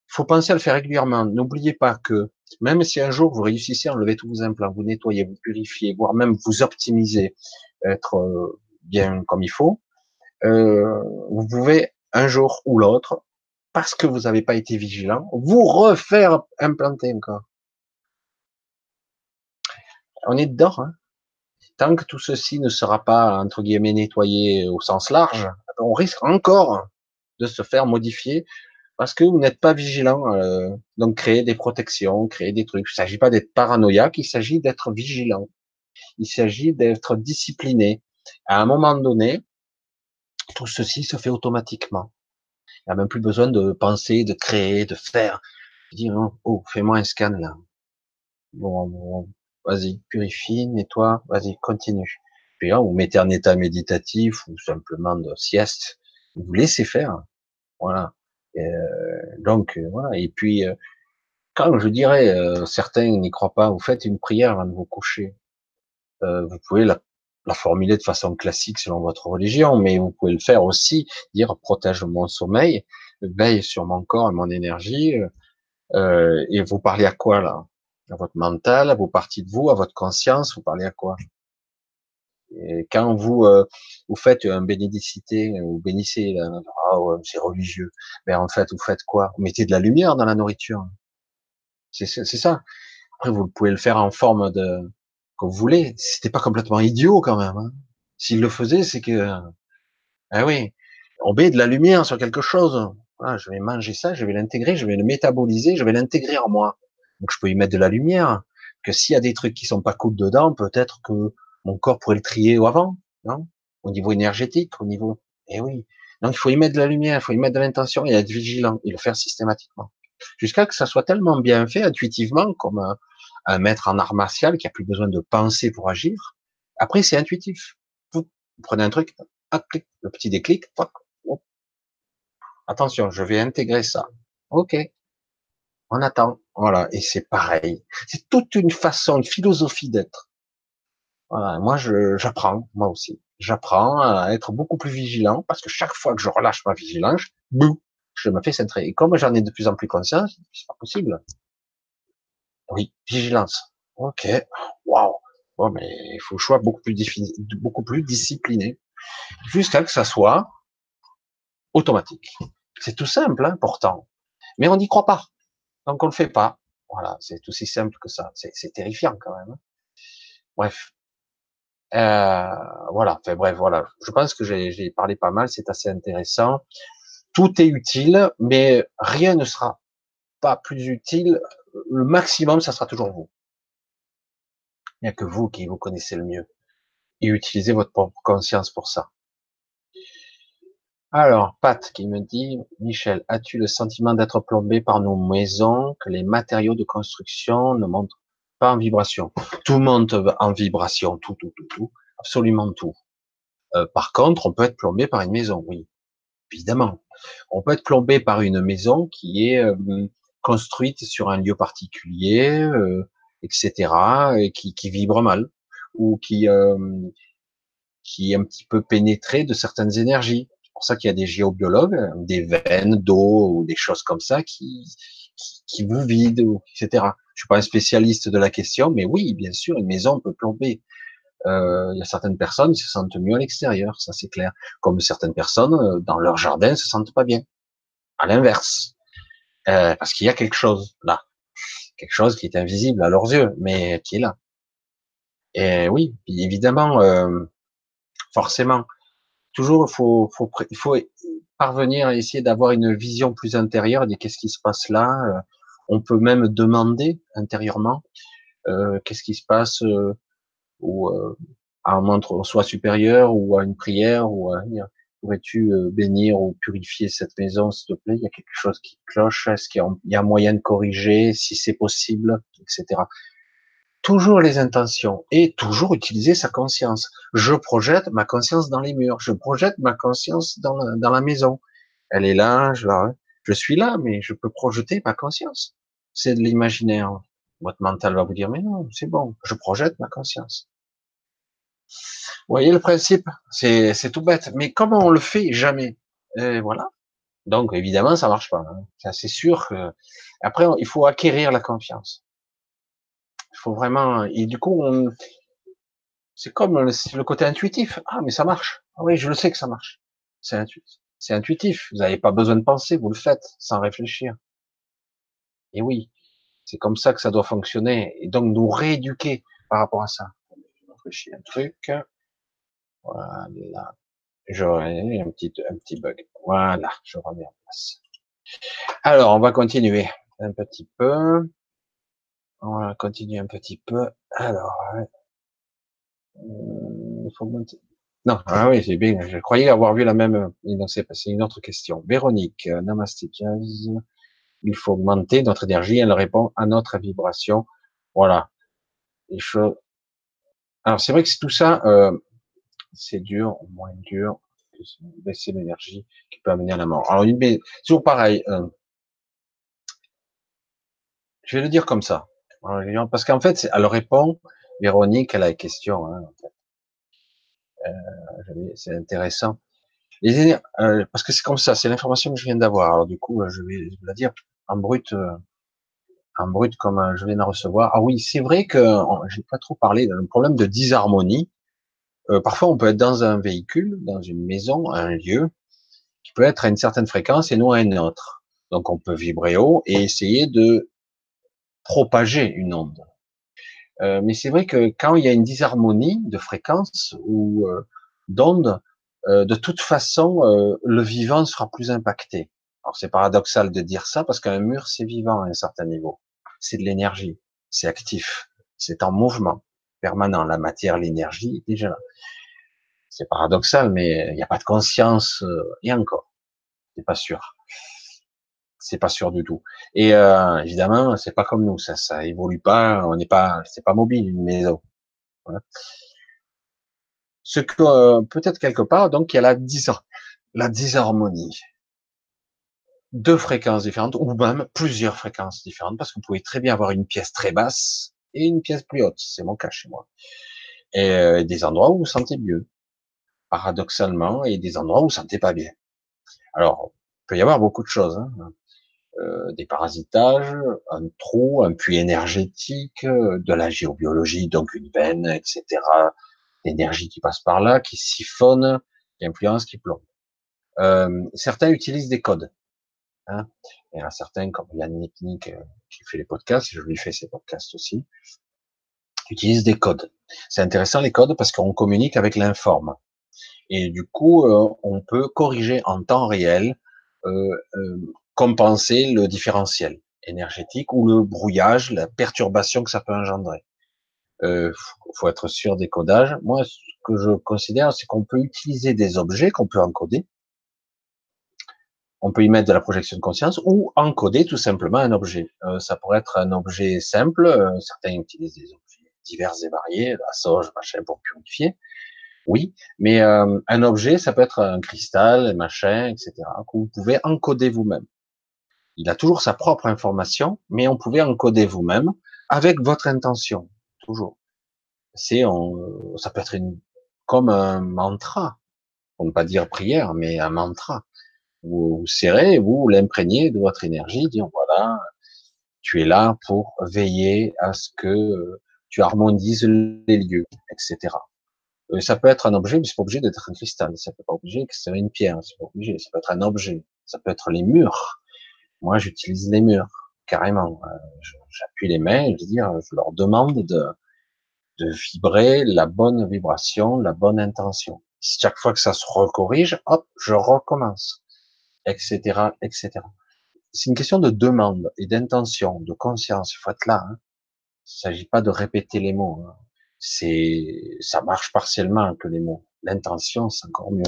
S1: Faut penser à le faire régulièrement. N'oubliez pas que même si un jour vous réussissez à enlever tous vos implants, vous nettoyez, vous purifiez, voire même vous optimisez, être euh, bien comme il faut, euh, vous pouvez un jour ou l'autre, parce que vous n'avez pas été vigilant, vous refaire implanter encore on est dedans. Hein. Tant que tout ceci ne sera pas, entre guillemets, nettoyé au sens large, on risque encore de se faire modifier parce que vous n'êtes pas vigilant. Euh, donc, créer des protections, créer des trucs. Il ne s'agit pas d'être paranoïaque, il s'agit d'être vigilant. Il s'agit d'être discipliné. À un moment donné, tout ceci se fait automatiquement. Il n'y a même plus besoin de penser, de créer, de faire. Dire, oh, fais-moi un scan là. Bon, bon, vas-y, purifie, nettoie, vas-y, continue. Puis là, vous mettez en état méditatif ou simplement de sieste, vous laissez faire. Voilà. Euh, donc euh, voilà. Et puis euh, quand je dirais certains n'y croient pas, vous faites une prière avant de vous coucher. vous pouvez la, la, formuler de façon classique selon votre religion, mais vous pouvez le faire aussi, dire protège mon sommeil, veille sur mon corps et mon énergie. et vous parlez à quoi là? À votre mental, à vos parties de vous, à votre conscience, vous parlez à quoi? Et quand vous euh, vous faites un bénédicité, vous bénissez, ah c'est religieux, mais en fait vous faites quoi? Vous mettez de la lumière dans la nourriture. C'est ça. Après vous pouvez le faire en forme de que vous voulez. C'était pas complètement idiot quand même. Hein. S'il le faisait, c'est que ah oui, on met de la lumière sur quelque chose. Ah, je vais manger ça, je vais l'intégrer, je vais le métaboliser, je vais l'intégrer en moi. Donc je peux y mettre de la lumière. Que s'il y a des trucs qui sont pas cool dedans, peut-être que mon corps pourrait le trier avant, non? Au niveau énergétique, au niveau. Eh oui. Donc il faut y mettre de la lumière, il faut y mettre de l'intention et être vigilant et le faire systématiquement. Jusqu'à que ça soit tellement bien fait intuitivement, comme un, maître en art martial qui a plus besoin de penser pour agir. Après, c'est intuitif. Vous, prenez un truc, le petit déclic, attention, je vais intégrer ça. Ok, on attend. Voilà. Et c'est pareil. C'est toute une façon, une philosophie d'être. Voilà. Moi, j'apprends, moi aussi. J'apprends à être beaucoup plus vigilant parce que chaque fois que je relâche ma vigilance, boum, je me fais centrer. Et comme j'en ai de plus en plus conscience, c'est pas possible. Oui, vigilance. Ok, waouh. Bon, mais il faut choix beaucoup plus, beaucoup plus discipliné, jusqu'à que ça soit automatique. C'est tout simple, hein, pourtant. Mais on n'y croit pas. Donc on le fait pas. Voilà, c'est aussi simple que ça. C'est terrifiant quand même. Hein. Bref. Euh, voilà. Enfin bref, voilà. Je pense que j'ai parlé pas mal. C'est assez intéressant. Tout est utile, mais rien ne sera pas plus utile. Le maximum, ça sera toujours vous. Il n'y a que vous qui vous connaissez le mieux. Et utilisez votre propre conscience pour ça. Alors, Pat qui me dit, Michel, as-tu le sentiment d'être plombé par nos maisons, que les matériaux de construction ne montent pas en vibration? Tout monte en vibration, tout, tout, tout, tout, absolument tout. Euh, par contre, on peut être plombé par une maison, oui, évidemment. On peut être plombé par une maison qui est euh, construite sur un lieu particulier, euh, etc., et qui, qui, vibre mal, ou qui, qui est un petit peu pénétré de certaines énergies pour ça qu'il y a des géobiologues, des veines d'eau ou des choses comme ça qui, qui, vous vident, etc. Je suis pas un spécialiste de la question, mais oui, bien sûr, une maison peut plomber. Euh, il y a certaines personnes qui se sentent mieux à l'extérieur, ça c'est clair. Comme certaines personnes euh, dans leur jardin se sentent pas bien. À l'inverse, euh, parce qu'il y a quelque chose là, quelque chose qui est invisible à leurs yeux, mais qui est là. Et oui, évidemment, euh, forcément, toujours, il faut, faut, faut parvenir à essayer d'avoir une vision plus intérieure de qu'est-ce qui se passe là. Euh, on peut même demander intérieurement euh, qu'est-ce qui se passe euh, ou euh, à un montre soit supérieur ou à une prière ou à pourrais-tu euh, bénir ou purifier cette maison s'il te plaît? Il y a quelque chose qui cloche est-ce qu'il y a moyen de corriger? Si c'est possible etc toujours les intentions et toujours utiliser sa conscience. Je projette ma conscience dans les murs, je projette ma conscience dans la, dans la maison. Elle est là, je, suis là, mais je peux projeter ma conscience. C'est de l'imaginaire. Votre mental va vous dire, mais non, c'est bon, je projette ma conscience. Vous voyez le principe? C'est tout bête. Mais comment on le fait Jamais? Voilà. Donc évidemment, ça marche pas. Hein. C'est sûr que après, il faut acquérir la confiance. Il faut vraiment, et du coup, c'est comme le, côté intuitif. Ah, mais ça marche. Ah oui, je le sais que ça marche. C'est intuitif. C'est intuitif. Vous n'avez pas besoin de penser, vous le faites sans réfléchir. Et oui, c'est comme ça que ça doit fonctionner. Et donc nous rééduquer par rapport à ça. Je réfléchis un truc. Voilà. J'aurais un petit, un petit bug. Voilà, je remets en place. Alors, on va continuer un petit peu. On va continuer un petit peu. Alors, euh, il faut monter. Non, ah oui, c'est bien. Je croyais avoir vu la même. Non, c'est une autre question. Véronique, euh, Namastikaz. Il faut augmenter notre énergie. Elle répond à notre vibration. Voilà. Les choses. Alors, c'est vrai que tout ça, euh, c'est dur, moins dur, baisser l'énergie qui peut amener à la mort. Alors, une, toujours pareil. Euh, je vais le dire comme ça. Parce qu'en fait, elle répond, Véronique, à la question. Hein, euh, c'est intéressant. Euh, parce que c'est comme ça, c'est l'information que je viens d'avoir. Alors du coup, euh, je vais, la dire en brut, en brut comme je viens de recevoir. Ah oui, c'est vrai que j'ai pas trop parlé d'un problème de disharmonie. parfois, on peut être dans un véhicule, dans une maison, un lieu, qui peut être à une certaine fréquence et non à une autre. Donc, on peut vibrer haut et essayer de propager une onde. Euh, mais c'est vrai que quand il y a une disharmonie de fréquence ou euh, d'onde, euh, de toute façon, euh, le vivant sera plus impacté. Alors c'est paradoxal de dire ça parce qu'un mur c'est vivant à un certain niveau. C'est de l'énergie, c'est actif, c'est en mouvement permanent. La matière, l'énergie déjà là. C'est paradoxal, mais il n'y a pas de conscience et encore, c'est pas sûr c'est pas sûr du tout. Et euh, évidemment, c'est pas comme nous, ça, ça évolue pas, on n'est pas, c'est pas mobile une maison. Ce que euh, peut-être quelque part, donc il y a la, la disharmonie, deux fréquences différentes ou même plusieurs fréquences différentes, parce que vous pouvez très bien avoir une pièce très basse et une pièce plus haute. C'est mon cas chez moi. Et euh, des endroits où vous, sentez mieux, paradoxalement, et des endroits où vous vous sentez pas bien. Alors, il peut y avoir beaucoup de choses. Hein. Euh, des parasitages, un trou, un puits énergétique, euh, de la géobiologie, donc une veine, etc. L'énergie qui passe par là, qui siphonne, qui influence, qui plombe. Euh, certains utilisent des codes. Hein. Il y a certains, comme Yann Nicknick, euh, qui fait les podcasts, je lui fais ses podcasts aussi, utilisent des codes. C'est intéressant les codes parce qu'on communique avec l'informe. Et du coup, on peut corriger en temps réel euh, compenser le différentiel énergétique ou le brouillage, la perturbation que ça peut engendrer. Euh, faut être sûr des codages. Moi, ce que je considère, c'est qu'on peut utiliser des objets qu'on peut encoder. On peut y mettre de la projection de conscience ou encoder tout simplement un objet. Euh, ça pourrait être un objet simple. Euh, certains utilisent des objets divers et variés, la sauge, machin, pour purifier. Oui, mais euh, un objet, ça peut être un cristal, machin, etc., que vous pouvez encoder vous-même il a toujours sa propre information, mais on pouvait encoder vous-même avec votre intention, toujours. C'est, ça peut être une, comme un mantra, pour ne pas dire prière, mais un mantra. Vous, vous serrez, vous l'imprégnez de votre énergie, dire voilà, tu es là pour veiller à ce que tu harmonises les lieux, etc. Euh, ça peut être un objet, mais c'est pas obligé d'être un cristal. Ça peut pas obligé que c'est une pierre. C'est pas obligé. Ça peut être un objet. Ça peut être les murs. Moi, j'utilise les murs, carrément. Euh, j'appuie les mains, je veux dire, je leur demande de, de vibrer la bonne vibration, la bonne intention. Chaque fois que ça se recorrige, hop, je recommence, etc., etc. C'est une question de demande et d'intention, de conscience. Il faut être là. Hein. Il ne s'agit pas de répéter les mots. Hein. C'est, ça marche partiellement que les mots. L'intention, c'est encore mieux,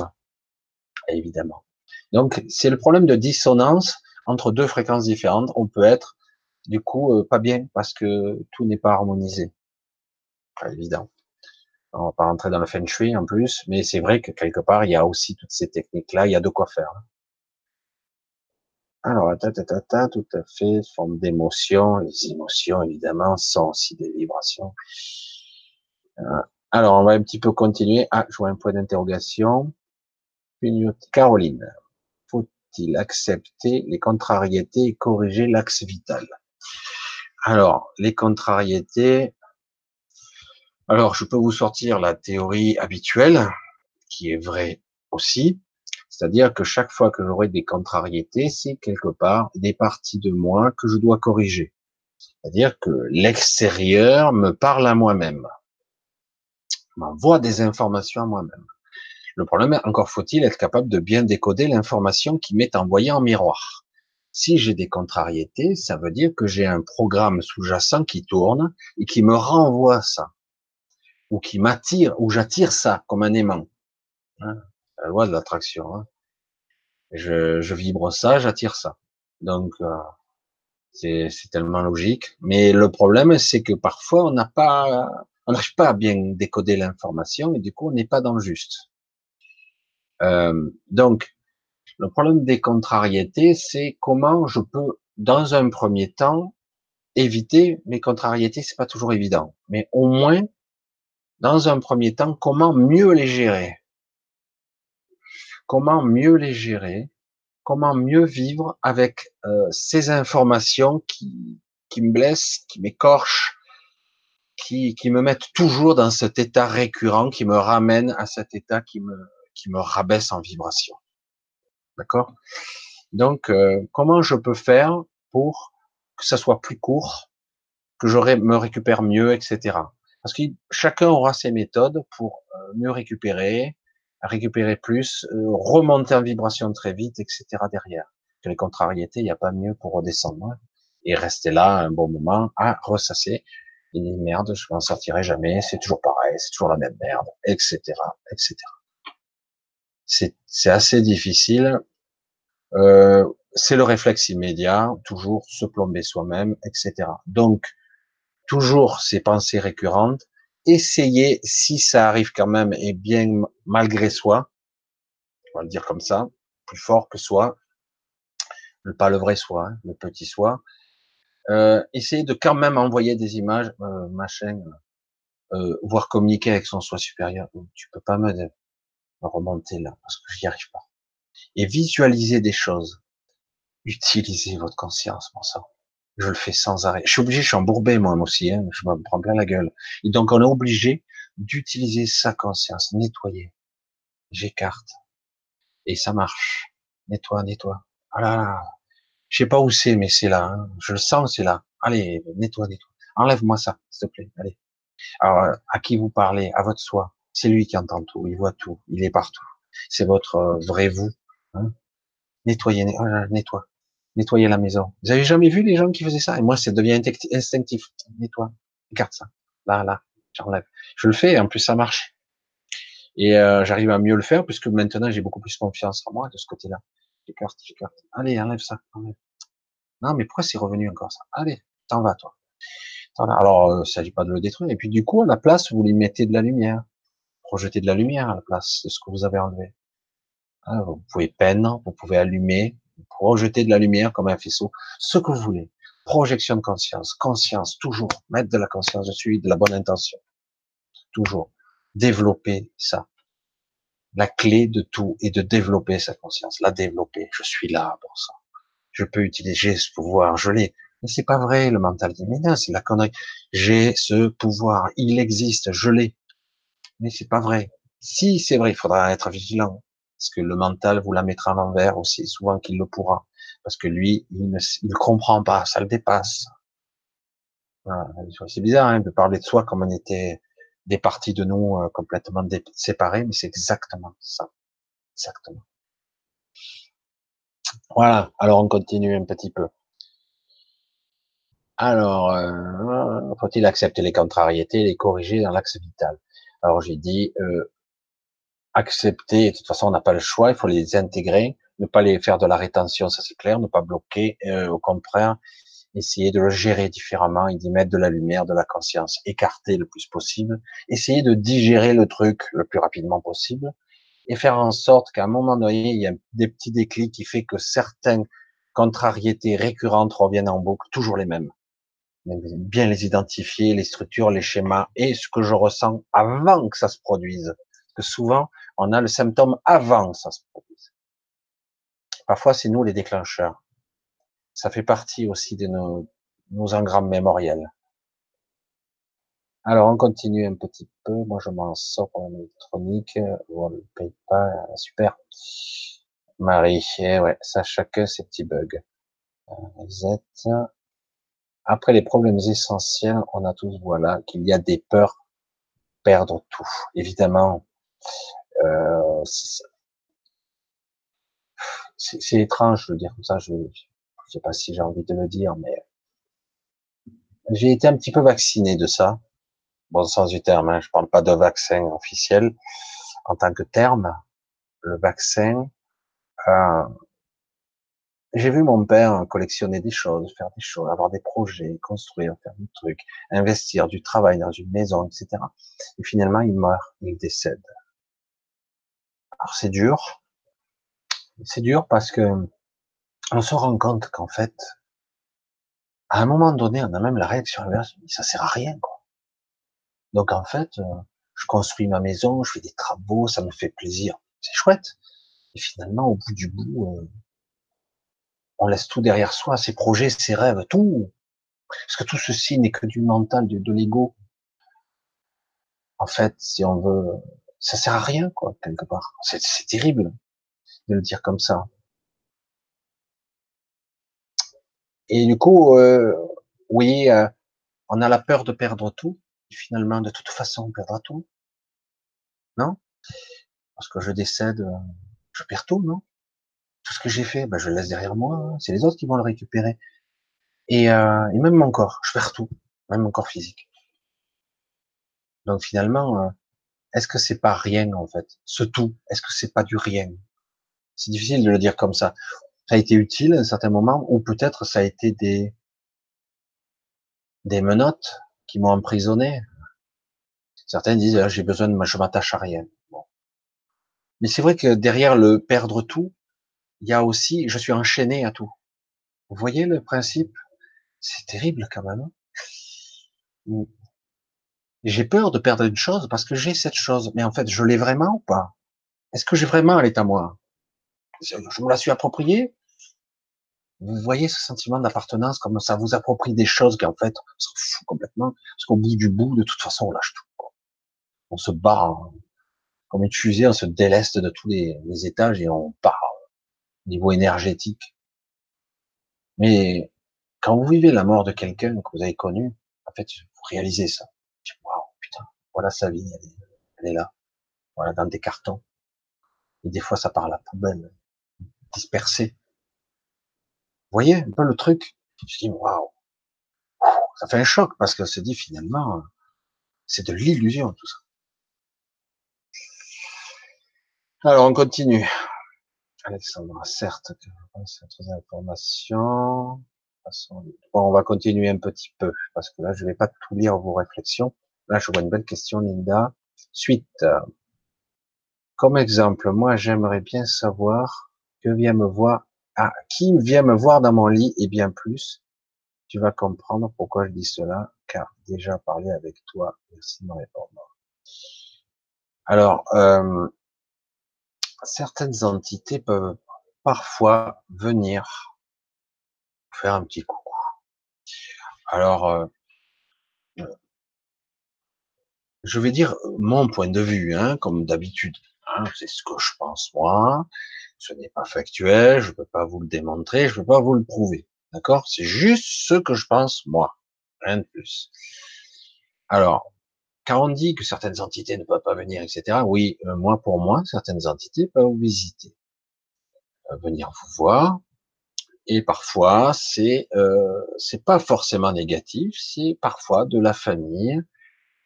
S1: évidemment. Donc, c'est le problème de dissonance entre deux fréquences différentes, on peut être du coup euh, pas bien parce que tout n'est pas harmonisé. Pas évident. On va pas rentrer dans le feng shui en plus, mais c'est vrai que quelque part il y a aussi toutes ces techniques-là, il y a de quoi faire. Alors, ta, ta, ta, ta, tout à fait, forme d'émotion. Les émotions, évidemment, sont aussi des vibrations. Euh, alors, on va un petit peu continuer. Ah, je vois un point d'interrogation. Caroline il accepter les contrariétés et corriger l'axe vital? Alors, les contrariétés, alors je peux vous sortir la théorie habituelle, qui est vraie aussi, c'est-à-dire que chaque fois que j'aurai des contrariétés, c'est quelque part des parties de moi que je dois corriger. C'est-à-dire que l'extérieur me parle à moi-même, m'envoie des informations à moi-même. Le problème, encore faut-il être capable de bien décoder l'information qui m'est envoyée en miroir. Si j'ai des contrariétés, ça veut dire que j'ai un programme sous-jacent qui tourne et qui me renvoie ça, ou qui m'attire, ou j'attire ça comme un aimant. Hein, la loi de l'attraction. Hein. Je, vibre ça, j'attire ça. Donc euh, c'est tellement logique. Mais le problème, c'est que parfois on n'a pas, on n'arrive pas à bien décoder l'information et du coup on n'est pas dans le juste. Euh, donc, le problème des contrariétés, c'est comment je peux, dans un premier temps, éviter mes contrariétés. C'est pas toujours évident, mais au moins, dans un premier temps, comment mieux les gérer? Comment mieux les gérer? Comment mieux vivre avec euh, ces informations qui, qui me blessent, qui m'écorchent, qui, qui me mettent toujours dans cet état récurrent, qui me ramène à cet état qui me qui me rabaisse en vibration. D'accord? Donc, euh, comment je peux faire pour que ça soit plus court, que je me récupère mieux, etc. Parce que chacun aura ses méthodes pour euh, mieux récupérer, récupérer plus, euh, remonter en vibration très vite, etc. derrière. Que les contrariétés, il n'y a pas mieux pour redescendre hein, et rester là un bon moment à ressasser. Et merde, je m'en sortirai jamais, c'est toujours pareil, c'est toujours la même merde, etc., etc c'est assez difficile. Euh, c'est le réflexe immédiat, toujours se plomber soi-même, etc. Donc, toujours ces pensées récurrentes, essayez, si ça arrive quand même, et bien malgré soi, on va le dire comme ça, plus fort que soi, pas le vrai soi, hein, le petit soi, euh, essayez de quand même envoyer des images, euh, machin, euh, voire communiquer avec son soi supérieur. Tu peux pas me, remonter là, parce que j'y arrive pas. Et visualiser des choses. Utilisez votre conscience, mon sang. Je le fais sans arrêt. Je suis obligé, je suis embourbé moi aussi, hein, je me prends plein la gueule. Et donc on est obligé d'utiliser sa conscience, nettoyer. J'écarte. Et ça marche. Nettoie, nettoie. Ah là là. Je sais pas où c'est, mais c'est là. Hein. Je le sens, c'est là. Allez, nettoie, nettoie. Enlève-moi ça, s'il te plaît. Allez. Alors, à qui vous parlez? À votre soi. C'est lui qui entend tout, il voit tout, il est partout. C'est votre euh, vrai vous. Hein nettoyez, nettoie, nettoyez la maison. Vous avez jamais vu les gens qui faisaient ça? Et moi, ça devient instinctif. Nettoie, regarde ça. Là, là, j'enlève. Je le fais, en plus ça marche. Et euh, j'arrive à mieux le faire puisque maintenant j'ai beaucoup plus confiance en moi de ce côté-là. J'écarte, j'écarte. Allez, enlève ça, enlève. Non, mais pourquoi c'est revenu encore ça? Allez, t'en vas toi. Alors, euh, il ne s'agit pas de le détruire. Et puis du coup, à la place, vous lui mettez de la lumière. Projetez de la lumière à la place de ce que vous avez enlevé. Ah, vous pouvez peindre, vous pouvez allumer, projeter de la lumière comme un faisceau, ce que vous voulez. Projection de conscience, conscience, toujours. Mettre de la conscience dessus, de la bonne intention. Toujours. Développer ça. La clé de tout est de développer sa conscience, la développer. Je suis là pour ça. Je peux utiliser ce pouvoir, je l'ai. Mais c'est pas vrai, le mental dit, mais non, c'est la connerie. J'ai ce pouvoir, il existe, je l'ai. Mais c'est pas vrai. Si c'est vrai, il faudra être vigilant. Parce que le mental vous la mettra à l'envers aussi souvent qu'il le pourra. Parce que lui, il ne, comprend pas, ça le dépasse. C'est bizarre hein, de parler de soi comme on était des parties de nous euh, complètement séparées, mais c'est exactement ça. Exactement. Voilà, alors on continue un petit peu. Alors, euh, faut-il accepter les contrariétés, les corriger dans l'axe vital? Alors j'ai dit euh, accepter. De toute façon, on n'a pas le choix. Il faut les intégrer, ne pas les faire de la rétention, ça c'est clair, ne pas bloquer. Euh, au contraire, essayer de le gérer différemment et d'y mettre de la lumière, de la conscience, écarter le plus possible, essayer de digérer le truc le plus rapidement possible et faire en sorte qu'à un moment donné, il y a des petits déclics qui fait que certaines contrariétés récurrentes reviennent en boucle, toujours les mêmes. Bien les identifier, les structures, les schémas et ce que je ressens avant que ça se produise. Parce que souvent, on a le symptôme avant que ça se produise. Parfois, c'est nous les déclencheurs. Ça fait partie aussi de nos, nos engrammes mémoriels. Alors, on continue un petit peu. Moi, je m'en sors pour l'électronique. On ne paye pas. Super. Marie, eh ouais, ça, chacun ses petits bugs. Z. Après les problèmes essentiels, on a tous, voilà, qu'il y a des peurs perdre tout. Évidemment, euh, c'est étrange de dire comme ça. Je, je sais pas si j'ai envie de le dire, mais j'ai été un petit peu vacciné de ça bon sens du terme, hein, je parle pas de vaccin officiel en tant que terme. Le vaccin, euh, j'ai vu mon père collectionner des choses, faire des choses, avoir des projets, construire, faire des trucs, investir du travail dans une maison, etc. Et finalement, il meurt, il décède. Alors c'est dur. C'est dur parce que on se rend compte qu'en fait, à un moment donné, on a même la réaction inverse, ça sert à rien, quoi. Donc en fait, euh, je construis ma maison, je fais des travaux, ça me fait plaisir, c'est chouette. Et finalement, au bout du bout, euh, on laisse tout derrière soi, ses projets, ses rêves, tout. Parce que tout ceci n'est que du mental, de, l'ego. En fait, si on veut, ça sert à rien, quoi, quelque part. C'est terrible de le dire comme ça. Et du coup, euh, oui, on a la peur de perdre tout, finalement, de toute façon, on perdra tout. Non? Parce que je décède, euh, je perds tout, non? Ce que j'ai fait, ben, je le laisse derrière moi. Hein. C'est les autres qui vont le récupérer. Et, euh, et, même mon corps, je perds tout, même mon corps physique. Donc finalement, euh, est-ce que c'est pas rien en fait Ce tout, est-ce que c'est pas du rien? C'est difficile de le dire comme ça. Ça a été utile à un certain moment, ou peut-être ça a été des des menottes, qui m'ont emprisonné. Certains disent ah, j'ai besoin de je m'attache à rien. Bon. Mais c'est vrai que derrière le perdre tout, il y a aussi je suis enchaîné à tout. Vous voyez le principe? C'est terrible quand même. Hein. j'ai peur de perdre une chose parce que j'ai cette chose, mais en fait je l'ai vraiment ou pas? Est-ce que j'ai vraiment elle est à moi? Je me la suis appropriée? Vous voyez ce sentiment d'appartenance, comme ça vous approprie des choses qui en fait, on s'en fout complètement, parce qu'au bout du bout, de toute façon, on lâche tout. On se barre, comme une fusée, on se déleste de tous les, les étages et on part niveau énergétique. Mais quand vous vivez la mort de quelqu'un que vous avez connu, en fait, vous réalisez ça. Waouh, putain, voilà sa vie, elle est, là. Voilà, dans des cartons. Et des fois, ça part à la poubelle, dispersé. Vous voyez un peu le truc? Je dis, waouh, ça fait un choc parce que se dit finalement, c'est de l'illusion tout ça. Alors, on continue. Alexandra, certes, d'autres informations. Bon, on va continuer un petit peu, parce que là, je vais pas tout lire vos réflexions. Là, je vois une belle question, Linda. Suite. Comme exemple, moi, j'aimerais bien savoir que vient me voir, ah, qui vient me voir dans mon lit et bien plus. Tu vas comprendre pourquoi je dis cela, car déjà parlé avec toi, merci de me répondre. Alors, euh, certaines entités peuvent parfois venir faire un petit coucou. Alors, euh, je vais dire mon point de vue, hein, comme d'habitude. Hein, c'est ce que je pense moi. Ce n'est pas factuel, je ne peux pas vous le démontrer, je ne peux pas vous le prouver. D'accord? C'est juste ce que je pense moi, rien de plus. Alors, quand on dit que certaines entités ne peuvent pas venir, etc., oui, euh, moi pour moi, certaines entités peuvent vous visiter, euh, venir vous voir, et parfois c'est euh, pas forcément négatif, c'est parfois de la famille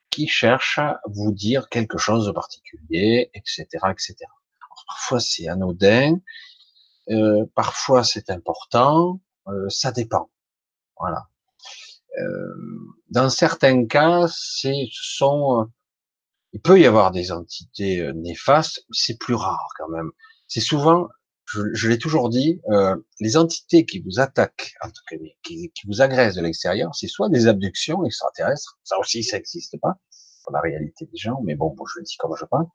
S1: qui cherche à vous dire quelque chose de particulier, etc., etc. parfois c'est anodin, euh, parfois c'est important, euh, ça dépend. Voilà. Euh, dans certains cas, c'est, ce sont, euh, il peut y avoir des entités euh, néfastes, c'est plus rare quand même. C'est souvent, je, je l'ai toujours dit, euh, les entités qui vous attaquent, en tout cas, qui, qui vous agressent de l'extérieur, c'est soit des abductions extraterrestres, ça aussi, ça n'existe pas, dans la réalité des gens, mais bon, bon je le dis comme je pense.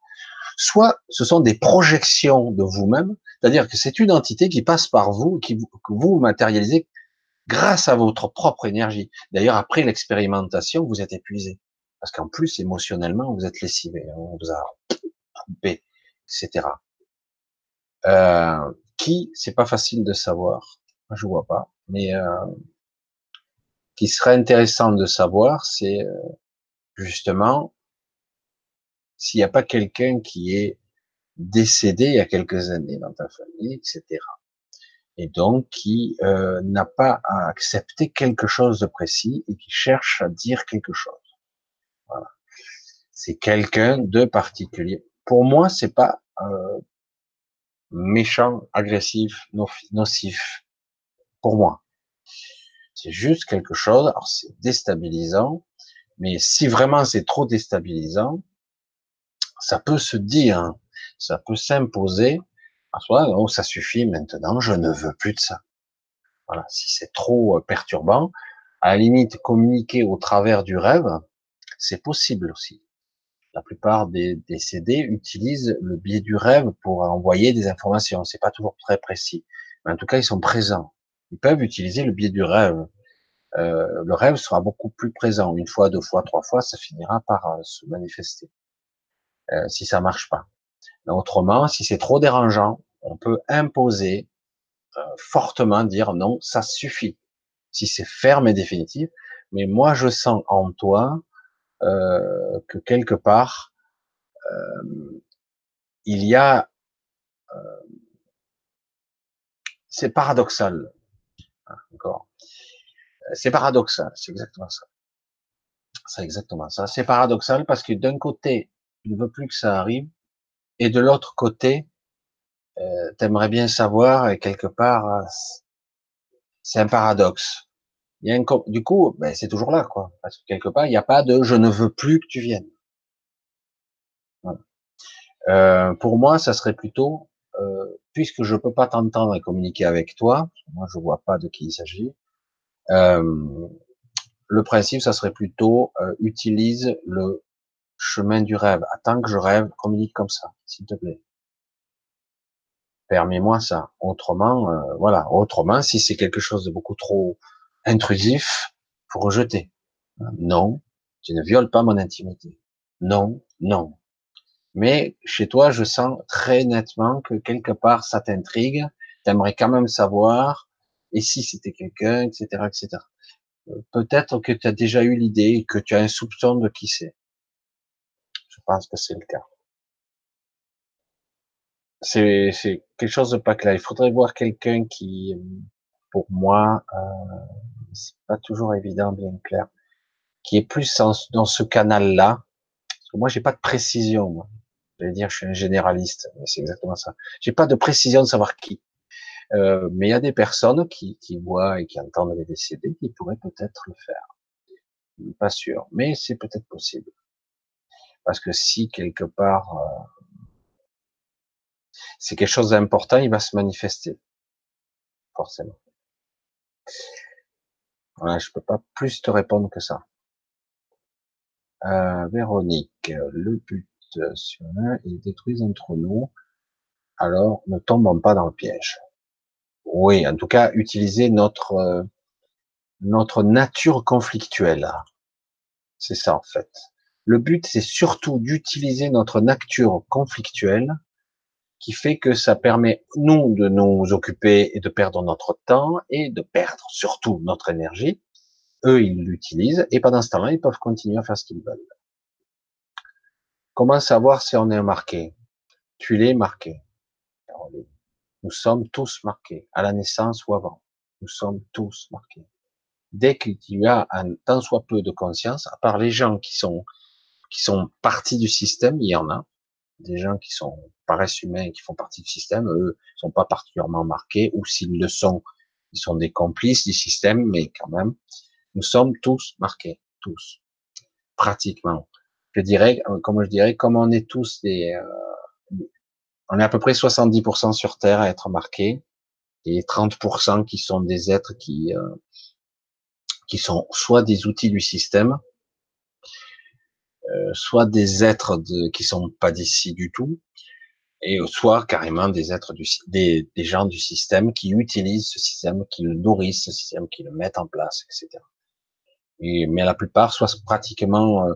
S1: Soit ce sont des projections de vous-même, c'est-à-dire que c'est une entité qui passe par vous, qui vous, que vous matérialisez grâce à votre propre énergie. D'ailleurs, après l'expérimentation, vous êtes épuisé. Parce qu'en plus, émotionnellement, vous êtes lessivé, hein, on vous a coupé, etc. Euh, qui, c'est pas facile de savoir. Je vois pas. Mais euh, qui serait intéressant de savoir, c'est euh, justement s'il n'y a pas quelqu'un qui est décédé il y a quelques années dans ta famille, etc et donc qui euh, n'a pas à accepter quelque chose de précis et qui cherche à dire quelque chose. Voilà. C'est quelqu'un de particulier. Pour moi, c'est pas euh, méchant, agressif, nocif. Pour moi, c'est juste quelque chose. Alors c'est déstabilisant, mais si vraiment c'est trop déstabilisant, ça peut se dire, ça peut s'imposer oh, ça suffit maintenant, je ne veux plus de ça. Voilà, si c'est trop euh, perturbant, à la limite, communiquer au travers du rêve, c'est possible aussi. La plupart des décédés utilisent le biais du rêve pour envoyer des informations. C'est pas toujours très précis, mais en tout cas, ils sont présents. Ils peuvent utiliser le biais du rêve. Euh, le rêve sera beaucoup plus présent. Une fois, deux fois, trois fois, ça finira par euh, se manifester. Euh, si ça marche pas. Autrement, si c'est trop dérangeant, on peut imposer euh, fortement, dire non, ça suffit. Si c'est ferme et définitif, mais moi je sens en toi euh, que quelque part euh, il y a, c'est paradoxal, ah, encore. C'est paradoxal, c'est exactement ça. C'est exactement ça. C'est paradoxal parce que d'un côté, il ne veut plus que ça arrive, et de l'autre côté, euh, t'aimerais bien savoir, et quelque part, euh, c'est un paradoxe. Il a du coup, ben, c'est toujours là, quoi. Parce que quelque part, il n'y a pas de je ne veux plus que tu viennes. Euh, pour moi, ça serait plutôt, euh, puisque je peux pas t'entendre et communiquer avec toi, moi je vois pas de qui il s'agit. Euh, le principe, ça serait plutôt euh, utilise le chemin du rêve. Attends que je rêve, communique comme ça, s'il te plaît. permets-moi ça. Autrement, euh, voilà. Autrement, si c'est quelque chose de beaucoup trop intrusif, faut rejeter. Non, tu ne violes pas mon intimité. Non, non. Mais chez toi, je sens très nettement que quelque part ça t'intrigue. T'aimerais quand même savoir. Et si c'était quelqu'un, etc., etc. Euh, peut-être que tu as déjà eu l'idée que tu as un soupçon de qui c'est. Je pense que c'est le cas. C'est, quelque chose de pas clair. Il faudrait voir quelqu'un qui, pour moi, euh, c'est pas toujours évident, bien clair, qui est plus dans ce canal-là. Moi, j'ai pas de précision. Moi. Je vais dire, je suis un généraliste, mais c'est exactement ça. J'ai pas de précision de savoir qui. Euh, mais il y a des personnes qui, qui voient et qui entendent les décédés qui pourraient peut-être le faire. Pas sûr, mais c'est peut-être possible. Parce que si quelque part euh, c'est quelque chose d'important, il va se manifester. Forcément. Voilà, je peux pas plus te répondre que ça. Euh, Véronique, le but sur un, ils détruisent entre nous. Alors, ne tombons pas dans le piège. Oui, en tout cas, utiliser notre euh, notre nature conflictuelle. C'est ça en fait. Le but, c'est surtout d'utiliser notre nature conflictuelle qui fait que ça permet, nous, de nous occuper et de perdre notre temps et de perdre surtout notre énergie. Eux, ils l'utilisent et pendant ce temps-là, ils peuvent continuer à faire ce qu'ils veulent. Comment savoir si on est marqué? Tu l'es marqué. Nous sommes tous marqués, à la naissance ou avant. Nous sommes tous marqués. Dès que tu as un tant soit peu de conscience, à part les gens qui sont qui sont partis du système, il y en a des gens qui sont paraissent humains, qui font partie du système, eux sont pas particulièrement marqués, ou s'ils le sont, ils sont des complices du système, mais quand même, nous sommes tous marqués, tous, pratiquement. Je dirais, comme je dirais, comme on est tous des, euh, on est à peu près 70% sur Terre à être marqués, et 30% qui sont des êtres qui, euh, qui sont soit des outils du système, euh, soit des êtres de, qui sont pas d'ici du tout, et soit carrément des êtres du, des, des gens du système qui utilisent ce système, qui le nourrissent ce système, qui le mettent en place, etc. Et, mais la plupart, soit pratiquement, euh,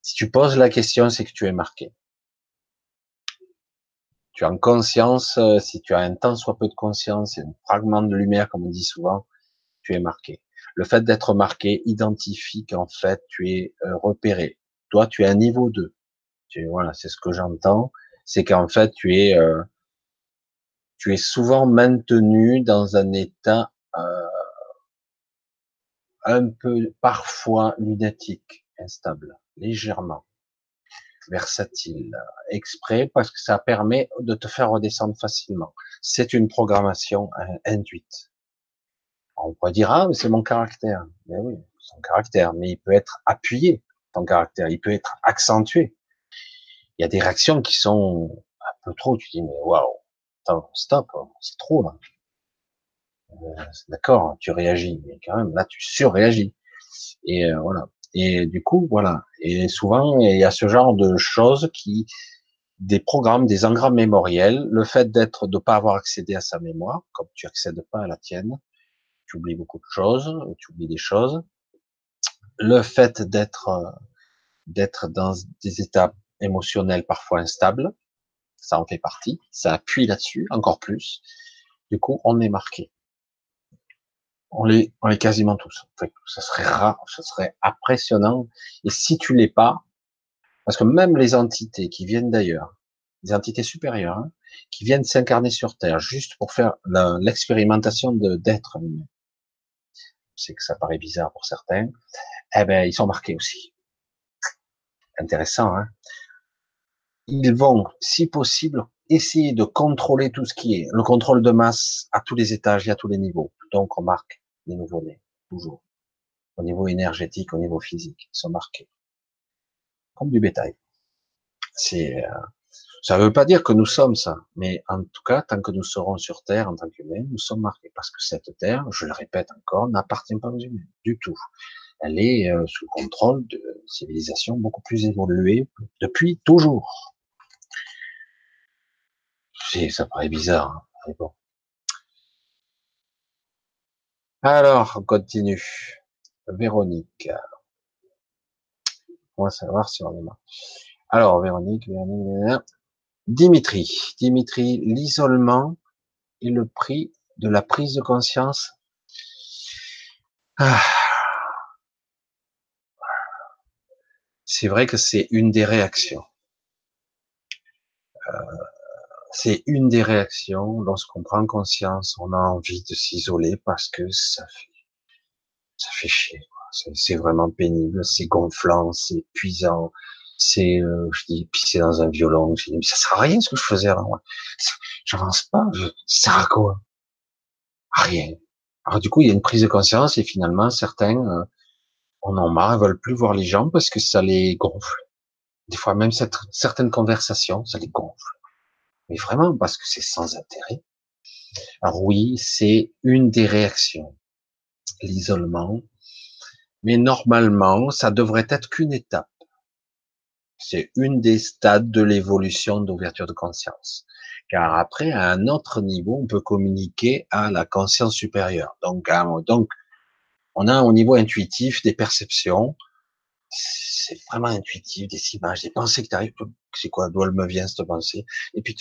S1: si tu poses la question, c'est que tu es marqué. Tu as en conscience, euh, si tu as un temps soit peu de conscience, un fragment de lumière, comme on dit souvent, tu es marqué. Le fait d'être marqué identifie qu'en fait, tu es repéré, toi, tu es à niveau 2. Tu, voilà, c'est ce que j'entends. C'est qu'en fait, tu es, euh, tu es souvent maintenu dans un état euh, un peu, parfois lunatique, instable, légèrement versatile, exprès, parce que ça permet de te faire redescendre facilement. C'est une programmation euh, induite. On pourrait dire, ah, mais c'est mon caractère. Mais oui, son caractère, mais il peut être appuyé caractère, il peut être accentué. Il y a des réactions qui sont un peu trop, tu dis, mais waouh, stop, c'est trop là. Euh, D'accord, tu réagis, mais quand même, là, tu surréagis. Et euh, voilà. Et du coup, voilà. Et souvent, il y a ce genre de choses qui, des programmes, des engrammes mémoriels, le fait d'être, de pas avoir accédé à sa mémoire, comme tu accèdes pas à la tienne, tu oublies beaucoup de choses, tu oublies des choses, le fait d'être euh, d'être dans des états émotionnels parfois instables, ça en fait partie, ça appuie là-dessus encore plus. Du coup, on est marqué. On l'est, on est quasiment tous. ça serait rare, ça serait impressionnant. Et si tu l'es pas, parce que même les entités qui viennent d'ailleurs, les entités supérieures, hein, qui viennent s'incarner sur Terre juste pour faire l'expérimentation d'être humain. Sais que ça paraît bizarre pour certains, eh ben, ils sont marqués aussi. Intéressant, hein Ils vont, si possible, essayer de contrôler tout ce qui est le contrôle de masse à tous les étages et à tous les niveaux. Donc, on marque les nouveaux-nés, toujours. Au niveau énergétique, au niveau physique, ils sont marqués. Comme du bétail. C'est, euh, ça ne veut pas dire que nous sommes ça, mais en tout cas, tant que nous serons sur Terre en tant qu'humains, nous sommes marqués parce que cette Terre, je le répète encore, n'appartient pas aux humains du tout elle est euh, sous contrôle de civilisations beaucoup plus évoluées depuis toujours. ça paraît bizarre, hein. Alors, on continue. Véronique. On va savoir si on est là. Alors, Véronique, Véronique, Dimitri. Dimitri, l'isolement et le prix de la prise de conscience. Ah. C'est vrai que c'est une des réactions. Euh, c'est une des réactions lorsqu'on prend conscience, on a envie de s'isoler parce que ça fait, ça fait chier. C'est vraiment pénible, c'est gonflant, c'est épuisant, c'est, euh, je dis, pisser dans un violon. Je dis, ça sert à rien ce que je faisais avant. J'avance pas. Je, ça sert à quoi? Rien. Alors du coup, il y a une prise de conscience et finalement, certains euh, on en marre, ils veulent plus voir les gens parce que ça les gonfle. Des fois, même certaines conversations, ça les gonfle mais vraiment parce que c'est sans intérêt. Alors oui, c'est une des réactions, l'isolement, mais normalement, ça devrait être qu'une étape. C'est une des stades de l'évolution d'ouverture de conscience. Car après, à un autre niveau, on peut communiquer à la conscience supérieure. Donc, donc on a au niveau intuitif des perceptions, c'est vraiment intuitif, des images, des pensées qui t'arrivent, c'est quoi, d'où elle me vient cette pensée, et puis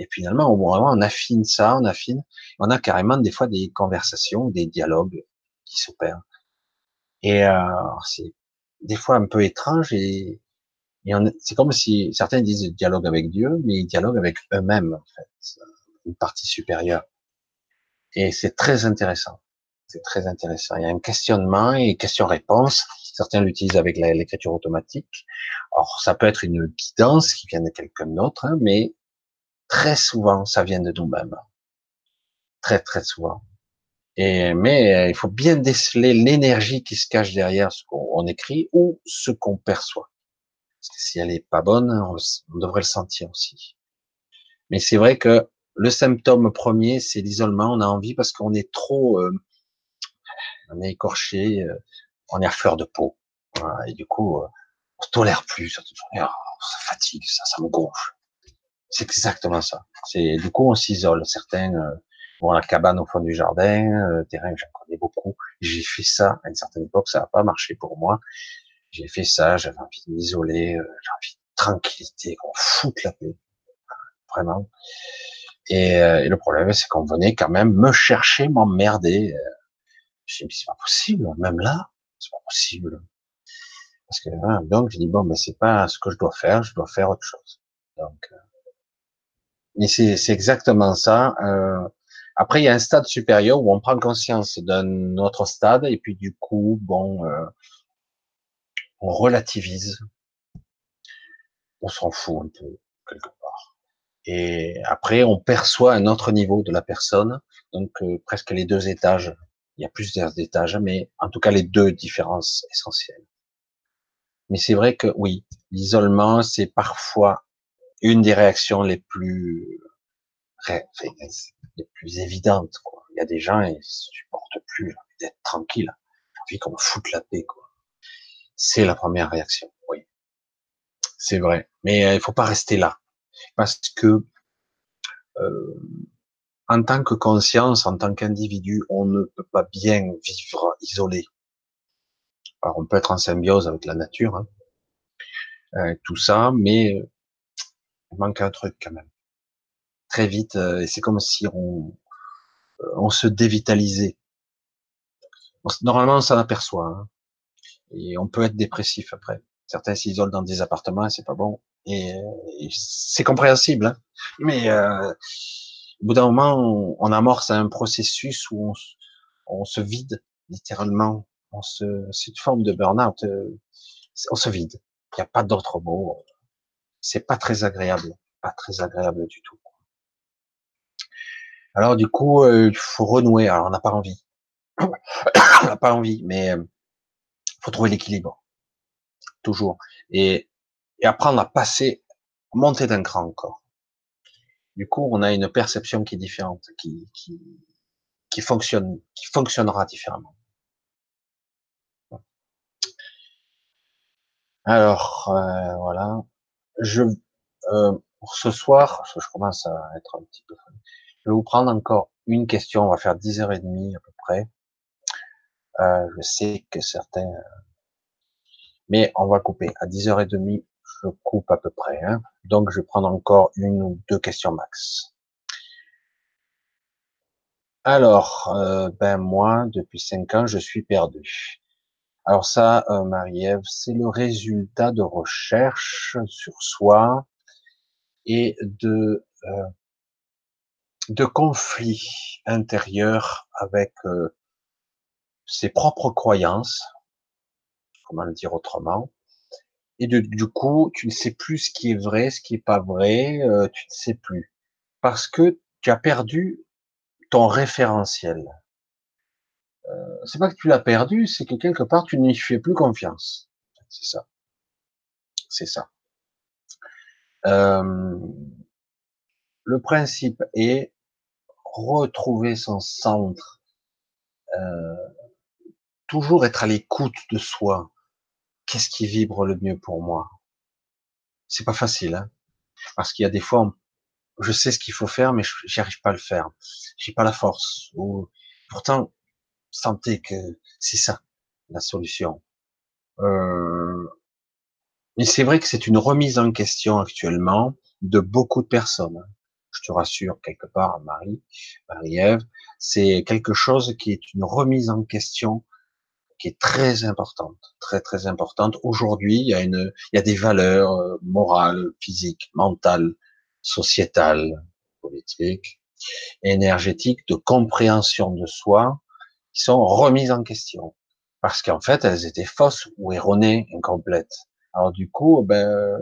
S1: et finalement, on affine ça, on affine, on a carrément des fois des conversations, des dialogues qui s'opèrent. Et euh, c'est des fois un peu étrange et, et c'est comme si certains disent dialogue avec Dieu, mais ils dialoguent avec eux-mêmes en fait, une partie supérieure. Et c'est très intéressant. C'est très intéressant. Il y a un questionnement et question-réponse. Certains l'utilisent avec l'écriture automatique. Alors, ça peut être une guidance qui vient de quelqu'un d'autre, hein, mais très souvent, ça vient de nous-mêmes. Très, très souvent. Et, mais euh, il faut bien déceler l'énergie qui se cache derrière ce qu'on écrit ou ce qu'on perçoit. Parce que si elle est pas bonne, on, devrait le sentir aussi. Mais c'est vrai que le symptôme premier, c'est l'isolement. On a envie parce qu'on est trop, euh, on est écorché, euh, on est à fleur de peau. et du coup, euh, on se tolère plus. Ça, ça fatigue, ça, ça me gonfle. C'est exactement ça. C'est du coup on s'isole. Certains euh, vont à la cabane au fond du jardin, euh, terrain j'en connais beaucoup. J'ai fait ça à une certaine époque, ça n'a pas marché pour moi. J'ai fait ça, j'avais envie de m'isoler, euh, j'avais envie de tranquillité, qu'on foute la paix, vraiment. Et, et le problème, c'est qu'on venait quand même me chercher, m'emmerder. Je me c'est pas possible, même là, c'est pas possible. Parce que hein, donc je dis bon, mais c'est pas ce que je dois faire, je dois faire autre chose. Donc, euh, mais c'est exactement ça. Euh, après, il y a un stade supérieur où on prend conscience d'un autre stade et puis du coup, bon, euh, on relativise, on s'en fout un peu quelque part. Et après, on perçoit un autre niveau de la personne, donc presque les deux étages il y a plusieurs étages, mais en tout cas les deux différences essentielles. Mais c'est vrai que oui, l'isolement, c'est parfois une des réactions les plus les plus évidentes. Quoi. Il y a des gens, ils supportent plus d'être tranquille, envie qu'on foute la paix. C'est la première réaction, oui. C'est vrai. Mais euh, il faut pas rester là. Parce que euh, en tant que conscience, en tant qu'individu, on ne peut pas bien vivre isolé. Alors, on peut être en symbiose avec la nature, hein, euh, tout ça, mais il manque un truc quand même. Très vite, euh, et c'est comme si on, euh, on se dévitalisait. Normalement, on s'en aperçoit, hein, et on peut être dépressif après. Certains s'isolent dans des appartements, c'est pas bon, et, c'est compréhensible, hein, mais au bout d'un moment, on, amorce un processus où on, se vide littéralement. On se, c'est une forme de burn-out. Euh, on se vide. Il n'y a pas d'autre mot. C'est pas très agréable, pas très agréable du tout. Alors du coup, euh, il faut renouer. Alors on n'a pas envie, on n'a pas envie, mais euh, faut trouver l'équilibre toujours et, et apprendre à passer, monter d'un cran encore. Du coup, on a une perception qui est différente, qui, fonctionne, qui fonctionnera différemment. Alors, euh, voilà. Je, euh, pour ce soir, je commence à être un petit peu. Je vais vous prendre encore une question. On va faire 10h30 à peu près. Euh, je sais que certains, mais on va couper à 10h30. Je coupe à peu près. Hein. Donc, je vais prendre encore une ou deux questions max. Alors, euh, ben moi, depuis cinq ans, je suis perdu. Alors ça, euh, Marie-Ève, c'est le résultat de recherches sur soi et de euh, de conflits intérieurs avec euh, ses propres croyances, comment le dire autrement, et du coup, tu ne sais plus ce qui est vrai, ce qui est pas vrai, euh, tu ne sais plus, parce que tu as perdu ton référentiel. Euh, c'est pas que tu l'as perdu, c'est que quelque part tu n'y fais plus confiance. C'est ça. C'est ça. Euh, le principe est retrouver son centre, toujours être à l'écoute de soi. Qu'est-ce qui vibre le mieux pour moi? C'est pas facile, hein parce qu'il y a des fois, je sais ce qu'il faut faire, mais j'y arrive pas à le faire. J'ai pas la force. Ou pourtant, sentez que c'est ça la solution. Euh, c'est vrai que c'est une remise en question actuellement de beaucoup de personnes. Je te rassure quelque part, Marie, Marie-Ève, c'est quelque chose qui est une remise en question qui est très importante, très très importante. Aujourd'hui, il y a une, il y a des valeurs euh, morales, physiques, mentales, sociétales, politiques, énergétiques, de compréhension de soi, qui sont remises en question parce qu'en fait, elles étaient fausses ou erronées, incomplètes. Alors du coup, ben,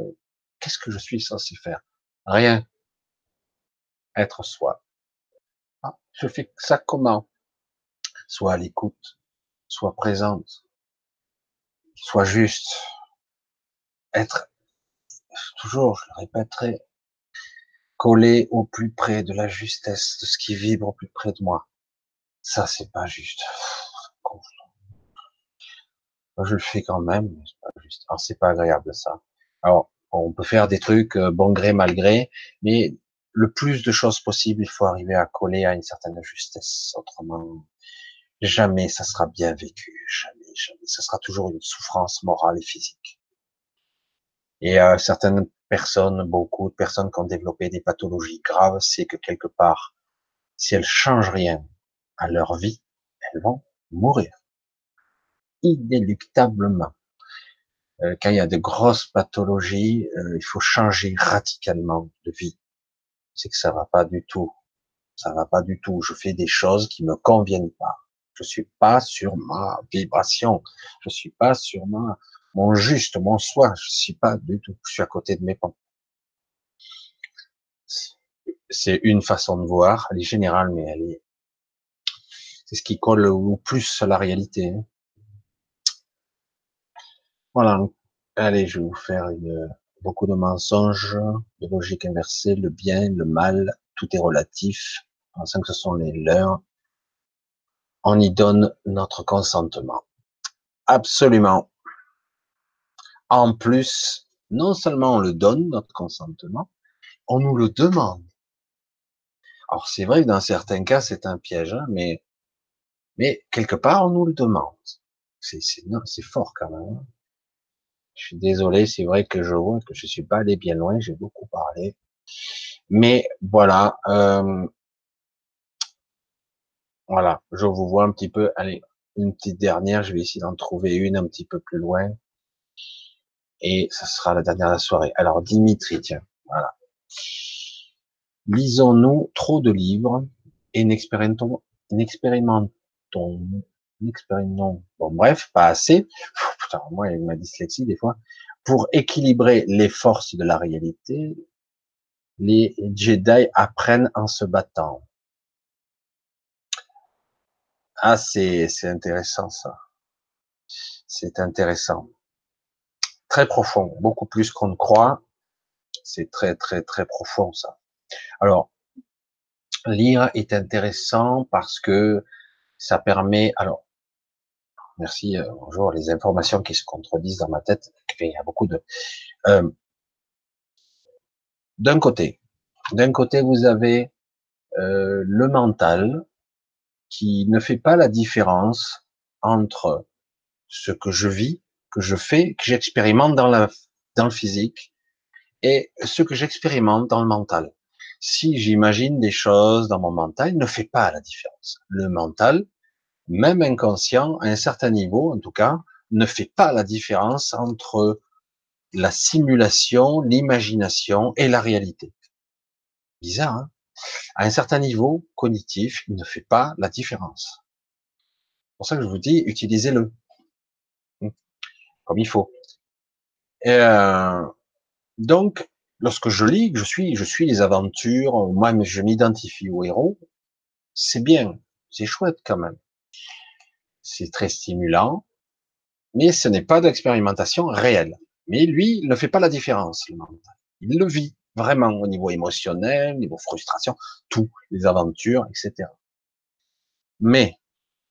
S1: qu'est-ce que je suis censé faire? Rien. Être soi. Ah, je fais ça comment? Soit à l'écoute, soit présente, soit juste. Être, toujours, je le répéterai, collé au plus près de la justesse, de ce qui vibre au plus près de moi. Ça, c'est pas juste. je le fais quand même, mais c'est pas juste. Alors, c'est pas agréable, ça. Alors, on peut faire des trucs euh, bon gré, mal gré, mais le plus de choses possible, il faut arriver à coller à une certaine justesse. Autrement, jamais ça sera bien vécu. Jamais, jamais. Ça sera toujours une souffrance morale et physique. Et euh, certaines personnes, beaucoup de personnes qui ont développé des pathologies graves, c'est que quelque part, si elles changent rien à leur vie, elles vont mourir inéluctablement. Euh, quand il y a de grosses pathologies, euh, il faut changer radicalement de vie. C'est que ça va pas du tout. Ça va pas du tout. Je fais des choses qui me conviennent pas. Je suis pas sur ma vibration. Je suis pas sur ma, mon juste, mon soi. Je suis pas du tout. Je suis à côté de mes pompes. C'est une façon de voir. Elle est générale, mais c'est ce qui colle au plus à la réalité. Hein. Voilà. Allez, je vais vous faire beaucoup de mensonges, de logique inversée, le bien, le mal, tout est relatif, pensant que ce sont les leurs. On y donne notre consentement. Absolument. En plus, non seulement on le donne, notre consentement, on nous le demande. Alors c'est vrai que dans certains cas c'est un piège, hein, mais mais quelque part on nous le demande. C'est fort quand même. Hein. Je suis désolé, c'est vrai que je vois que je suis pas allé bien loin, j'ai beaucoup parlé. Mais voilà, euh, voilà, je vous vois un petit peu. Allez, une petite dernière, je vais essayer d'en trouver une un petit peu plus loin. Et ce sera la dernière de la soirée. Alors, Dimitri, tiens, voilà. Lisons-nous trop de livres et n'expérimentons, n'expérimentons, bon bref, pas assez putain, moi, ma dyslexie, des fois, pour équilibrer les forces de la réalité, les Jedi apprennent en se battant. Ah, c'est, intéressant, ça. C'est intéressant. Très profond, beaucoup plus qu'on ne croit. C'est très, très, très profond, ça. Alors, lire est intéressant parce que ça permet, alors, Merci, euh, bonjour. Les informations qui se contredisent dans ma tête, il y a beaucoup de... Euh, d'un côté, d'un côté, vous avez euh, le mental qui ne fait pas la différence entre ce que je vis, que je fais, que j'expérimente dans la dans le physique et ce que j'expérimente dans le mental. Si j'imagine des choses dans mon mental, il ne fait pas la différence. Le mental, même inconscient, à un certain niveau, en tout cas, ne fait pas la différence entre la simulation, l'imagination et la réalité. Bizarre, hein? À un certain niveau cognitif, il ne fait pas la différence. C'est pour ça que je vous dis, utilisez-le hmm. comme il faut. Et euh, donc, lorsque je lis, je suis, je suis les aventures, moi, je m'identifie au héros, c'est bien, c'est chouette quand même. C'est très stimulant, mais ce n'est pas d'expérimentation réelle. Mais lui, il ne fait pas la différence. Il le vit vraiment au niveau émotionnel, au niveau frustration, tout, les aventures, etc. Mais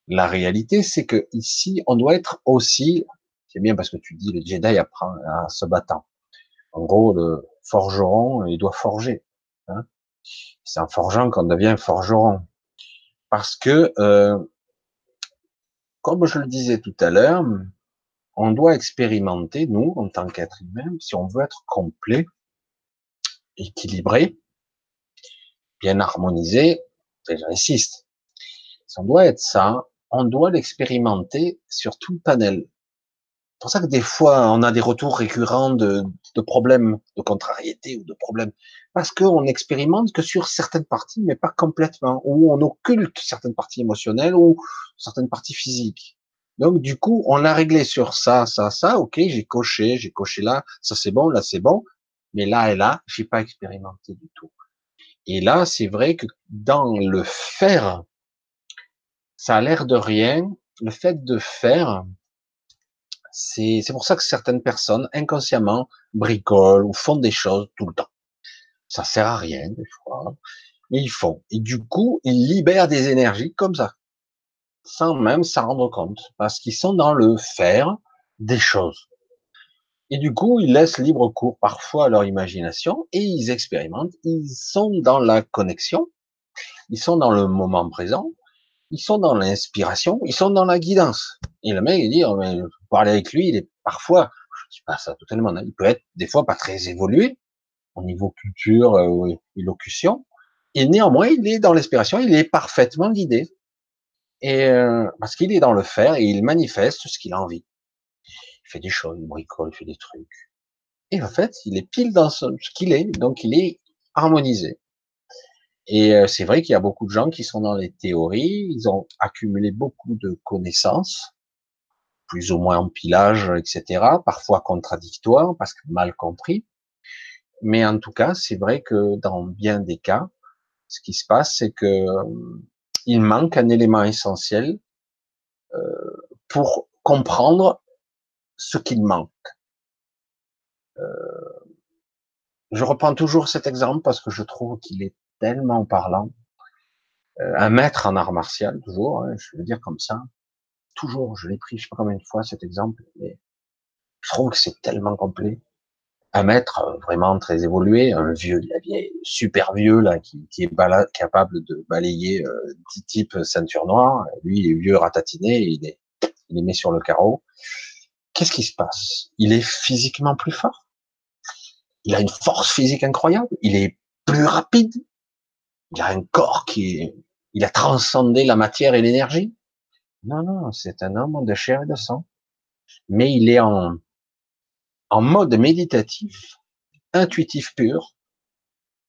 S1: la réalité, c'est que ici, on doit être aussi, c'est bien parce que tu dis le Jedi apprend à se battre. En gros, le forgeron, il doit forger. Hein. c'est en forgeant qu'on devient forgeron. Parce que, euh, comme je le disais tout à l'heure, on doit expérimenter, nous, en tant qu'être humain, si on veut être complet, équilibré, bien harmonisé, j'insiste, si on doit être ça, on doit l'expérimenter sur tout le panel. C'est pour ça que des fois, on a des retours récurrents de, de problèmes de contrariété ou de problèmes, parce qu'on expérimente que sur certaines parties, mais pas complètement, ou on occulte certaines parties émotionnelles ou certaines parties physiques. Donc, du coup, on a réglé sur ça, ça, ça. Ok, j'ai coché, j'ai coché là, ça c'est bon, là c'est bon. Mais là et là, j'ai pas expérimenté du tout. Et là, c'est vrai que dans le faire, ça a l'air de rien. Le fait de faire, c'est, c'est pour ça que certaines personnes, inconsciemment, bricolent ou font des choses tout le temps. Ça sert à rien, des fois. Mais ils font. Et du coup, ils libèrent des énergies comme ça sans même s'en rendre compte, parce qu'ils sont dans le faire des choses. Et du coup, ils laissent libre cours parfois à leur imagination et ils expérimentent. Ils sont dans la connexion, ils sont dans le moment présent, ils sont dans l'inspiration, ils sont dans la guidance. Et le mec, il dit, oh, mais, parler avec lui, il est parfois, je dis pas ça totalement, hein, il peut être des fois pas très évolué au niveau culture euh, élocution, et néanmoins, il est dans l'inspiration, il est parfaitement guidé. Et euh, parce qu'il est dans le faire et il manifeste ce qu'il a envie. Il fait des choses, il bricole, il fait des trucs. Et en fait, il est pile dans ce, qu'il est, donc il est harmonisé. Et euh, c'est vrai qu'il y a beaucoup de gens qui sont dans les théories, ils ont accumulé beaucoup de connaissances, plus ou moins empilage, etc., parfois contradictoires, parce que mal compris. Mais en tout cas, c'est vrai que dans bien des cas, ce qui se passe, c'est que il manque un élément essentiel euh, pour comprendre ce qu'il manque. Euh, je reprends toujours cet exemple parce que je trouve qu'il est tellement parlant. Euh, un maître en art martial, toujours, hein, je veux dire comme ça, toujours, je l'ai pris, je sais pas combien de fois cet exemple, mais je trouve que c'est tellement complet un maître euh, vraiment très évolué, un vieux, super vieux là, qui, est capable de balayer euh, 10 types ceinture noire. Lui, il est vieux ratatiné, il est, il est mis sur le carreau. Qu'est-ce qui se passe? Il est physiquement plus fort? Il a une force physique incroyable? Il est plus rapide? Il a un corps qui est, il a transcendé la matière et l'énergie? Non, non, c'est un homme de chair et de sang. Mais il est en, en mode méditatif, intuitif pur,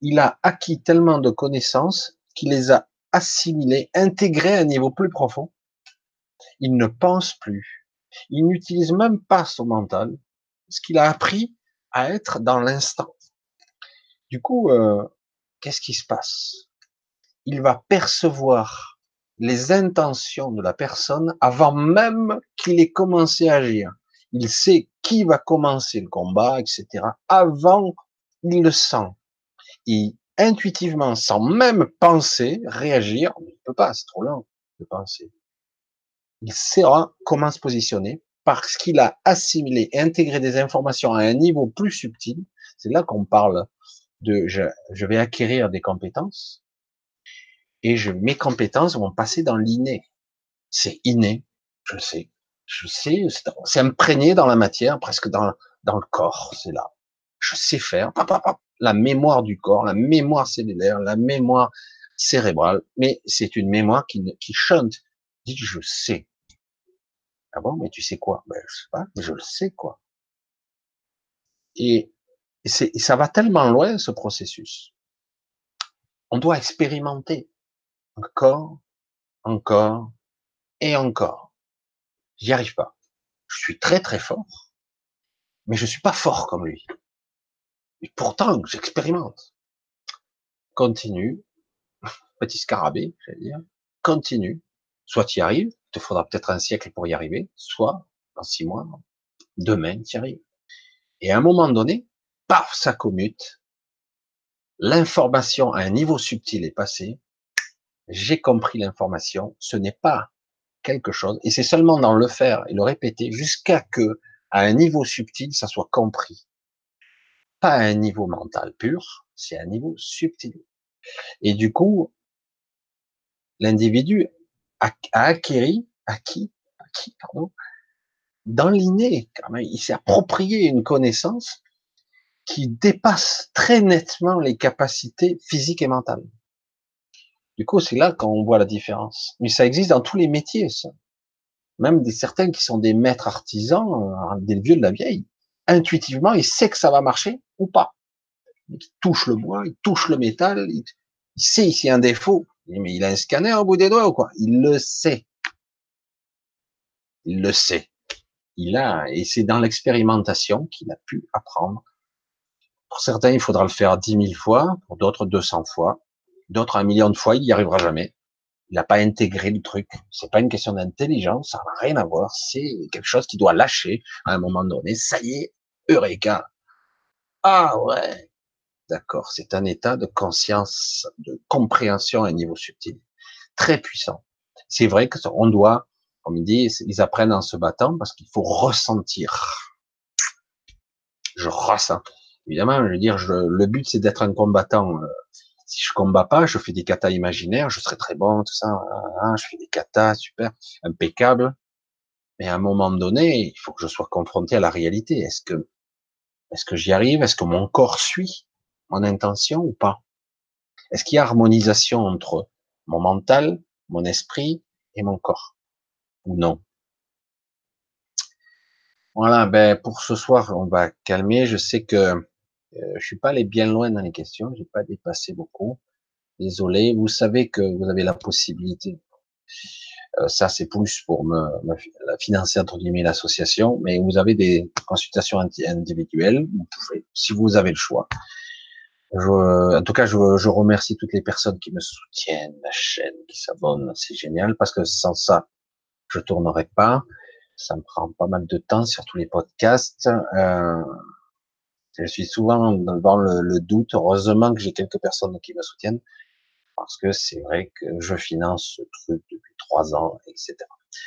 S1: il a acquis tellement de connaissances qu'il les a assimilées, intégrées à un niveau plus profond. Il ne pense plus. Il n'utilise même pas son mental, ce qu'il a appris à être dans l'instant. Du coup, euh, qu'est-ce qui se passe? Il va percevoir les intentions de la personne avant même qu'il ait commencé à agir il sait qui va commencer le combat, etc. Avant, il le sent. Et intuitivement, sans même penser, réagir, il ne peut pas, c'est trop lent de penser. Il saura comment se positionner parce qu'il a assimilé et intégré des informations à un niveau plus subtil. C'est là qu'on parle de, je, je vais acquérir des compétences et je, mes compétences vont passer dans l'inné. C'est inné, je sais. Je sais, c'est imprégné dans la matière, presque dans, dans le corps, c'est là. Je sais faire, la mémoire du corps, la mémoire cellulaire, la mémoire cérébrale, mais c'est une mémoire qui, qui chante, je sais. Ah bon, mais tu sais quoi? Ben, Je sais pas, mais je le sais quoi. Et, et ça va tellement loin ce processus. On doit expérimenter encore, encore et encore. J'y arrive pas. Je suis très très fort, mais je suis pas fort comme lui. Et pourtant, j'expérimente. Continue, petit scarabée, j'allais dire. Continue. Soit tu y arrives, il te faudra peut-être un siècle pour y arriver, soit dans six mois, demain tu y arrives. Et à un moment donné, paf, ça commute. L'information à un niveau subtil est passée. J'ai compris l'information. Ce n'est pas quelque chose. Et c'est seulement dans le faire et le répéter jusqu'à que, à un niveau subtil, ça soit compris. Pas à un niveau mental pur, c'est à un niveau subtil. Et du coup, l'individu a, acquis, acquis, acquis, pardon, dans l'inné, il s'est approprié une connaissance qui dépasse très nettement les capacités physiques et mentales. Du coup, c'est là qu'on voit la différence. Mais ça existe dans tous les métiers, ça. Même des certains qui sont des maîtres artisans, euh, des vieux de la vieille. Intuitivement, il sait que ça va marcher ou pas. Il touche le bois, il touche le métal, il, sait s'il y a un défaut. Mais il a un scanner au bout des doigts ou quoi? Il le sait. Il le sait. Il a, et c'est dans l'expérimentation qu'il a pu apprendre. Pour certains, il faudra le faire dix mille fois, pour d'autres 200 fois d'autres un million de fois, il n'y arrivera jamais. Il n'a pas intégré le truc. C'est pas une question d'intelligence, ça n'a rien à voir. C'est quelque chose qui doit lâcher à un moment donné. Ça y est, Eureka. Ah ouais. D'accord. C'est un état de conscience, de compréhension à un niveau subtil. Très puissant. C'est vrai qu'on doit, comme il dit, ils apprennent en se battant parce qu'il faut ressentir. Je ressens. Évidemment, je veux dire, le but c'est d'être un combattant euh, si je combats pas, je fais des katas imaginaires, je serai très bon, tout ça, hein, hein, je fais des katas, super, impeccable. Mais à un moment donné, il faut que je sois confronté à la réalité. Est-ce que j'y arrive? Est-ce que mon corps suit? Mon intention ou pas? Est-ce qu'il y a harmonisation entre mon mental, mon esprit et mon corps? Ou non? Voilà, ben, pour ce soir, on va calmer. Je sais que euh, je suis pas allé bien loin dans les questions, j'ai pas dépassé beaucoup. Désolé. Vous savez que vous avez la possibilité. Euh, ça, c'est plus pour me, financer entre guillemets l'association, mais vous avez des consultations individuelles. Si vous avez le choix. Je, en tout cas, je, je, remercie toutes les personnes qui me soutiennent, la chaîne, qui s'abonnent. C'est génial parce que sans ça, je tournerai pas. Ça me prend pas mal de temps sur tous les podcasts. Euh, je suis souvent dans le, doute. Heureusement que j'ai quelques personnes qui me soutiennent parce que c'est vrai que je finance ce truc depuis trois ans, etc.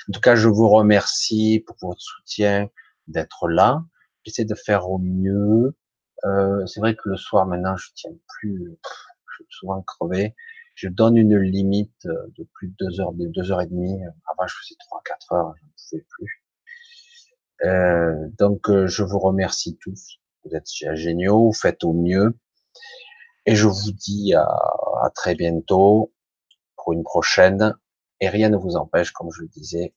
S1: En tout cas, je vous remercie pour votre soutien, d'être là. J'essaie de faire au mieux. Euh, c'est vrai que le soir, maintenant, je tiens plus. Je suis souvent crevé. Je donne une limite de plus de deux heures, de deux heures et demie. Avant, je faisais trois, quatre heures. Je ne pouvais plus. Euh, donc, euh, je vous remercie tous vous êtes géniaux, vous faites au mieux. Et je vous dis à, à très bientôt pour une prochaine. Et rien ne vous empêche, comme je le disais,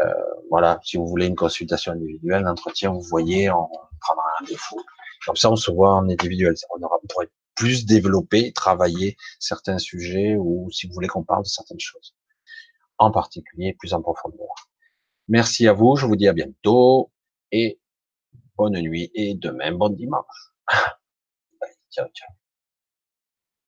S1: euh, voilà, si vous voulez une consultation individuelle, l'entretien, vous voyez, on prendra un défaut. Comme ça, on se voit en individuel. On aura pourrait plus développer, travailler certains sujets ou si vous voulez qu'on parle de certaines choses. En particulier, plus en profondeur. Merci à vous. Je vous dis à bientôt et bonne nuit et demain bon dimanche. ciao, ciao.